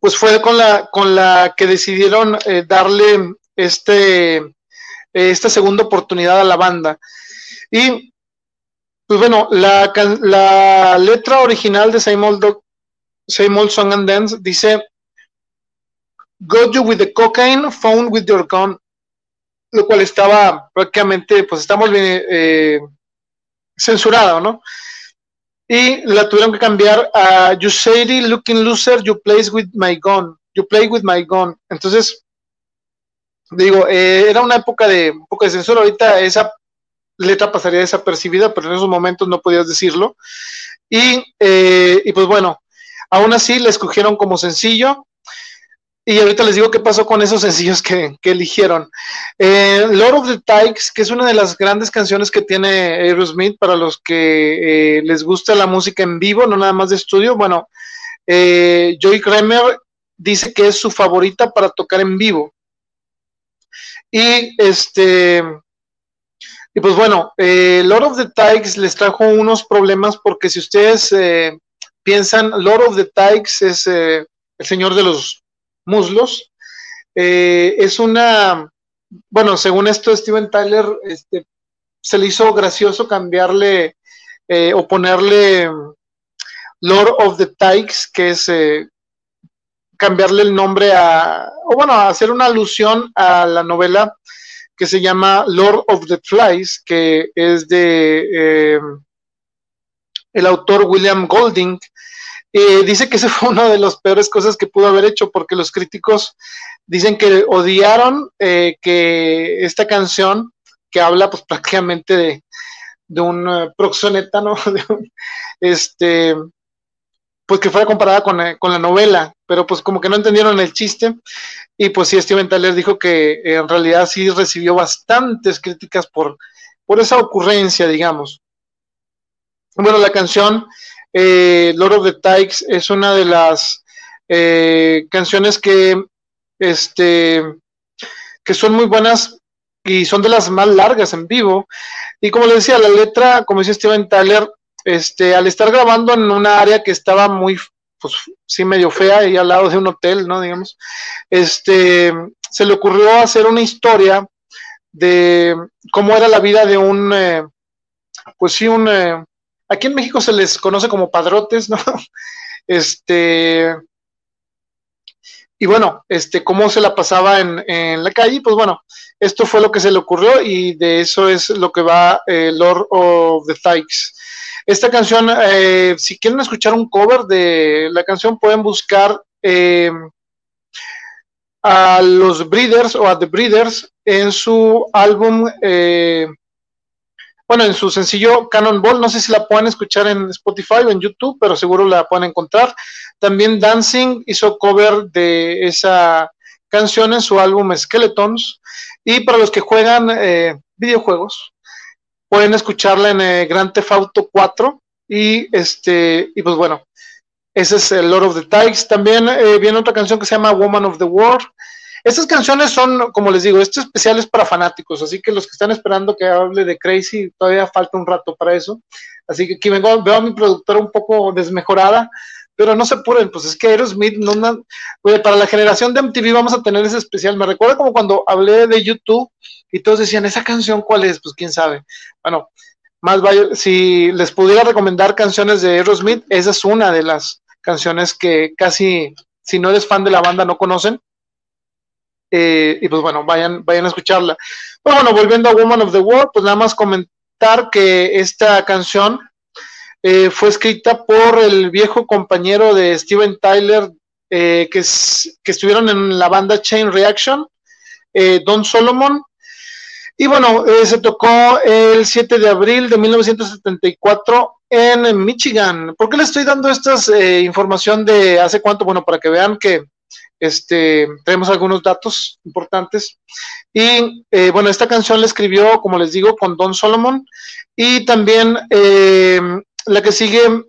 A: pues fue con la, con la que decidieron eh, darle este, eh, esta segunda oportunidad a la banda. Y, pues bueno, la, la letra original de Same Old, Song and Dance dice, Got you with the cocaine, found with your gun lo cual estaba prácticamente, pues estamos bien eh, censurado, ¿no? Y la tuvieron que cambiar a You Shady Looking Loser, You Play with My Gun, You Play with My Gun. Entonces, digo, eh, era una época de un poco de censura, ahorita esa letra pasaría desapercibida, pero en esos momentos no podías decirlo. Y, eh, y pues bueno, aún así le escogieron como sencillo y ahorita les digo qué pasó con esos sencillos que, eligieron. Eh, Lord of the Tikes, que es una de las grandes canciones que tiene Aerosmith para los que eh, les gusta la música en vivo, no nada más de estudio. Bueno, eh, Joey Kramer dice que es su favorita para tocar en vivo. Y este, y pues bueno, eh, Lord of the Tikes les trajo unos problemas porque si ustedes piensan, Lord of the Tikes es el señor de los muslos, es una, bueno, según esto Steven Tyler, este, se le hizo gracioso cambiarle o ponerle Lord of the Tikes, que es cambiarle el nombre a, o bueno, hacer una alusión a la novela que se llama Lord of the Flies, que es de eh, el autor William Golding. Dice que esa fue una de las peores cosas que pudo haber hecho porque los críticos dicen que odiaron eh, que esta canción que habla pues prácticamente de, de un uh, proxoneta, ¿no? este, pues que fuera comparada con, eh, con, la novela, pero pues como que no entendieron el chiste y pues sí, Steven Tyler dijo que en realidad sí recibió bastantes críticas por, por esa ocurrencia, digamos. Bueno, la canción eh, Lord of the Tikes es una de las eh, canciones que, este, que son muy buenas y son de las más largas en vivo. Y como le decía, la letra, como decía Steven Tyler, este, al estar grabando en una área que estaba muy, pues sí, medio fea y al lado de un hotel, ¿no? Digamos, este, se le ocurrió hacer una historia de cómo era la vida de un, eh, pues sí, un, eh, aquí en México se les conoce como padrotes, ¿no? Este, y bueno, este, cómo se la pasaba en, en, la calle, pues bueno, esto fue lo que se le ocurrió y de eso es lo que va eh, Lord of the Thikes. Esta canción, eh, si quieren escuchar un cover de la canción, pueden buscar eh, a los Breeders o a The Breeders en su álbum, eh, bueno, en su sencillo Cannonball. No sé si la pueden escuchar en Spotify o en YouTube, pero seguro la pueden encontrar. También Dancing hizo cover de esa canción en su álbum Skeletons. Y para los que juegan videojuegos, pueden escucharla en eh, Grand Theft Auto 4 y este y pues bueno ese es el Lord of the Tikes también eh, viene otra canción que se llama Woman of the World estas canciones son como les digo este especial es para fanáticos así que los que están esperando que hable de Crazy todavía falta un rato para eso así que aquí vengo veo a mi productora un poco desmejorada pero no se apuren, pues es que Aerosmith, no, para la generación de MTV vamos a tener ese especial. Me recuerda como cuando hablé de YouTube y todos decían, ¿esa canción cuál es? Pues quién sabe. Bueno, más vaya, si les pudiera recomendar canciones de Aerosmith, esa es una de las canciones que casi, si no eres fan de la banda, no conocen. Eh, y pues bueno, vayan, vayan a escucharla. Pero bueno, volviendo a Woman of the World, pues nada más comentar que esta canción eh, fue escrita por el viejo compañero de Steven Tyler, eh, que, estuvieron en la banda Chain Reaction, Don Solomon. Y bueno, se tocó el 7 de abril de 1974 en Michigan. ¿Por qué le estoy dando esta información de hace cuánto? Bueno, para que vean que este, tenemos algunos datos importantes. Y bueno, esta canción la escribió, como les digo, con Don Solomon. Y también la que sigue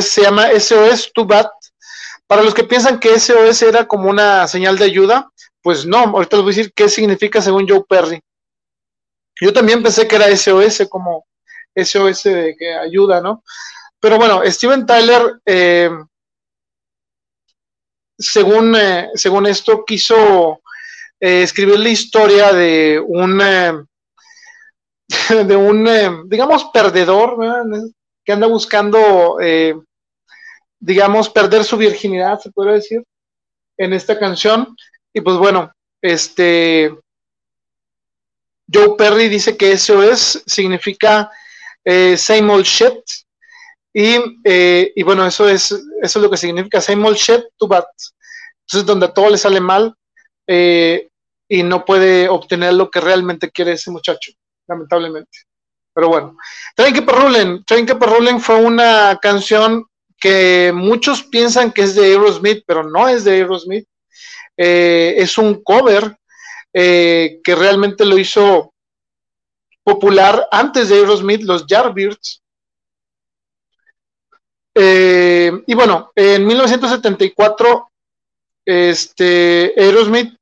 A: se llama SOS to Bat. Para los que piensan que SOS era como una señal de ayuda, pues no, ahorita les voy a decir qué significa según Joe Perry. Yo también pensé que era SOS como SOS de que ayuda, ¿no? Pero bueno, Steven Tyler, eh, según, eh, según esto, quiso eh, escribir la historia de un, de un, digamos, perdedor, que anda buscando, eh, digamos, perder su virginidad, se puede decir, en esta canción. Y pues bueno, este Joe Perry dice que eso es, significa eh, same old shit. Y, eh, y, bueno, eso es, eso es lo que significa same old shit to bad. Entonces, donde todo le sale mal y no puede obtener lo que realmente quiere ese muchacho, lamentablemente. Pero bueno, Train que Perrulen, Train que Perrulen fue una canción que muchos piensan que es de Aerosmith, pero no es de Aerosmith. Eh, es un cover eh, que realmente lo hizo popular antes de Aerosmith, los Yardbirds. Eh, y bueno, en 1974 este, Aerosmith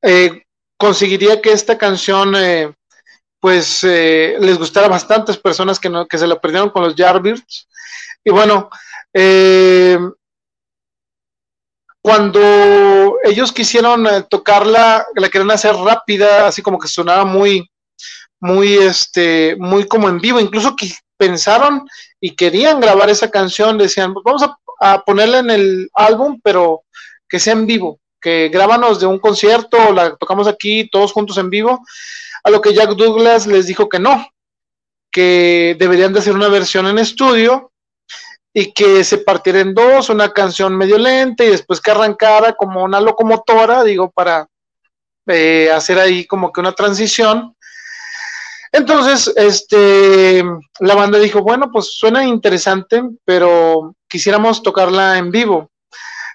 A: eh, conseguiría que esta canción eh, pues les gustara a bastantes personas que, no, que se la perdieron con los Yardbirds. Y bueno, cuando ellos quisieron tocarla, la querían hacer rápida, así como que sonaba muy, muy, este, muy como en vivo, incluso que pensaron y querían grabar esa canción, decían, pues vamos a, ponerla en el álbum, pero que sea en vivo que grábanos de un concierto, la tocamos aquí todos juntos en vivo, a lo que Jack Douglas les dijo que no, que deberían de hacer una versión en estudio y que se partiera en dos, una canción medio lenta y después que arrancara como una locomotora, digo, para eh, hacer ahí como que una transición. Entonces, este, la banda dijo, bueno, pues suena interesante, pero quisiéramos tocarla en vivo.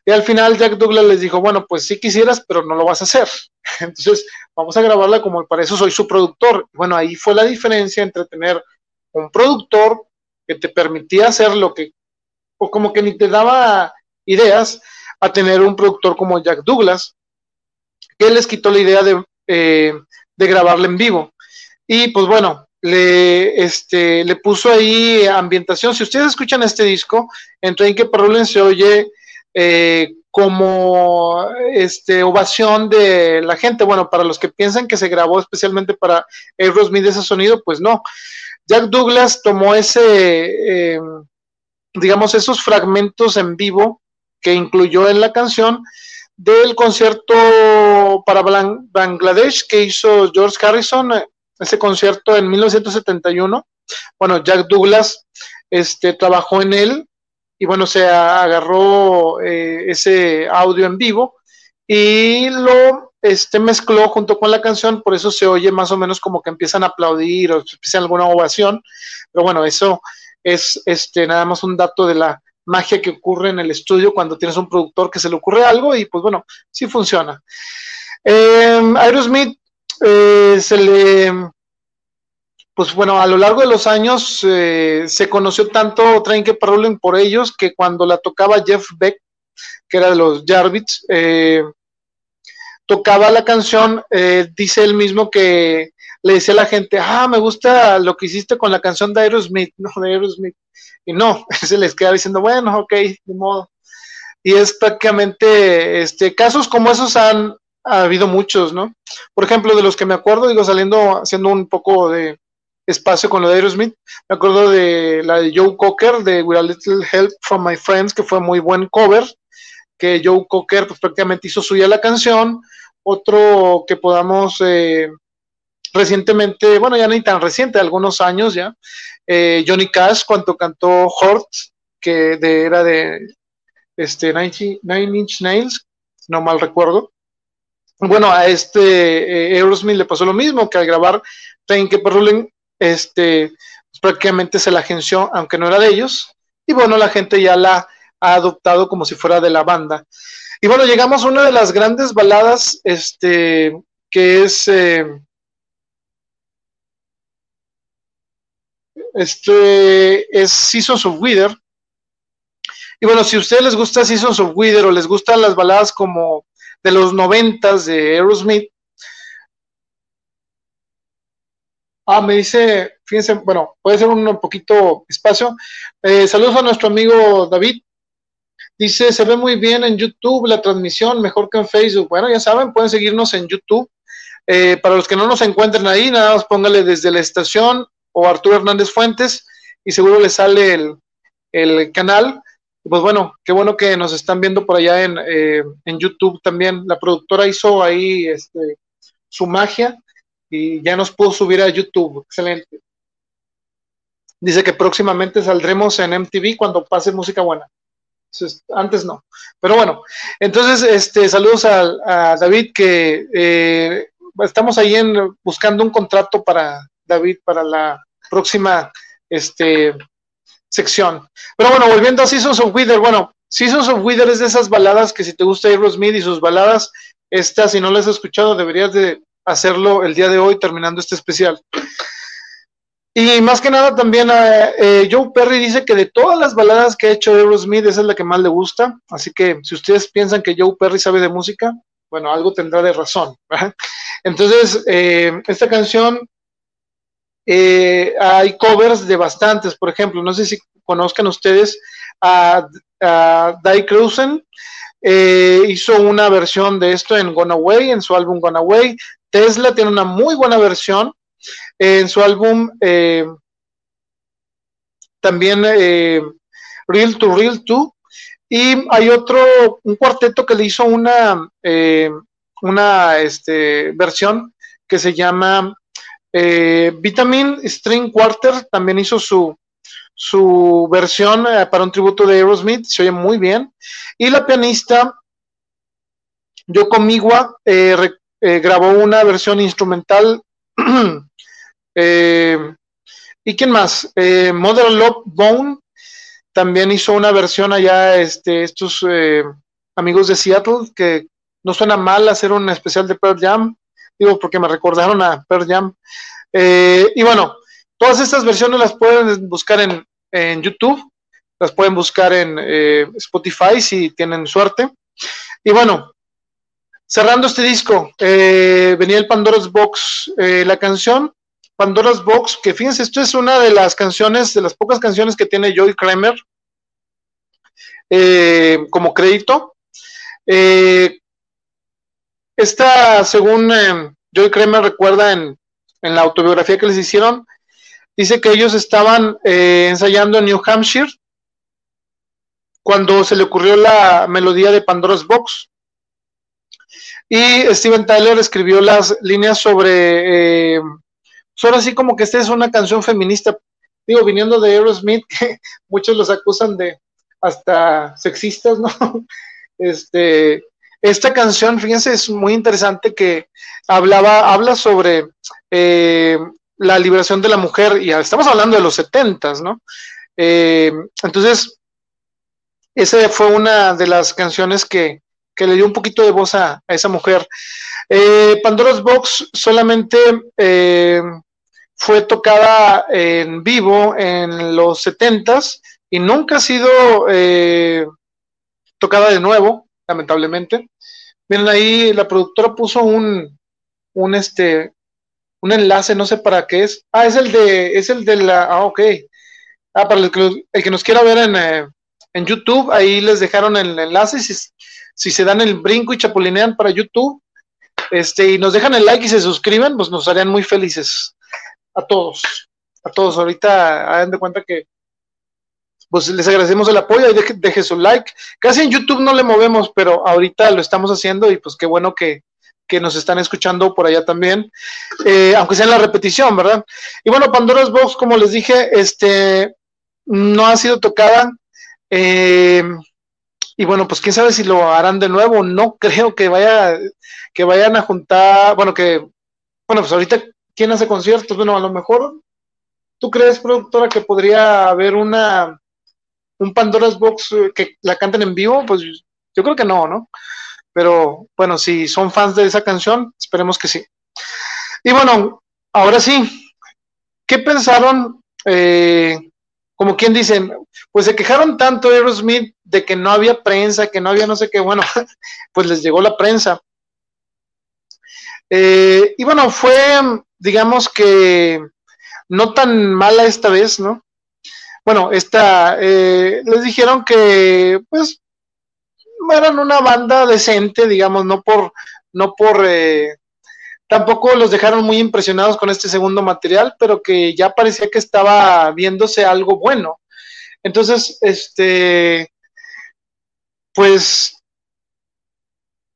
A: Y al final Jack Douglas les dijo, bueno, pues sí quisieras, pero no lo vas a hacer. Entonces, vamos a grabarla como para eso soy su productor. Bueno, ahí fue la diferencia entre tener un productor que te permitía hacer lo que, o como que ni te daba ideas, a tener un productor como Jack Douglas, que les quitó la idea de, eh, de grabarla en vivo. Y pues bueno, le, este, le puso ahí ambientación. Si ustedes escuchan este disco, en Train que Parolin se oye eh, como este, ovación de la gente. Bueno, para los que piensan que se grabó especialmente para Aerosmith ese sonido, pues no. Jack Douglas tomó ese, eh, digamos, esos fragmentos en vivo que incluyó en la canción del concierto para Bangladesh que hizo George Harrison, ese concierto en 1971. Bueno, Jack Douglas este, trabajó en él y bueno, se agarró eh, ese audio en vivo y lo este, mezcló junto con la canción, por eso se oye más o menos como que empiezan a aplaudir o empiezan alguna ovación, pero bueno, eso es este, nada más un dato de la magia que ocurre en el estudio cuando tienes un productor que se le ocurre algo y pues bueno, sí funciona. Eh, Aerosmith eh, se le pues bueno, a lo largo de los años eh, se conoció tanto Train que Parolin por ellos que cuando la tocaba Jeff Beck, que era de los Jarvits, eh, tocaba la canción, dice él mismo que le decía a la gente, ah, me gusta lo que hiciste con la canción de Aerosmith, no, de Aerosmith. Y no, se les queda diciendo, bueno, ok, de modo. Y es prácticamente, este, casos como esos han ha habido muchos, ¿no? Por ejemplo, de los que me acuerdo, digo, saliendo, haciendo un poco de, espacio con lo de Aerosmith. Me acuerdo de la de Joe Cocker, de With a Little Help from My Friends, que fue muy buen cover, que Joe Cocker pues, prácticamente hizo suya la canción. Otro que podamos eh, recientemente, bueno, ya ni tan reciente, algunos años ya, eh, Johnny Cash cuando cantó Hort, que de, era de este, Nine, Inch Nails, no mal recuerdo. Bueno, a este eh, le pasó lo mismo, que al grabar Thank You Rolling este, pues, prácticamente se la agenció, aunque no era de ellos, y bueno, la gente ya la ha adoptado como si fuera de la banda. Y bueno, llegamos a una de las grandes baladas, este, que es eh, este es Seasons of Wither. Y bueno, si a ustedes les gusta Seasons of Wither o les gustan las baladas como de los noventas de Aerosmith, Ah, me dice, fíjense, bueno, puede ser un poquito espacio. Eh, saludos a nuestro amigo David. Dice, se ve muy bien en YouTube la transmisión, mejor que en Facebook. Bueno, ya saben, pueden seguirnos en YouTube. Eh, para los que no nos encuentren ahí, nada más póngale desde la estación o Arturo Hernández Fuentes y seguro le sale el, el canal. Pues bueno, qué bueno que nos están viendo por allá en, eh, en YouTube también. La productora hizo ahí este, su magia y ya nos pudo subir a YouTube. Excelente. Dice que próximamente saldremos en MTV cuando pase música buena. Antes no. Pero bueno, entonces, este, saludos a, David que eh, estamos ahí en, buscando un contrato para David para la próxima este, sección. Pero bueno, volviendo a Seasons of Wither, bueno, Seasons of Wither es de esas baladas que si te gusta Aerosmith y sus baladas, estas, si no las has escuchado, deberías de hacerlo el día de hoy terminando este especial. Y más que nada también eh, eh, Joe Perry dice que de todas las baladas que ha hecho Aerosmith, esa es la que más le gusta. Así que si ustedes piensan que Joe Perry sabe de música, bueno, algo tendrá de razón. Entonces, eh, esta canción hay covers de bastantes, por ejemplo, no sé si conozcan ustedes a, a Die Cruisen, hizo una versión de esto en Gone Away, en su álbum Gone Away. Tesla tiene una muy buena versión en su álbum eh, también eh, Real to Real 2. Y hay otro, un cuarteto que le hizo una, eh, una este, versión que se llama Vitamin String Quarter, también hizo su, su versión para un tributo de Aerosmith, se oye muy bien. Y la pianista Yoko Miwa grabó una versión instrumental Eh, ¿Y quién más? Eh, Mother Love Bone también hizo una versión allá, este, estos eh, amigos de Seattle, que no suena mal hacer un especial de Pearl Jam, digo porque me recordaron a Pearl Jam. y bueno, todas estas versiones las pueden buscar en, en YouTube, las pueden buscar en Spotify si tienen suerte. Y bueno, cerrando este disco, venía el Pandora's Box, la canción Pandora's Box, que fíjense, esto es una de las canciones, de las pocas canciones que tiene Joy Kramer eh, como crédito. Eh, esta, según eh, Joy Kramer recuerda en, la autobiografía que les hicieron, dice que ellos estaban ensayando en New Hampshire cuando se le ocurrió la melodía de Pandora's Box. Y Steven Tyler escribió las líneas sobre Solo así como que esta es una canción feminista, digo, viniendo de Aerosmith, que muchos los acusan de hasta sexistas, ¿no? Este, esta canción, fíjense, es muy interesante que hablaba, habla sobre eh, la liberación de la mujer, y estamos hablando de los setentas, ¿no? Eh, entonces, esa fue una de las canciones que, le dio un poquito de voz a, esa mujer. Eh, Pandora's Box solamente fue tocada en vivo en los setentas y nunca ha sido tocada de nuevo, lamentablemente. Miren ahí, la productora puso un, un este, un enlace, no sé para qué es. Ah, es el de, es el de la, ah, ok. Ah, para el que, el que nos quiera ver en, eh, en, YouTube, ahí les dejaron el enlace. Si, si se dan el brinco y chapulinean para YouTube, este, y nos dejan el like y se suscriben, pues nos harían muy felices a todos, a todos. Ahorita hagan de cuenta que pues les agradecemos el apoyo y deje, su like. Casi en YouTube no le movemos, pero ahorita lo estamos haciendo y pues qué bueno que, nos están escuchando por allá también, eh, aunque sea en la repetición, ¿verdad? Y bueno, Pandora's Box, como les dije, este no ha sido tocada. Eh, y bueno, pues quién sabe si lo harán de nuevo. No creo que vaya, que vayan a juntar, bueno, que, bueno, pues ahorita ¿Quién hace conciertos? Bueno, a lo mejor, ¿tú crees, productora, que podría haber una un Pandora's Box eh, que la canten en vivo? Pues yo creo que no, ¿no? Pero bueno, si son fans de esa canción, esperemos que sí. Y bueno, ahora sí, ¿qué pensaron? Eh, como quien dicen, pues se quejaron tanto Aerosmith de que no había prensa, que no había no sé qué, bueno, pues les llegó la prensa. Eh, y bueno, fue digamos que no tan mala esta vez, ¿no? Bueno, esta, eh, les dijeron que, pues, eran una banda decente, digamos, no por, no por, eh, tampoco los dejaron muy impresionados con este segundo material, pero que ya parecía que estaba viéndose algo bueno. Entonces, este, pues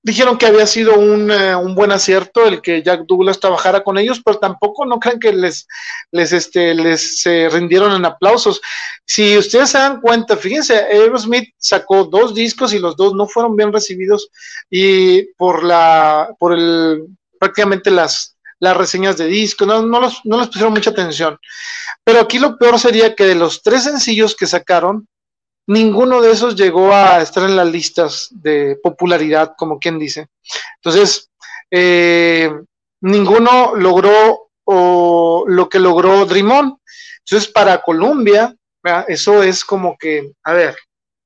A: dijeron que había sido eh, un, buen acierto el que Jack Douglas trabajara con ellos, pero tampoco no crean que les, les, este, les rindieron en aplausos. Si ustedes se dan cuenta, fíjense, Aerosmith sacó dos discos y los dos no fueron bien recibidos y por la, por el, prácticamente las, las reseñas de disco, no, no, los, no les pusieron mucha atención. Pero aquí lo peor sería que de los tres sencillos que sacaron, ninguno de esos llegó a estar en las listas de popularidad, como quien dice. Entonces, eh, ninguno logró o lo que logró Dream Entonces, para Columbia, eso es como que, a ver,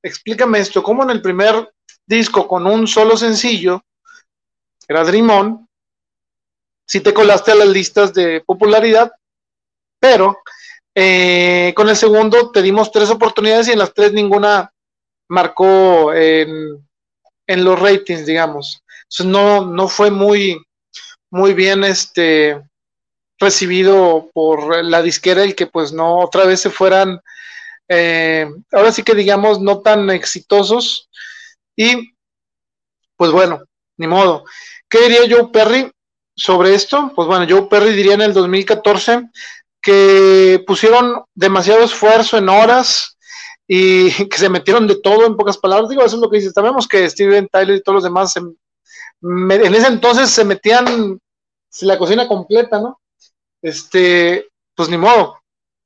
A: explícame esto, ¿cómo en el primer disco con un solo sencillo, era Dream On, si te colaste a las listas de popularidad, pero eh, con el segundo te dimos tres oportunidades y en las tres ninguna marcó en, los ratings, digamos. Entonces no, no fue muy, muy bien este recibido por la disquera el que pues no otra vez se fueran eh, ahora sí que digamos no tan exitosos y pues bueno, ni modo. ¿Qué diría Joe Perry sobre esto? Pues bueno, Joe Perry diría en el 2014 que pusieron demasiado esfuerzo en horas y que se metieron de todo en pocas palabras. Digo, eso es lo que dice. Sabemos que Steven Tyler y todos los demás en ese entonces se metían la cocina completa, ¿no? Este, pues ni modo.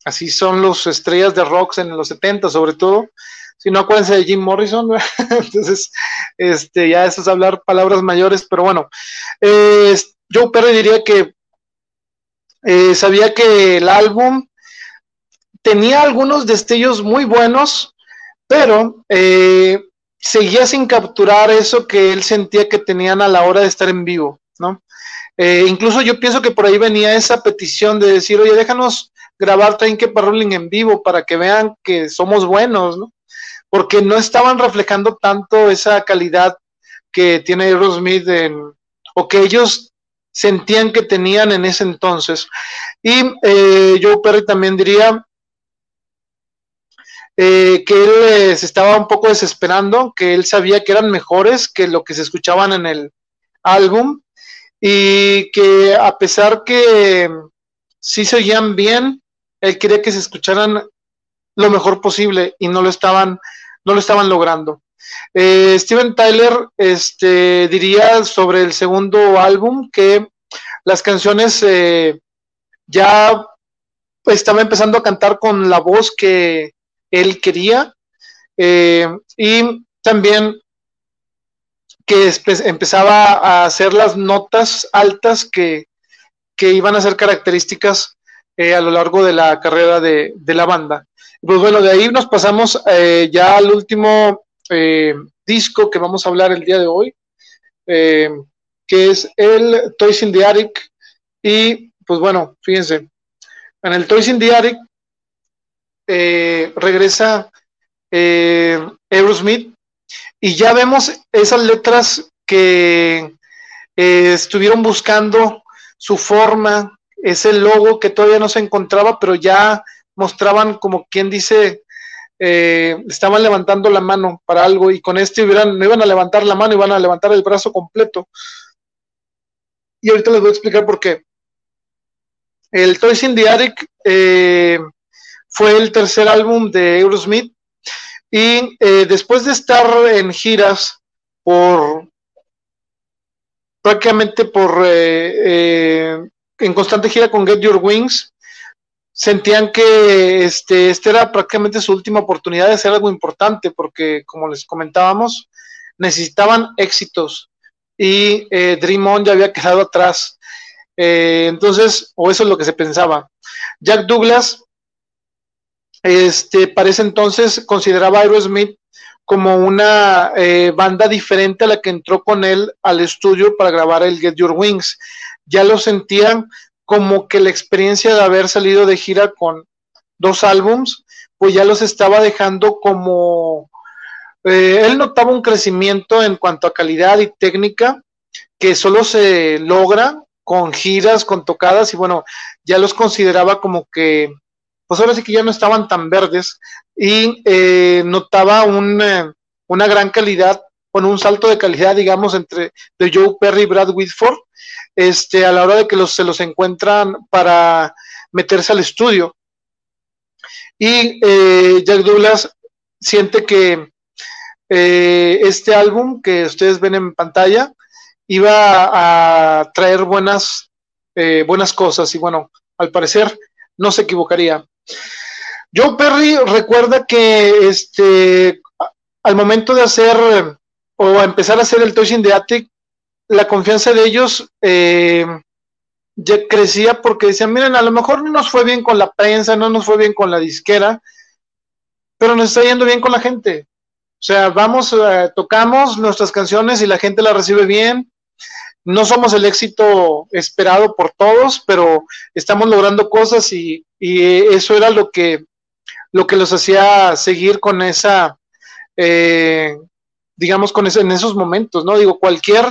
A: Así son los estrellas de rocks en los 70 sobre todo si no acuérdense de Jim Morrison, entonces, este, ya eso es hablar palabras mayores, pero bueno, eh, Joe Perry diría que eh, sabía que el álbum tenía algunos destellos muy buenos, pero eh, seguía sin capturar eso que él sentía que tenían a la hora de estar en vivo, ¿no? Eh, incluso yo pienso que por ahí venía esa petición de decir, oye, déjanos grabar Train que Rolling en vivo para que vean que somos buenos, ¿no? porque no estaban reflejando tanto esa calidad que tiene Aerosmith en, o que ellos sentían que tenían en ese entonces. Y eh, Joe Perry también diría eh, que él eh, se estaba un poco desesperando, que él sabía que eran mejores que lo que se escuchaban en el álbum y que a pesar que sí se oían bien, él quería que se escucharan lo mejor posible y no lo estaban no lo estaban logrando. Eh, Steven Tyler este, diría sobre el segundo álbum que las canciones eh, ya estaba empezando a cantar con la voz que él quería eh, y también que empezaba a hacer las notas altas que, iban a ser características a lo largo de la carrera de la banda. Pues bueno, de ahí nos pasamos ya al último eh, disco que vamos a hablar el día de hoy, eh, que es el Toys in the. Y pues bueno, fíjense, en el Toys in the Attic regresa Aerosmith y ya vemos esas letras que estuvieron buscando su forma, ese logo que todavía no se encontraba, pero ya mostraban como quien dice, eh, estaban levantando la mano para algo y con este no iban a levantar la mano, iban a levantar el brazo completo. Y ahorita les voy a explicar por qué. El Toys in the Attic eh, fue el tercer álbum de Aerosmith y eh, después de estar en giras por prácticamente por en constante gira con Get Your Wings, sentían que este, esta era prácticamente su última oportunidad de hacer algo importante, porque como les comentábamos, necesitaban éxitos y eh, Dream On ya había quedado atrás. Eh, entonces, o eso es lo que se pensaba. Jack Douglas, este, parece entonces consideraba a Aerosmith como una eh, banda diferente a la que entró con él al estudio para grabar el Get Your Wings. Ya lo sentían como que la experiencia de haber salido de gira con dos álbums, pues ya los estaba dejando como... Eh, él notaba un crecimiento en cuanto a calidad y técnica que solo se logra con giras, con tocadas y bueno, ya los consideraba como que, pues ahora sí que ya no estaban tan verdes y eh, notaba un, una gran calidad, bueno, un salto de calidad, digamos, entre de Joe Perry y Brad Whitford, este, a la hora de que se los encuentran para meterse al estudio. Y eh, Jack Douglas siente que eh, este álbum que ustedes ven en pantalla iba a traer buenas, eh, buenas cosas y bueno, al parecer no se equivocaría. Joe Perry recuerda que este, al momento de hacer o empezar a hacer el Toys in the Attic, la confianza de ellos eh, ya crecía porque decían, miren, a lo mejor no nos fue bien con la prensa, no nos fue bien con la disquera, pero nos está yendo bien con la gente. O sea, vamos, eh, tocamos nuestras canciones y la gente las recibe bien. No somos el éxito esperado por todos, pero estamos logrando cosas y, eso era lo que, lo que los hacía seguir con esa, eh, digamos, con ese, en esos momentos, ¿no? Digo, cualquier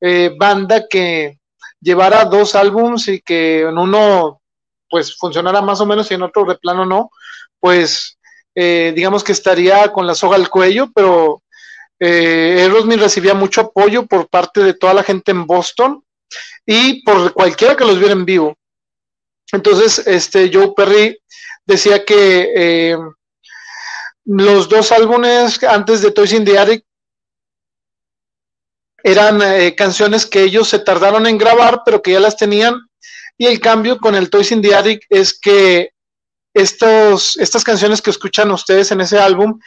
A: eh, banda que llevara dos álbums y que en uno, pues, funcionara más o menos y en otro de plano no, pues eh, digamos que estaría con la soga al cuello, pero eh, Aerosmith recibía mucho apoyo por parte de toda la gente en Boston y por cualquiera que los viera en vivo. Entonces, este Joe Perry decía que eh, los dos álbumes antes de Toys in the Attic eran eh, canciones que ellos se tardaron en grabar, pero que ya las tenían. Y el cambio con el Toys in the Attic es que estos, estas canciones que escuchan ustedes en ese álbum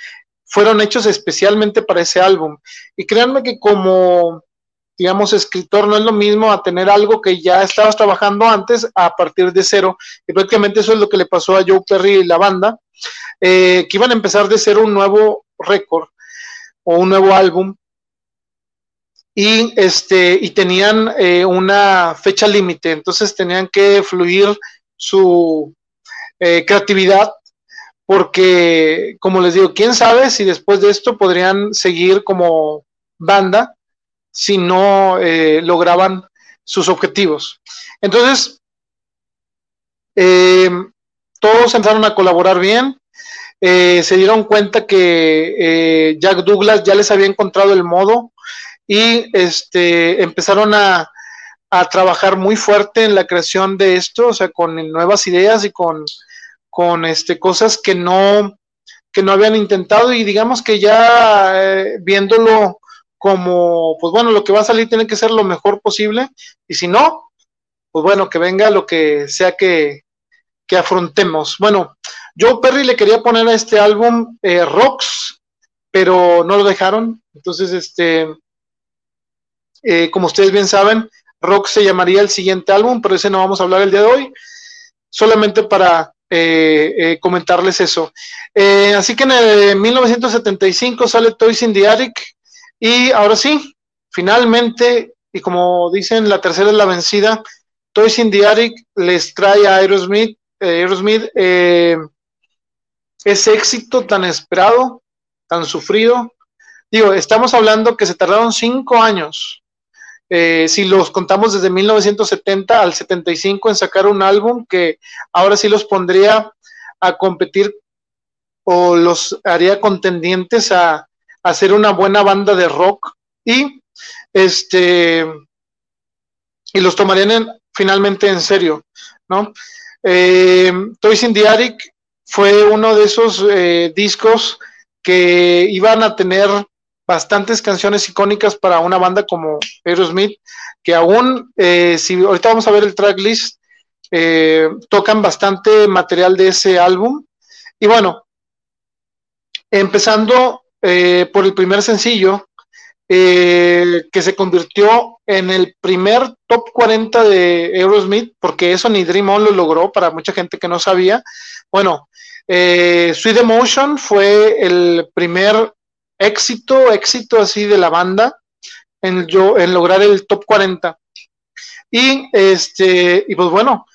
A: fueron hechos especialmente para ese álbum. Y créanme que como, digamos, escritor no es lo mismo a tener algo que ya estabas trabajando antes a partir de cero. Y prácticamente eso es lo que le pasó a Joe Perry y la banda, eh, que iban a empezar de cero un nuevo récord o un nuevo álbum. Y, este, y tenían eh, una fecha límite, entonces tenían que fluir su, eh, creatividad, porque, como les digo, quién sabe si después de esto podrían seguir como banda si no eh, lograban sus objetivos. Entonces, todos empezaron a colaborar bien. se dieron cuenta que Jack Douglas ya les había encontrado el modo y este, empezaron a, a trabajar muy fuerte en la creación de esto, o sea, con nuevas ideas y con con este, cosas que no, que no habían intentado y digamos que ya eh, viéndolo como, pues bueno, lo que va a salir tiene que ser lo mejor posible y si no, pues bueno, que venga lo que sea que, que afrontemos. Bueno, Joe Perry le quería poner a este álbum eh, Rocks, pero no lo dejaron. Entonces, este, eh, como ustedes bien saben, Rocks se llamaría el siguiente álbum, pero ese no vamos a hablar el día de hoy. Solamente para eh, eh, comentarles eso. Así que en 1975 sale Toys in the Attic y ahora sí, finalmente, y como dicen, la tercera es la vencida, Toys in the Attic les trae a Aerosmith, Aerosmith ese éxito tan esperado, tan sufrido. Digo, estamos hablando que se tardaron cinco años eh, si los contamos desde 1970 al 75 en sacar un álbum que ahora sí los pondría a competir o los haría contendientes a, hacer una buena banda de rock y este y los tomarían finalmente en serio, ¿no? Eh, Toys in the Attic fue uno de esos eh, discos que iban a tener bastantes canciones icónicas para una banda como Aerosmith, que aún, eh, si ahorita vamos a ver el tracklist, eh, tocan bastante material de ese álbum. Y bueno, empezando eh, por el primer sencillo, que se convirtió en el primer top 40 de Aerosmith, porque eso ni Dream On lo logró para mucha gente que no sabía. Bueno, Sweet Emotion fue el primer éxito, éxito así de la banda en, yo, en lograr el top 40. Y este, y pues bueno,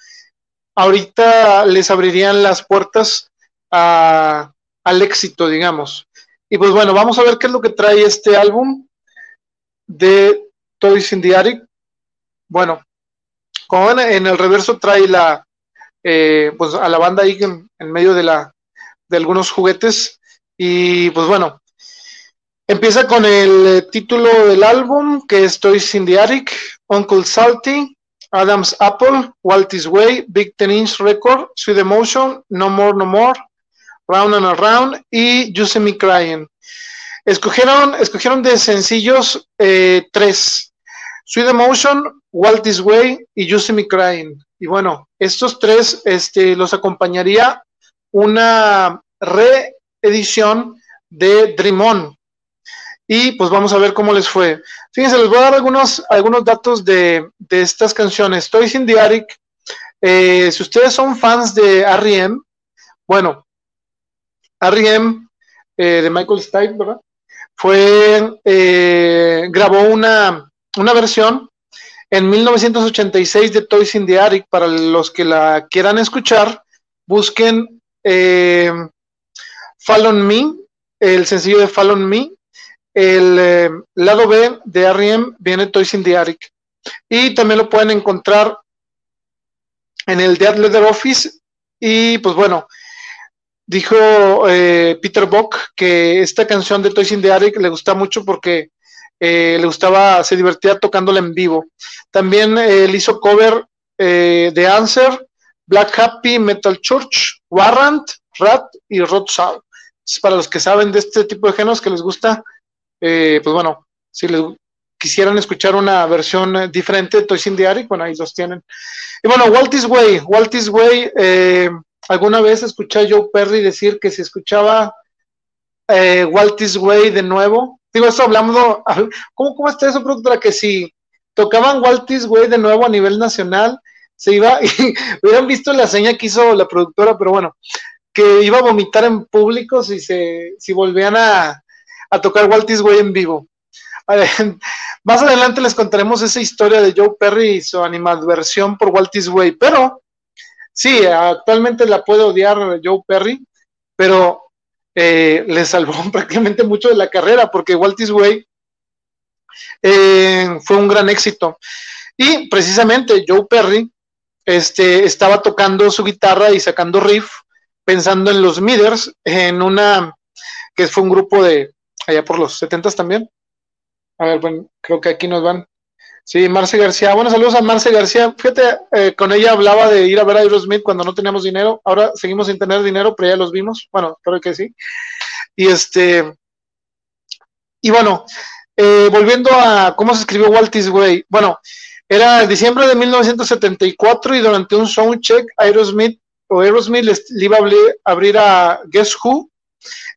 A: ahorita les abrirían las puertas a, al éxito, digamos. Y pues bueno, vamos a ver qué es lo que trae este álbum de Toys in the Attic. Bueno, como ven, en el reverso trae la, eh, pues a la banda ahí en, en, medio de la, de algunos juguetes. Y pues bueno, Empieza con el eh, título del álbum, que es Toys in the Attic, Uncle Salty, Adam's Apple, Walt's Way, Big Ten Inch Record, Sweet Emotion, No More, No More, Round and Around y You See Me Crying. Escogieron, escogieron de sencillos eh, tres, Sweet Emotion, Walt's Way y You See Me Crying. Y bueno, estos tres este, los acompañaría una reedición de Dream On, y pues vamos a ver cómo les fue. Fíjense, les voy a dar algunos, algunos datos de, estas canciones. Toys in the Attic, eh, si ustedes son fans de R.E.M., bueno, R.E.M. Eh, de Michael Stipe, ¿verdad? Fue, eh, grabó una, una versión en 1986 de Toys in the Attic. Para los que la quieran escuchar, busquen eh, Fall on Me, el sencillo de Fall on Me. El eh, lado B de R.E.M. viene Toys in the Attic. Y también lo pueden encontrar en el Dead Leather Office. Y pues bueno, dijo eh, Peter Bock que esta canción de Toys in the Attic le gusta mucho porque eh, le gustaba, se divertía tocándola en vivo. También él hizo cover de Answer, Black Happy, Metal Church, Warrant, Rat y Rod Soul. Para los que saben de este tipo de géneros que les gusta, pues bueno, si quisieran escuchar una versión diferente de Toys in the bueno, ahí los tienen. Y bueno, Walt Way, Walt Way, alguna vez escuché a Joe Perry decir que si escuchaba eh, Walt Way de nuevo, digo, eso hablando, ¿cómo, cómo está eso, productora? Que si tocaban Walt Way de nuevo a nivel nacional, se iba, y hubieran visto la seña que hizo la productora, pero bueno, que iba a vomitar en público si, se, si volvían a, a tocar Walt Is Way en vivo. más adelante les contaremos esa historia de Joe Perry y su animadversión por Walt Is Way, pero sí, actualmente la puede odiar Joe Perry, pero eh, le salvó prácticamente mucho de la carrera porque Walt Way eh, fue un gran éxito. Y precisamente Joe Perry este, estaba tocando su guitarra y sacando riff, pensando en los Miders, en una que fue un grupo de allá por los 70 también. A ver, bueno, creo que aquí nos van. Sí, Marce García. Bueno, saludos a Marce García. Fíjate, eh, con ella hablaba de ir a ver a Aerosmith cuando no teníamos dinero. Ahora seguimos sin tener dinero, pero ya los vimos. Bueno, creo que sí. Y este. Y bueno, eh, volviendo a cómo se escribió Walt Way. Bueno, era diciembre de 1974 y durante un soundcheck, Aerosmith o Aerosmith le iba a abrir a Guess Who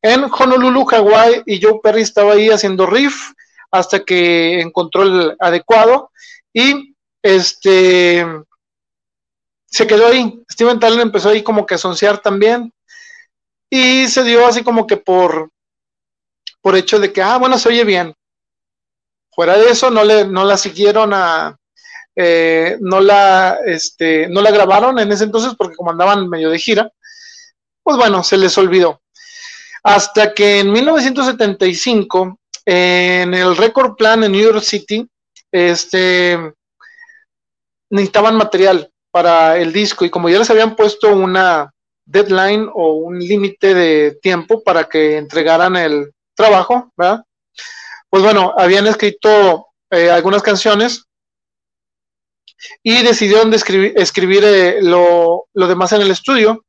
A: en Honolulu, Hawaii, y Joe Perry estaba ahí haciendo riff hasta que encontró el adecuado y este se quedó ahí. Steven Tyler empezó ahí como que a sonciar también y se dio así como que por por hecho de que ah bueno se oye bien. Fuera de eso no le no la siguieron a eh, no la este no la grabaron en ese entonces porque como andaban medio de gira pues bueno se les olvidó hasta que en 1975 en el Record Plan en New York City, este, necesitaban material para el disco y como ya les habían puesto una deadline o un límite de tiempo para que entregaran el trabajo, ¿verdad? Pues bueno, habían escrito eh, algunas canciones y decidieron de escribir, escribir eh, lo, lo demás en el estudio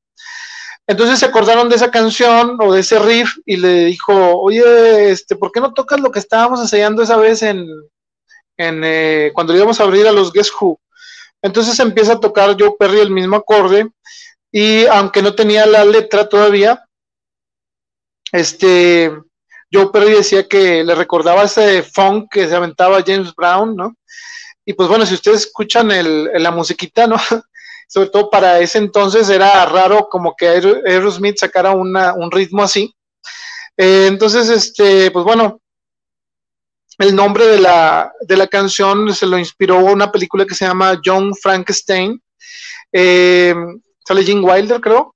A: entonces se acordaron de esa canción o de ese riff y le dijo, oye, este, ¿por qué no tocas lo que estábamos ensayando esa vez en, en eh, cuando íbamos a abrir a los Guess Who? Entonces empieza a tocar Joe Perry el mismo acorde y aunque no tenía la letra todavía, este, Joe Perry decía que le recordaba ese funk que se aventaba James Brown, ¿no? Y pues bueno, si ustedes escuchan el, la musiquita, ¿no? sobre todo para ese entonces era raro como que Aerosmith sacara una, un ritmo así. Eh, entonces, este, pues bueno, el nombre de la, de la canción se lo inspiró una película que se llama John Frankenstein. Eh, sale Jim Wilder, creo.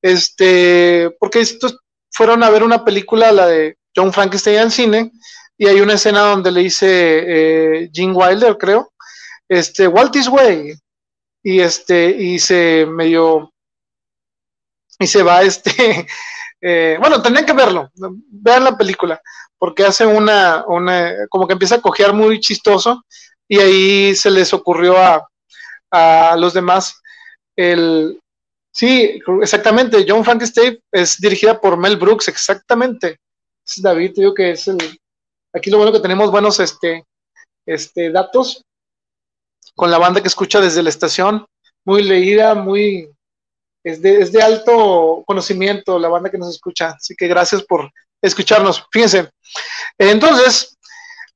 A: Este, porque estos fueron a ver una película, la de John Frankenstein en cine, y hay una escena donde le dice eh, Jim Wilder, creo, este, Walt Is Way, y este, y se medio, y se va este, eh, bueno, tendrían que verlo, vean la película, porque hace una, una, como que empieza a cojear muy chistoso, y ahí se les ocurrió a, a los demás el, sí, exactamente, John Frankenstein es dirigida por Mel Brooks, exactamente, es David, digo que es el, aquí lo bueno que tenemos buenos, este, este, datos, con la banda que escucha desde la estación, muy leída, muy, es de, es de alto conocimiento la banda que nos escucha, así que gracias por escucharnos. Fíjense. Entonces,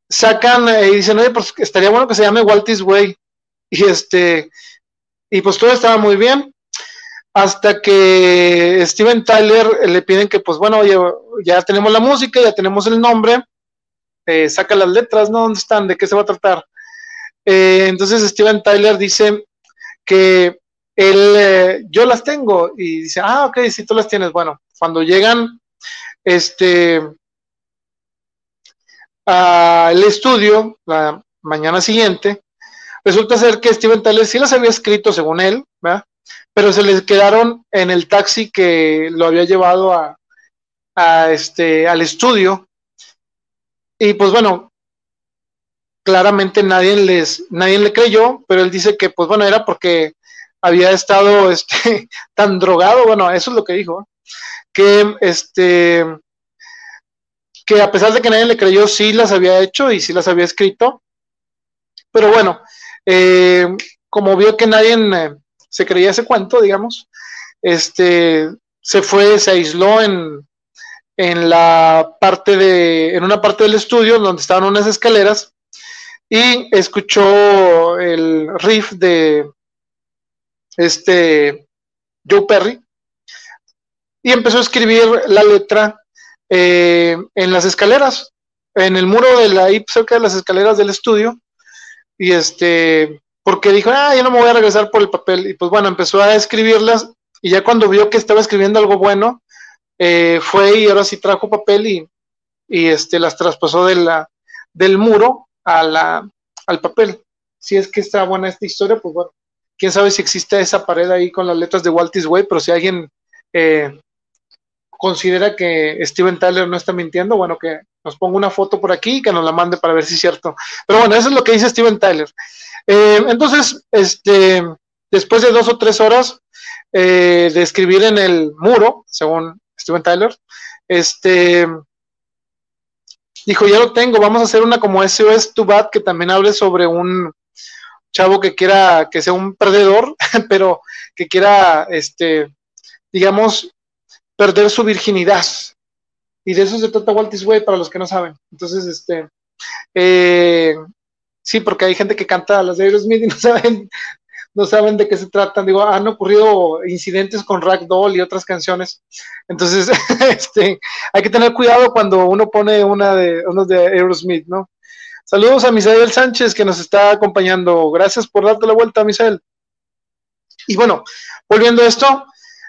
A: sacan y dicen, oye, pues estaría bueno que se llame Walt Way. Y este, y pues todo estaba muy bien. Hasta que Steven Tyler le piden que, pues bueno, oye, ya tenemos la música, ya tenemos el nombre, eh, saca las letras, ¿no? ¿Dónde están? ¿De qué se va a tratar? Eh, entonces Steven Tyler dice que él, eh, yo las tengo, y dice, ah, ok, si tú las tienes, bueno, cuando llegan, este, al estudio, la mañana siguiente, resulta ser que Steven Tyler sí las había escrito según él, pero se les quedaron en el taxi que lo había llevado a este, al estudio. Y pues bueno, claramente nadie les, nadie le creyó, pero él dice que pues bueno, era porque había estado este, tan drogado, bueno, eso es lo que dijo, que este que a pesar de que nadie le creyó, sí las había hecho y sí las había escrito. Pero bueno, eh, como vio que nadie eh, se creía ese cuento, digamos, este, se fue, se aisló en, en la parte de, en una parte del estudio donde estaban unas escaleras y escuchó el riff de este Joe Perry y empezó a escribir la letra eh, en las escaleras, en el muro de la cerca de las escaleras del estudio y este porque dijo, ah, yo no me voy a regresar por el papel. Y pues bueno, empezó a escribirlas y ya cuando vio que estaba escribiendo algo bueno, eh, fue y ahora sí trajo papel y, y este, las traspasó de la, del muro a la, al papel. Si es que está buena esta historia, pues bueno, quién sabe si existe esa pared ahí con las letras de Walt Disney, pero si alguien eh, considera que Steven Tyler no está mintiendo, bueno, que nos ponga una foto por aquí y que nos la mande para ver si es cierto. Pero bueno, eso es lo que dice Steven Tyler. Eh, entonces, este, después de dos o tres horas eh, de escribir en el muro, según Steven Tyler, este, dijo, ya lo tengo, vamos a hacer una como SOS to Bad que también hable sobre un chavo que quiera, que sea un perdedor, pero que quiera, este, digamos, perder su virginidad. Y de eso se trata Walt Disney para los que no saben. Entonces, este, eh, sí, porque hay gente que canta las de Aerosmith y no saben, no saben de qué se tratan. Digo, han ocurrido incidentes con Ragdoll y otras canciones. Entonces, este, hay que tener cuidado cuando uno pone una de, unos de Aerosmith, ¿no? Saludos a Misael Sánchez que nos está acompañando. Gracias por darte la vuelta, Misael. Y bueno, volviendo a esto,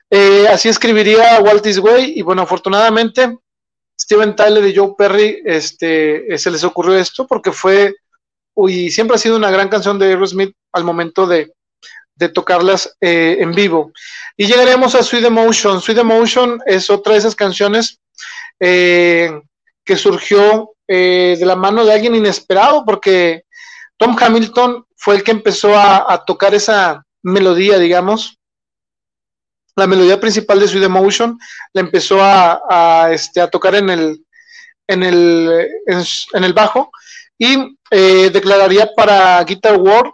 A: eh, así escribiría Walt Disney y bueno, afortunadamente Steven Tyler y Joe Perry este, se les ocurrió esto porque fue y siempre ha sido una gran canción de Aerosmith al momento de, tocarlas eh, en vivo. Y llegaremos a Sweet Emotion. Sweet Emotion es otra de esas canciones eh, que surgió de la mano de alguien inesperado porque Tom Hamilton fue el que empezó a tocar esa melodía, digamos, la melodía principal de Sweet Emotion, la empezó a, este, tocar en el, bajo y eh, declararía para Guitar World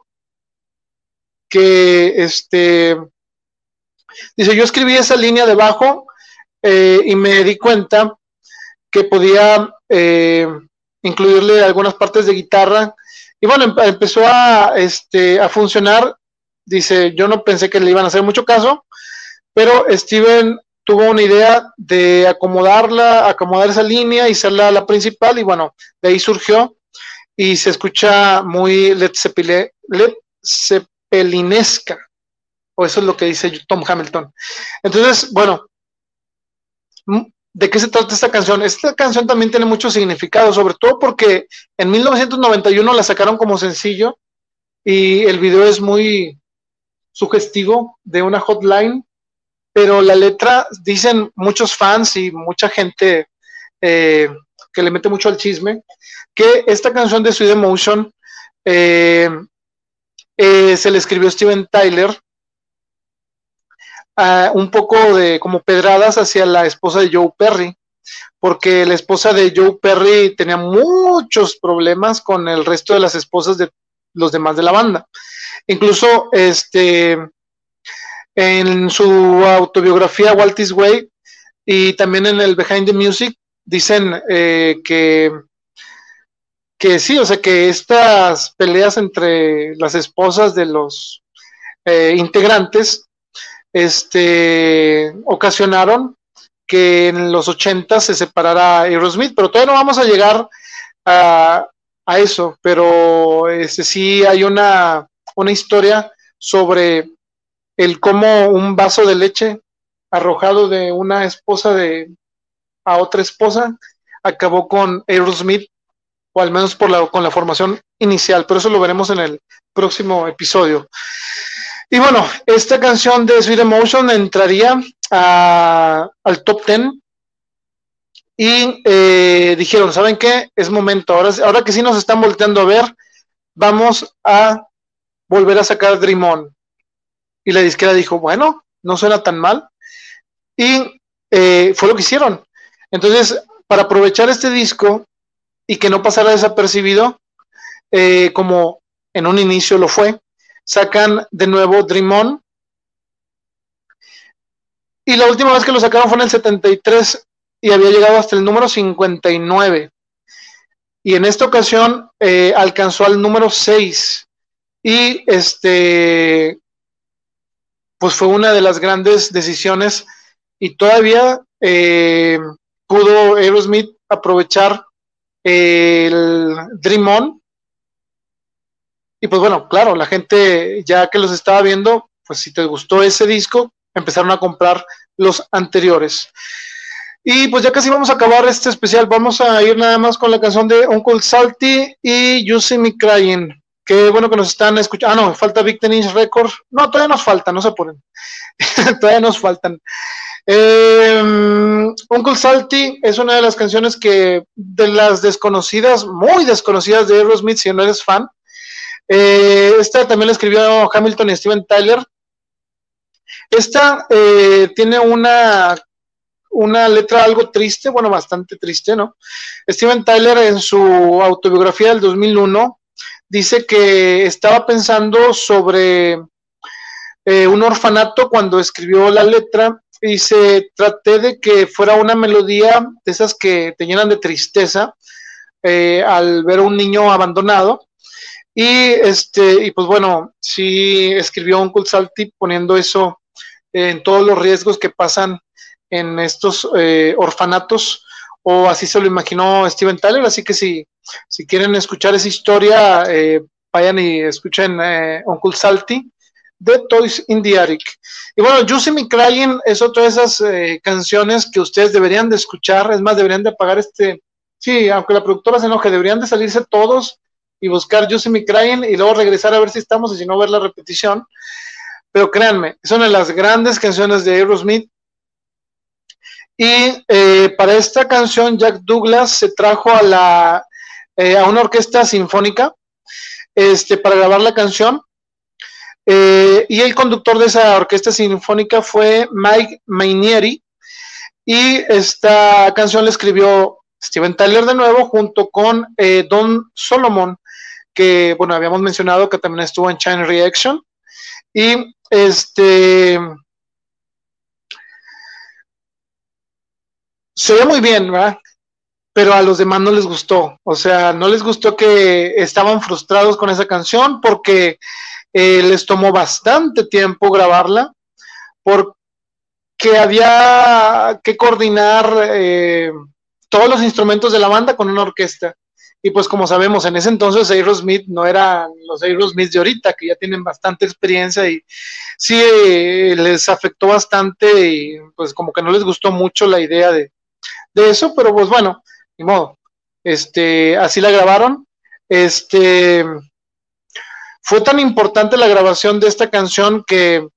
A: que este dice yo escribí esa línea de bajo eh, y me di cuenta que podía eh, incluirle algunas partes de guitarra. Y bueno empezó a este a funcionar. Dice yo no pensé que le iban a hacer mucho caso pero Steven tuvo una idea de acomodarla, acomodar esa línea y ser la, principal, y bueno, de ahí surgió. Y se escucha muy Led, Zeppelinesca, o eso es lo que dice Tom Hamilton. Entonces, bueno, ¿de qué se trata esta canción? Esta canción también tiene mucho significado, sobre todo porque en 1991 la sacaron como sencillo y el video es muy sugestivo de una hotline pero la letra, dicen muchos fans y mucha gente eh, que le mete mucho al chisme, que esta canción de Sweet Emotion eh, eh, se le escribió Steven Tyler un poco de como pedradas hacia la esposa de Joe Perry, porque la esposa de Joe Perry tenía muchos problemas con el resto de las esposas de los demás de la banda. Incluso este en su autobiografía Walt Way y también en el Behind the Music dicen eh, que, que sí, o sea, que estas peleas entre las esposas de los eh, integrantes este, ocasionaron que en los 80 se separara Aerosmith, pero todavía no vamos a llegar a, a eso, pero este, sí hay una, una historia sobre el cómo un vaso de leche arrojado de una esposa de a otra esposa acabó con Aerosmith o al menos por la, con la formación inicial, pero eso lo veremos en el próximo episodio. Y bueno, esta canción de Sweet Emotion entraría al top 10 y eh, dijeron, ¿saben qué? Es momento, ahora, ahora que sí nos están volteando a ver, vamos a volver a sacar Dream On. Y la disquera dijo, bueno, no suena tan mal. Y eh, fue lo que hicieron. Entonces, para aprovechar este disco y que no pasara desapercibido, eh, como en un inicio lo fue, sacan de nuevo Dream On. Y la última vez que lo sacaron fue en el 73 y había llegado hasta el número 59. Y en esta ocasión eh, alcanzó al número 6. Y este, pues fue una de las grandes decisiones y todavía eh, pudo Aerosmith aprovechar el Dream On. Y pues bueno, claro, la gente ya que los estaba viendo, pues si te gustó ese disco, empezaron a comprar los anteriores. Y pues ya casi vamos a acabar este especial, vamos a ir nada más con la canción de Uncle Salty y You See Me Crying. Qué bueno que nos están escuchando. Ah, no, falta Big Ten Inch Record. No, todavía nos falta, no se apuren. todavía nos faltan. Eh, Uncle Salty es una de las canciones que, de las desconocidas, muy desconocidas de Aerosmith, si no eres fan. Eh, esta también la escribió Hamilton y Steven Tyler. Esta eh, tiene una, una letra algo triste, bueno, bastante triste, ¿no? Steven Tyler en su autobiografía del 2001 dice que estaba pensando sobre eh, un orfanato cuando escribió la letra se traté de que fuera una melodía de esas que te llenan de tristeza eh, al ver a un niño abandonado. Y este, y pues bueno, sí escribió un Salty poniendo eso en todos los riesgos que pasan en estos eh, orfanatos o así se lo imaginó Steven Tyler, así que si, si quieren escuchar esa historia, eh, vayan y escuchen eh, Uncle Salty de Toys in the Attic. Y bueno, Juicy Me Crying es otra de esas eh, canciones que ustedes deberían de escuchar, es más, deberían de apagar este, sí, aunque la productora se enoje, deberían de salirse todos y buscar Juicy Me Crying y luego regresar a ver si estamos y si no ver la repetición. Pero créanme, es una de las grandes canciones de Aerosmith y eh, para esta canción, Jack Douglas se trajo a, la, eh, a una orquesta sinfónica este, para grabar la canción. Eh, y el conductor de esa orquesta sinfónica fue Mike Mainieri. Y esta canción la escribió Steven Tyler de nuevo junto con Don Solomon, que, bueno, habíamos mencionado que también estuvo en China Reaction. Y este se ve muy bien, ¿verdad? Pero a los demás no les gustó. O sea, no les gustó que estaban frustrados con esa canción porque eh, les tomó bastante tiempo grabarla, porque había que coordinar eh, todos los instrumentos de la banda con una orquesta. Y pues como sabemos, en ese entonces Aerosmith no eran los Aerosmith de ahorita, que ya tienen bastante experiencia y sí eh, les afectó bastante y pues como que no les gustó mucho la idea de, de eso, pero pues bueno, ni modo. Este, así la grabaron. Este, fue tan importante la grabación de esta canción que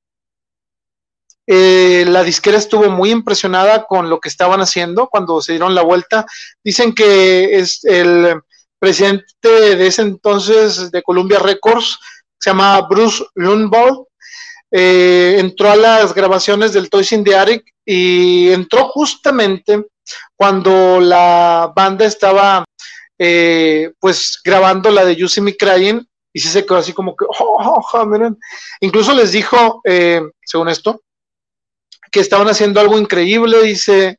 A: eh, la disquera estuvo muy impresionada con lo que estaban haciendo cuando se dieron la vuelta. Dicen que es el presidente de ese entonces de Columbia Records, se llama Bruce Lundball, eh, entró a las grabaciones del Toys in the Attic y entró justamente cuando la banda estaba eh, pues grabando la de You See Me Crying y sí se quedó así como que, oh, oh, miren. incluso les dijo, eh, según esto, que estaban haciendo algo increíble, dice,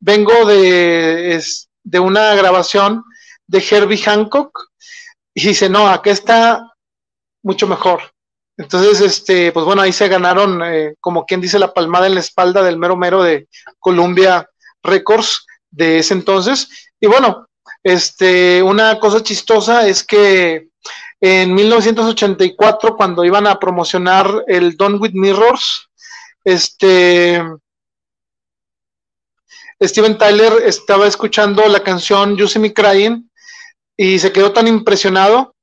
A: vengo de, de una grabación de Herbie Hancock y dice, no, acá está mucho mejor. Entonces, este, pues bueno, ahí se ganaron, eh, como quien dice, la palmada en la espalda del mero mero de Columbia Records de ese entonces. Y bueno, este, una cosa chistosa es que en 1984, cuando iban a promocionar el Don with Mirrors, este, Steven Tyler estaba escuchando la canción You See Me Crying y se quedó tan impresionado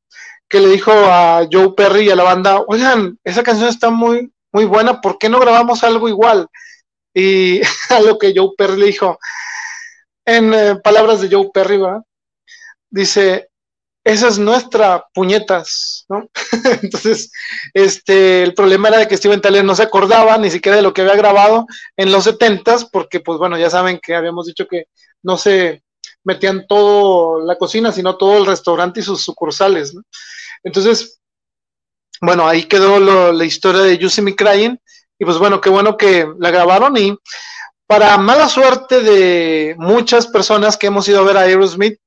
A: que le dijo a Joe Perry y a la banda, oigan, esa canción está muy, muy buena, ¿por qué no grabamos algo igual? Y a lo que Joe Perry le dijo, en eh, palabras de Joe Perry, ¿verdad? dice, esa es nuestra puñetas, ¿no? Entonces, este, el problema era de que Steven Tyler no se acordaba ni siquiera de lo que había grabado en los setentas, porque pues bueno, ya saben que habíamos dicho que no se metían todo la cocina, sino todo el restaurante y sus sucursales, ¿no? Entonces, bueno, ahí quedó la historia de You See y pues bueno, qué bueno que la grabaron y para mala suerte de muchas personas que hemos ido a ver a Aerosmith,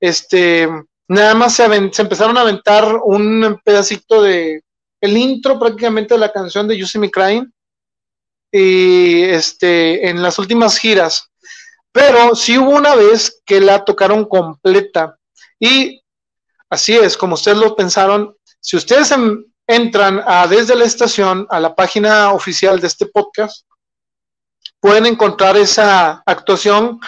A: este, nada más se, se empezaron a aventar un pedacito de el intro prácticamente de la canción de You See Me Crying y este, en las últimas giras. Pero sí hubo una vez que la tocaron completa. Y así es, como ustedes lo pensaron, si ustedes entran a, desde la estación a la página oficial de este podcast, pueden encontrar esa actuación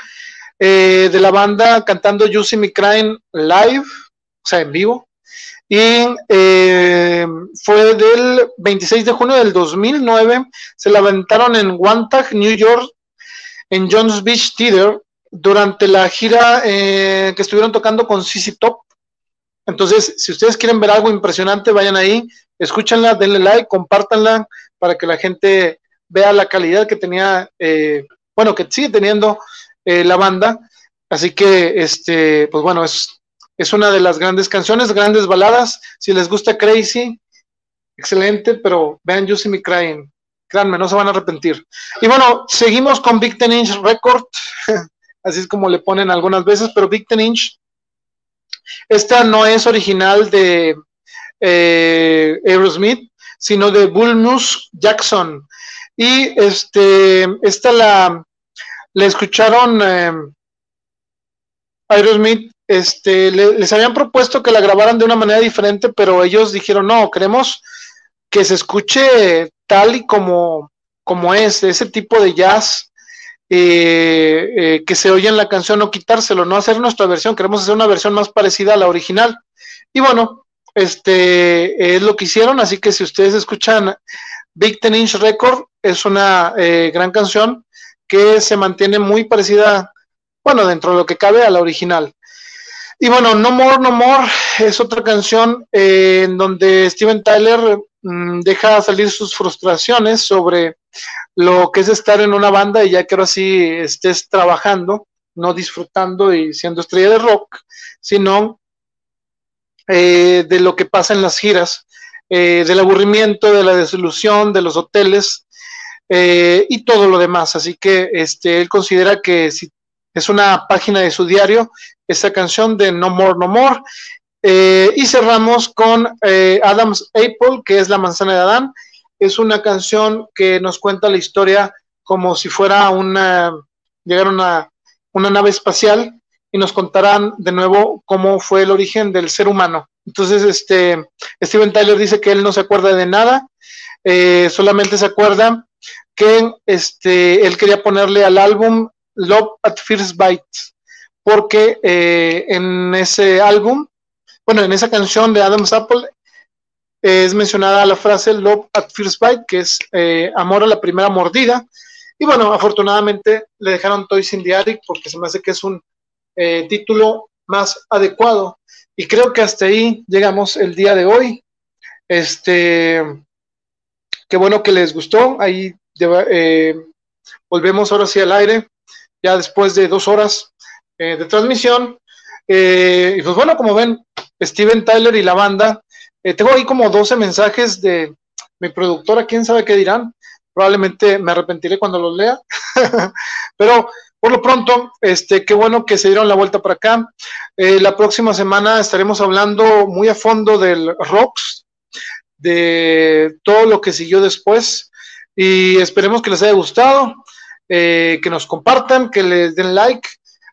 A: eh, de la banda cantando You See Me Crying live, o sea, en vivo. Y eh, fue del 26 de junio del 2009, se la aventaron en Wantagh, New York, en Jones Beach Theater, durante la gira eh, que estuvieron tocando con CC Top. Entonces, si ustedes quieren ver algo impresionante, vayan ahí, escúchenla, denle like, compártanla para que la gente vea la calidad que tenía, bueno, que sigue teniendo eh, la banda. Así que, este, pues bueno, es, es una de las grandes canciones, grandes baladas. Si les gusta Crazy, excelente, pero vean You See Me Crying. Créanme, no se van a arrepentir. Y bueno, seguimos con Big Ten Inch Record, así es como le ponen algunas veces, pero Big Ten Inch, esta no es original de eh, Aerosmith, sino de Bull Moose Jackson. Y este, esta la, le escucharon eh, Aerosmith, este, les habían propuesto que la grabaran de una manera diferente, pero ellos dijeron, no, queremos que se escuche tal y como, como es, ese tipo de jazz eh, eh, que se oye en la canción, no quitárselo, no hacer nuestra versión, queremos hacer una versión más parecida a la original. Y bueno, este es lo que hicieron, así que si ustedes escuchan Big Ten Inch Record, es una gran canción que se mantiene muy parecida, bueno, dentro de lo que cabe a la original. Y bueno, No More, No More es otra canción eh, en donde Steven Tyler mm, deja salir sus frustraciones sobre lo que es estar en una banda y ya que ahora sí estés trabajando, no disfrutando y siendo estrella de rock, sino eh, de lo que pasa en las giras, eh, del aburrimiento, de la desilusión, de los hoteles, eh, y todo lo demás. Así que este, él considera que si es una página de su diario, esta canción de No More, No More. Eh, y cerramos con eh, Adam's Apple, que es La manzana de Adán. Es una canción que nos cuenta la historia como si fuera una, llegar una, una nave espacial y nos contarán de nuevo cómo fue el origen del ser humano. Entonces, este, Steven Tyler dice que él no se acuerda de nada, solamente se acuerda que este, él quería ponerle al álbum Love at First Bite, porque eh, en ese álbum, bueno, en esa canción de Adam's Apple es mencionada la frase Love at First Bite, que es eh, amor a la primera mordida. Y bueno, afortunadamente le dejaron Toys in the porque se me hace que es un eh, título más adecuado. Y creo que hasta ahí llegamos el día de hoy. Este, qué bueno que les gustó. Ahí eh, volvemos ahora sí al aire, ya después de dos horas eh, de transmisión. Eh, y pues bueno, como ven, Steven Tyler y la banda, tengo ahí como 12 mensajes de mi productora, quién sabe qué dirán. Probablemente me arrepentiré cuando los lea. Pero por lo pronto, este, qué bueno que se dieron la vuelta para acá. La próxima semana estaremos hablando muy a fondo del Rocks, de todo lo que siguió después y esperemos que les haya gustado, eh, que nos compartan, que les den like.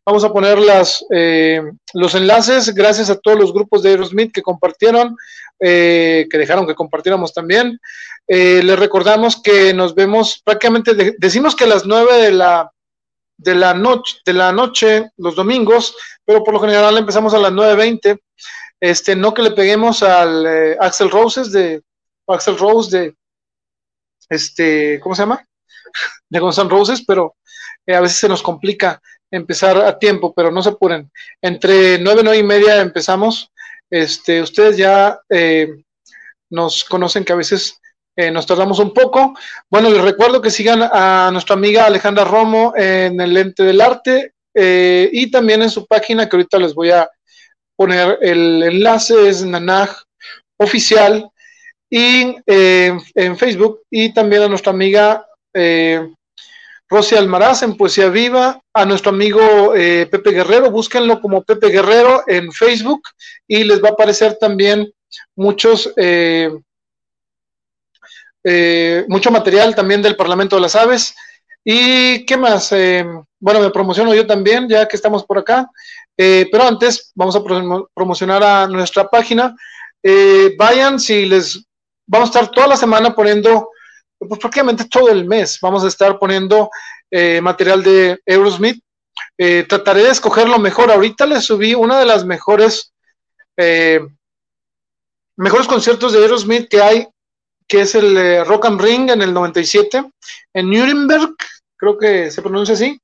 A: Vamos a poner las, eh, los enlaces, gracias a todos los grupos de Aerosmith que compartieron, que dejaron que compartiéramos también. les recordamos que nos vemos prácticamente, decimos que a las 9 de la de la noche, de la noche, los domingos, pero por lo general empezamos a las 9.20. Este, no que le peguemos al eh, Axel Roses de Axel Rose de este, ¿cómo se llama? De Guns Roses, pero eh, a veces se nos complica empezar a tiempo, pero no se apuren. Entre nueve, nueve y media empezamos. Este, ustedes ya eh, nos conocen que a veces nos tardamos un poco. Bueno, les recuerdo que sigan a nuestra amiga Alejandra Romo en el Lente del Arte y también en su página que ahorita les voy a poner el enlace, es Nanaj Oficial y eh, en Facebook y también a nuestra amiga Rosy Almaraz en Poesía Viva, a nuestro amigo Pepe Guerrero, búsquenlo como Pepe Guerrero en Facebook y les va a aparecer también muchos eh, mucho material también del Parlamento de las Aves. ¿Y qué más? Eh, bueno, me promociono yo también, ya que estamos por acá. Eh, pero antes vamos a promocionar a nuestra página. vayan, si les vamos a estar toda la semana poniendo, pues prácticamente todo el mes, vamos a estar poniendo material de Aerosmith. trataré de escoger lo mejor. Ahorita les subí una de las mejores, mejores conciertos de Aerosmith que hay que es el eh, Rock and Ring en el 97, en Nuremberg, creo que se pronuncia así.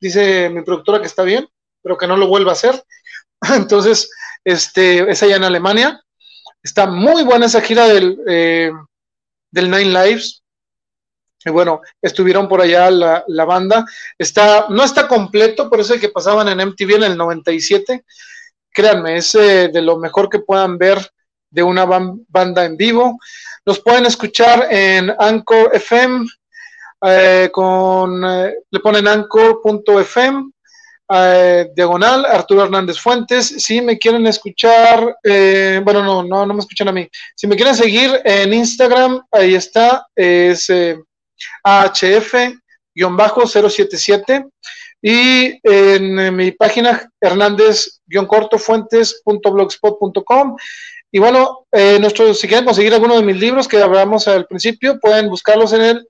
A: Dice mi productora que está bien, pero que no lo vuelva a hacer. Entonces, este, es allá en Alemania. Está muy buena esa gira del, eh, del Nine Lives. Y bueno, estuvieron por allá la, la, banda. Está, no está completo, por eso es que pasaban en MTV en el 97. Créanme, es eh, de lo mejor que puedan ver de una banda en vivo. Los pueden escuchar en Anchor FM, eh, con, le ponen anchor.fm, eh, diagonal, Arturo Hernández Fuentes. Si me quieren escuchar, bueno, no, no, no me escuchan a mí. Si me quieren seguir en Instagram, ahí está, es AHF-077. Y en mi página, hernández-cortofuentes.blogspot.com y bueno, eh, nuestros, si quieren conseguir alguno de mis libros que hablamos al principio, pueden buscarlos en el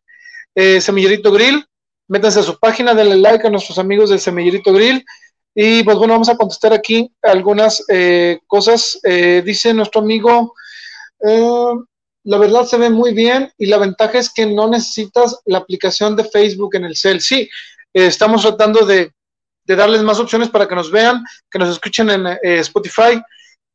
A: eh, Semillerito Grill. Métanse a su página, denle like a nuestros amigos del Semillerito Grill. Y pues bueno, vamos a contestar aquí algunas eh, cosas. Eh, dice nuestro amigo, la verdad se ve muy bien y la ventaja es que no necesitas la aplicación de Facebook en el cel. Sí, estamos tratando de, de, darles más opciones para que nos vean, que nos escuchen en Spotify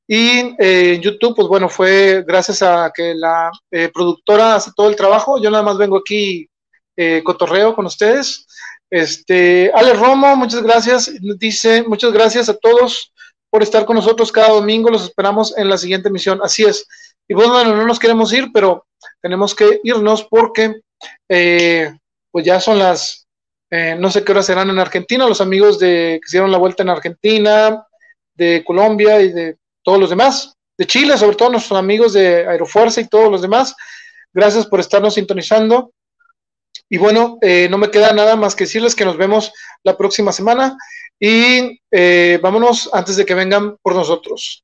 A: y eh, en YouTube, pues bueno, fue gracias a que la eh, productora hace todo el trabajo. Yo nada más vengo aquí eh, cotorreo con ustedes. Este, Ale Romo, muchas gracias. Dice, muchas gracias a todos por estar con nosotros cada domingo. Los esperamos en la siguiente emisión. Así es. Y bueno, no nos queremos ir, pero tenemos que irnos porque pues ya son las, no sé qué hora serán en Argentina. Los amigos de que hicieron la vuelta en Argentina, de Colombia y de todos los demás, de Chile, sobre todo nuestros amigos de Aerofuerza y todos los demás. Gracias por estarnos sintonizando. Y bueno, eh, no me queda nada más que decirles que nos vemos la próxima semana y eh, vámonos antes de que vengan por nosotros.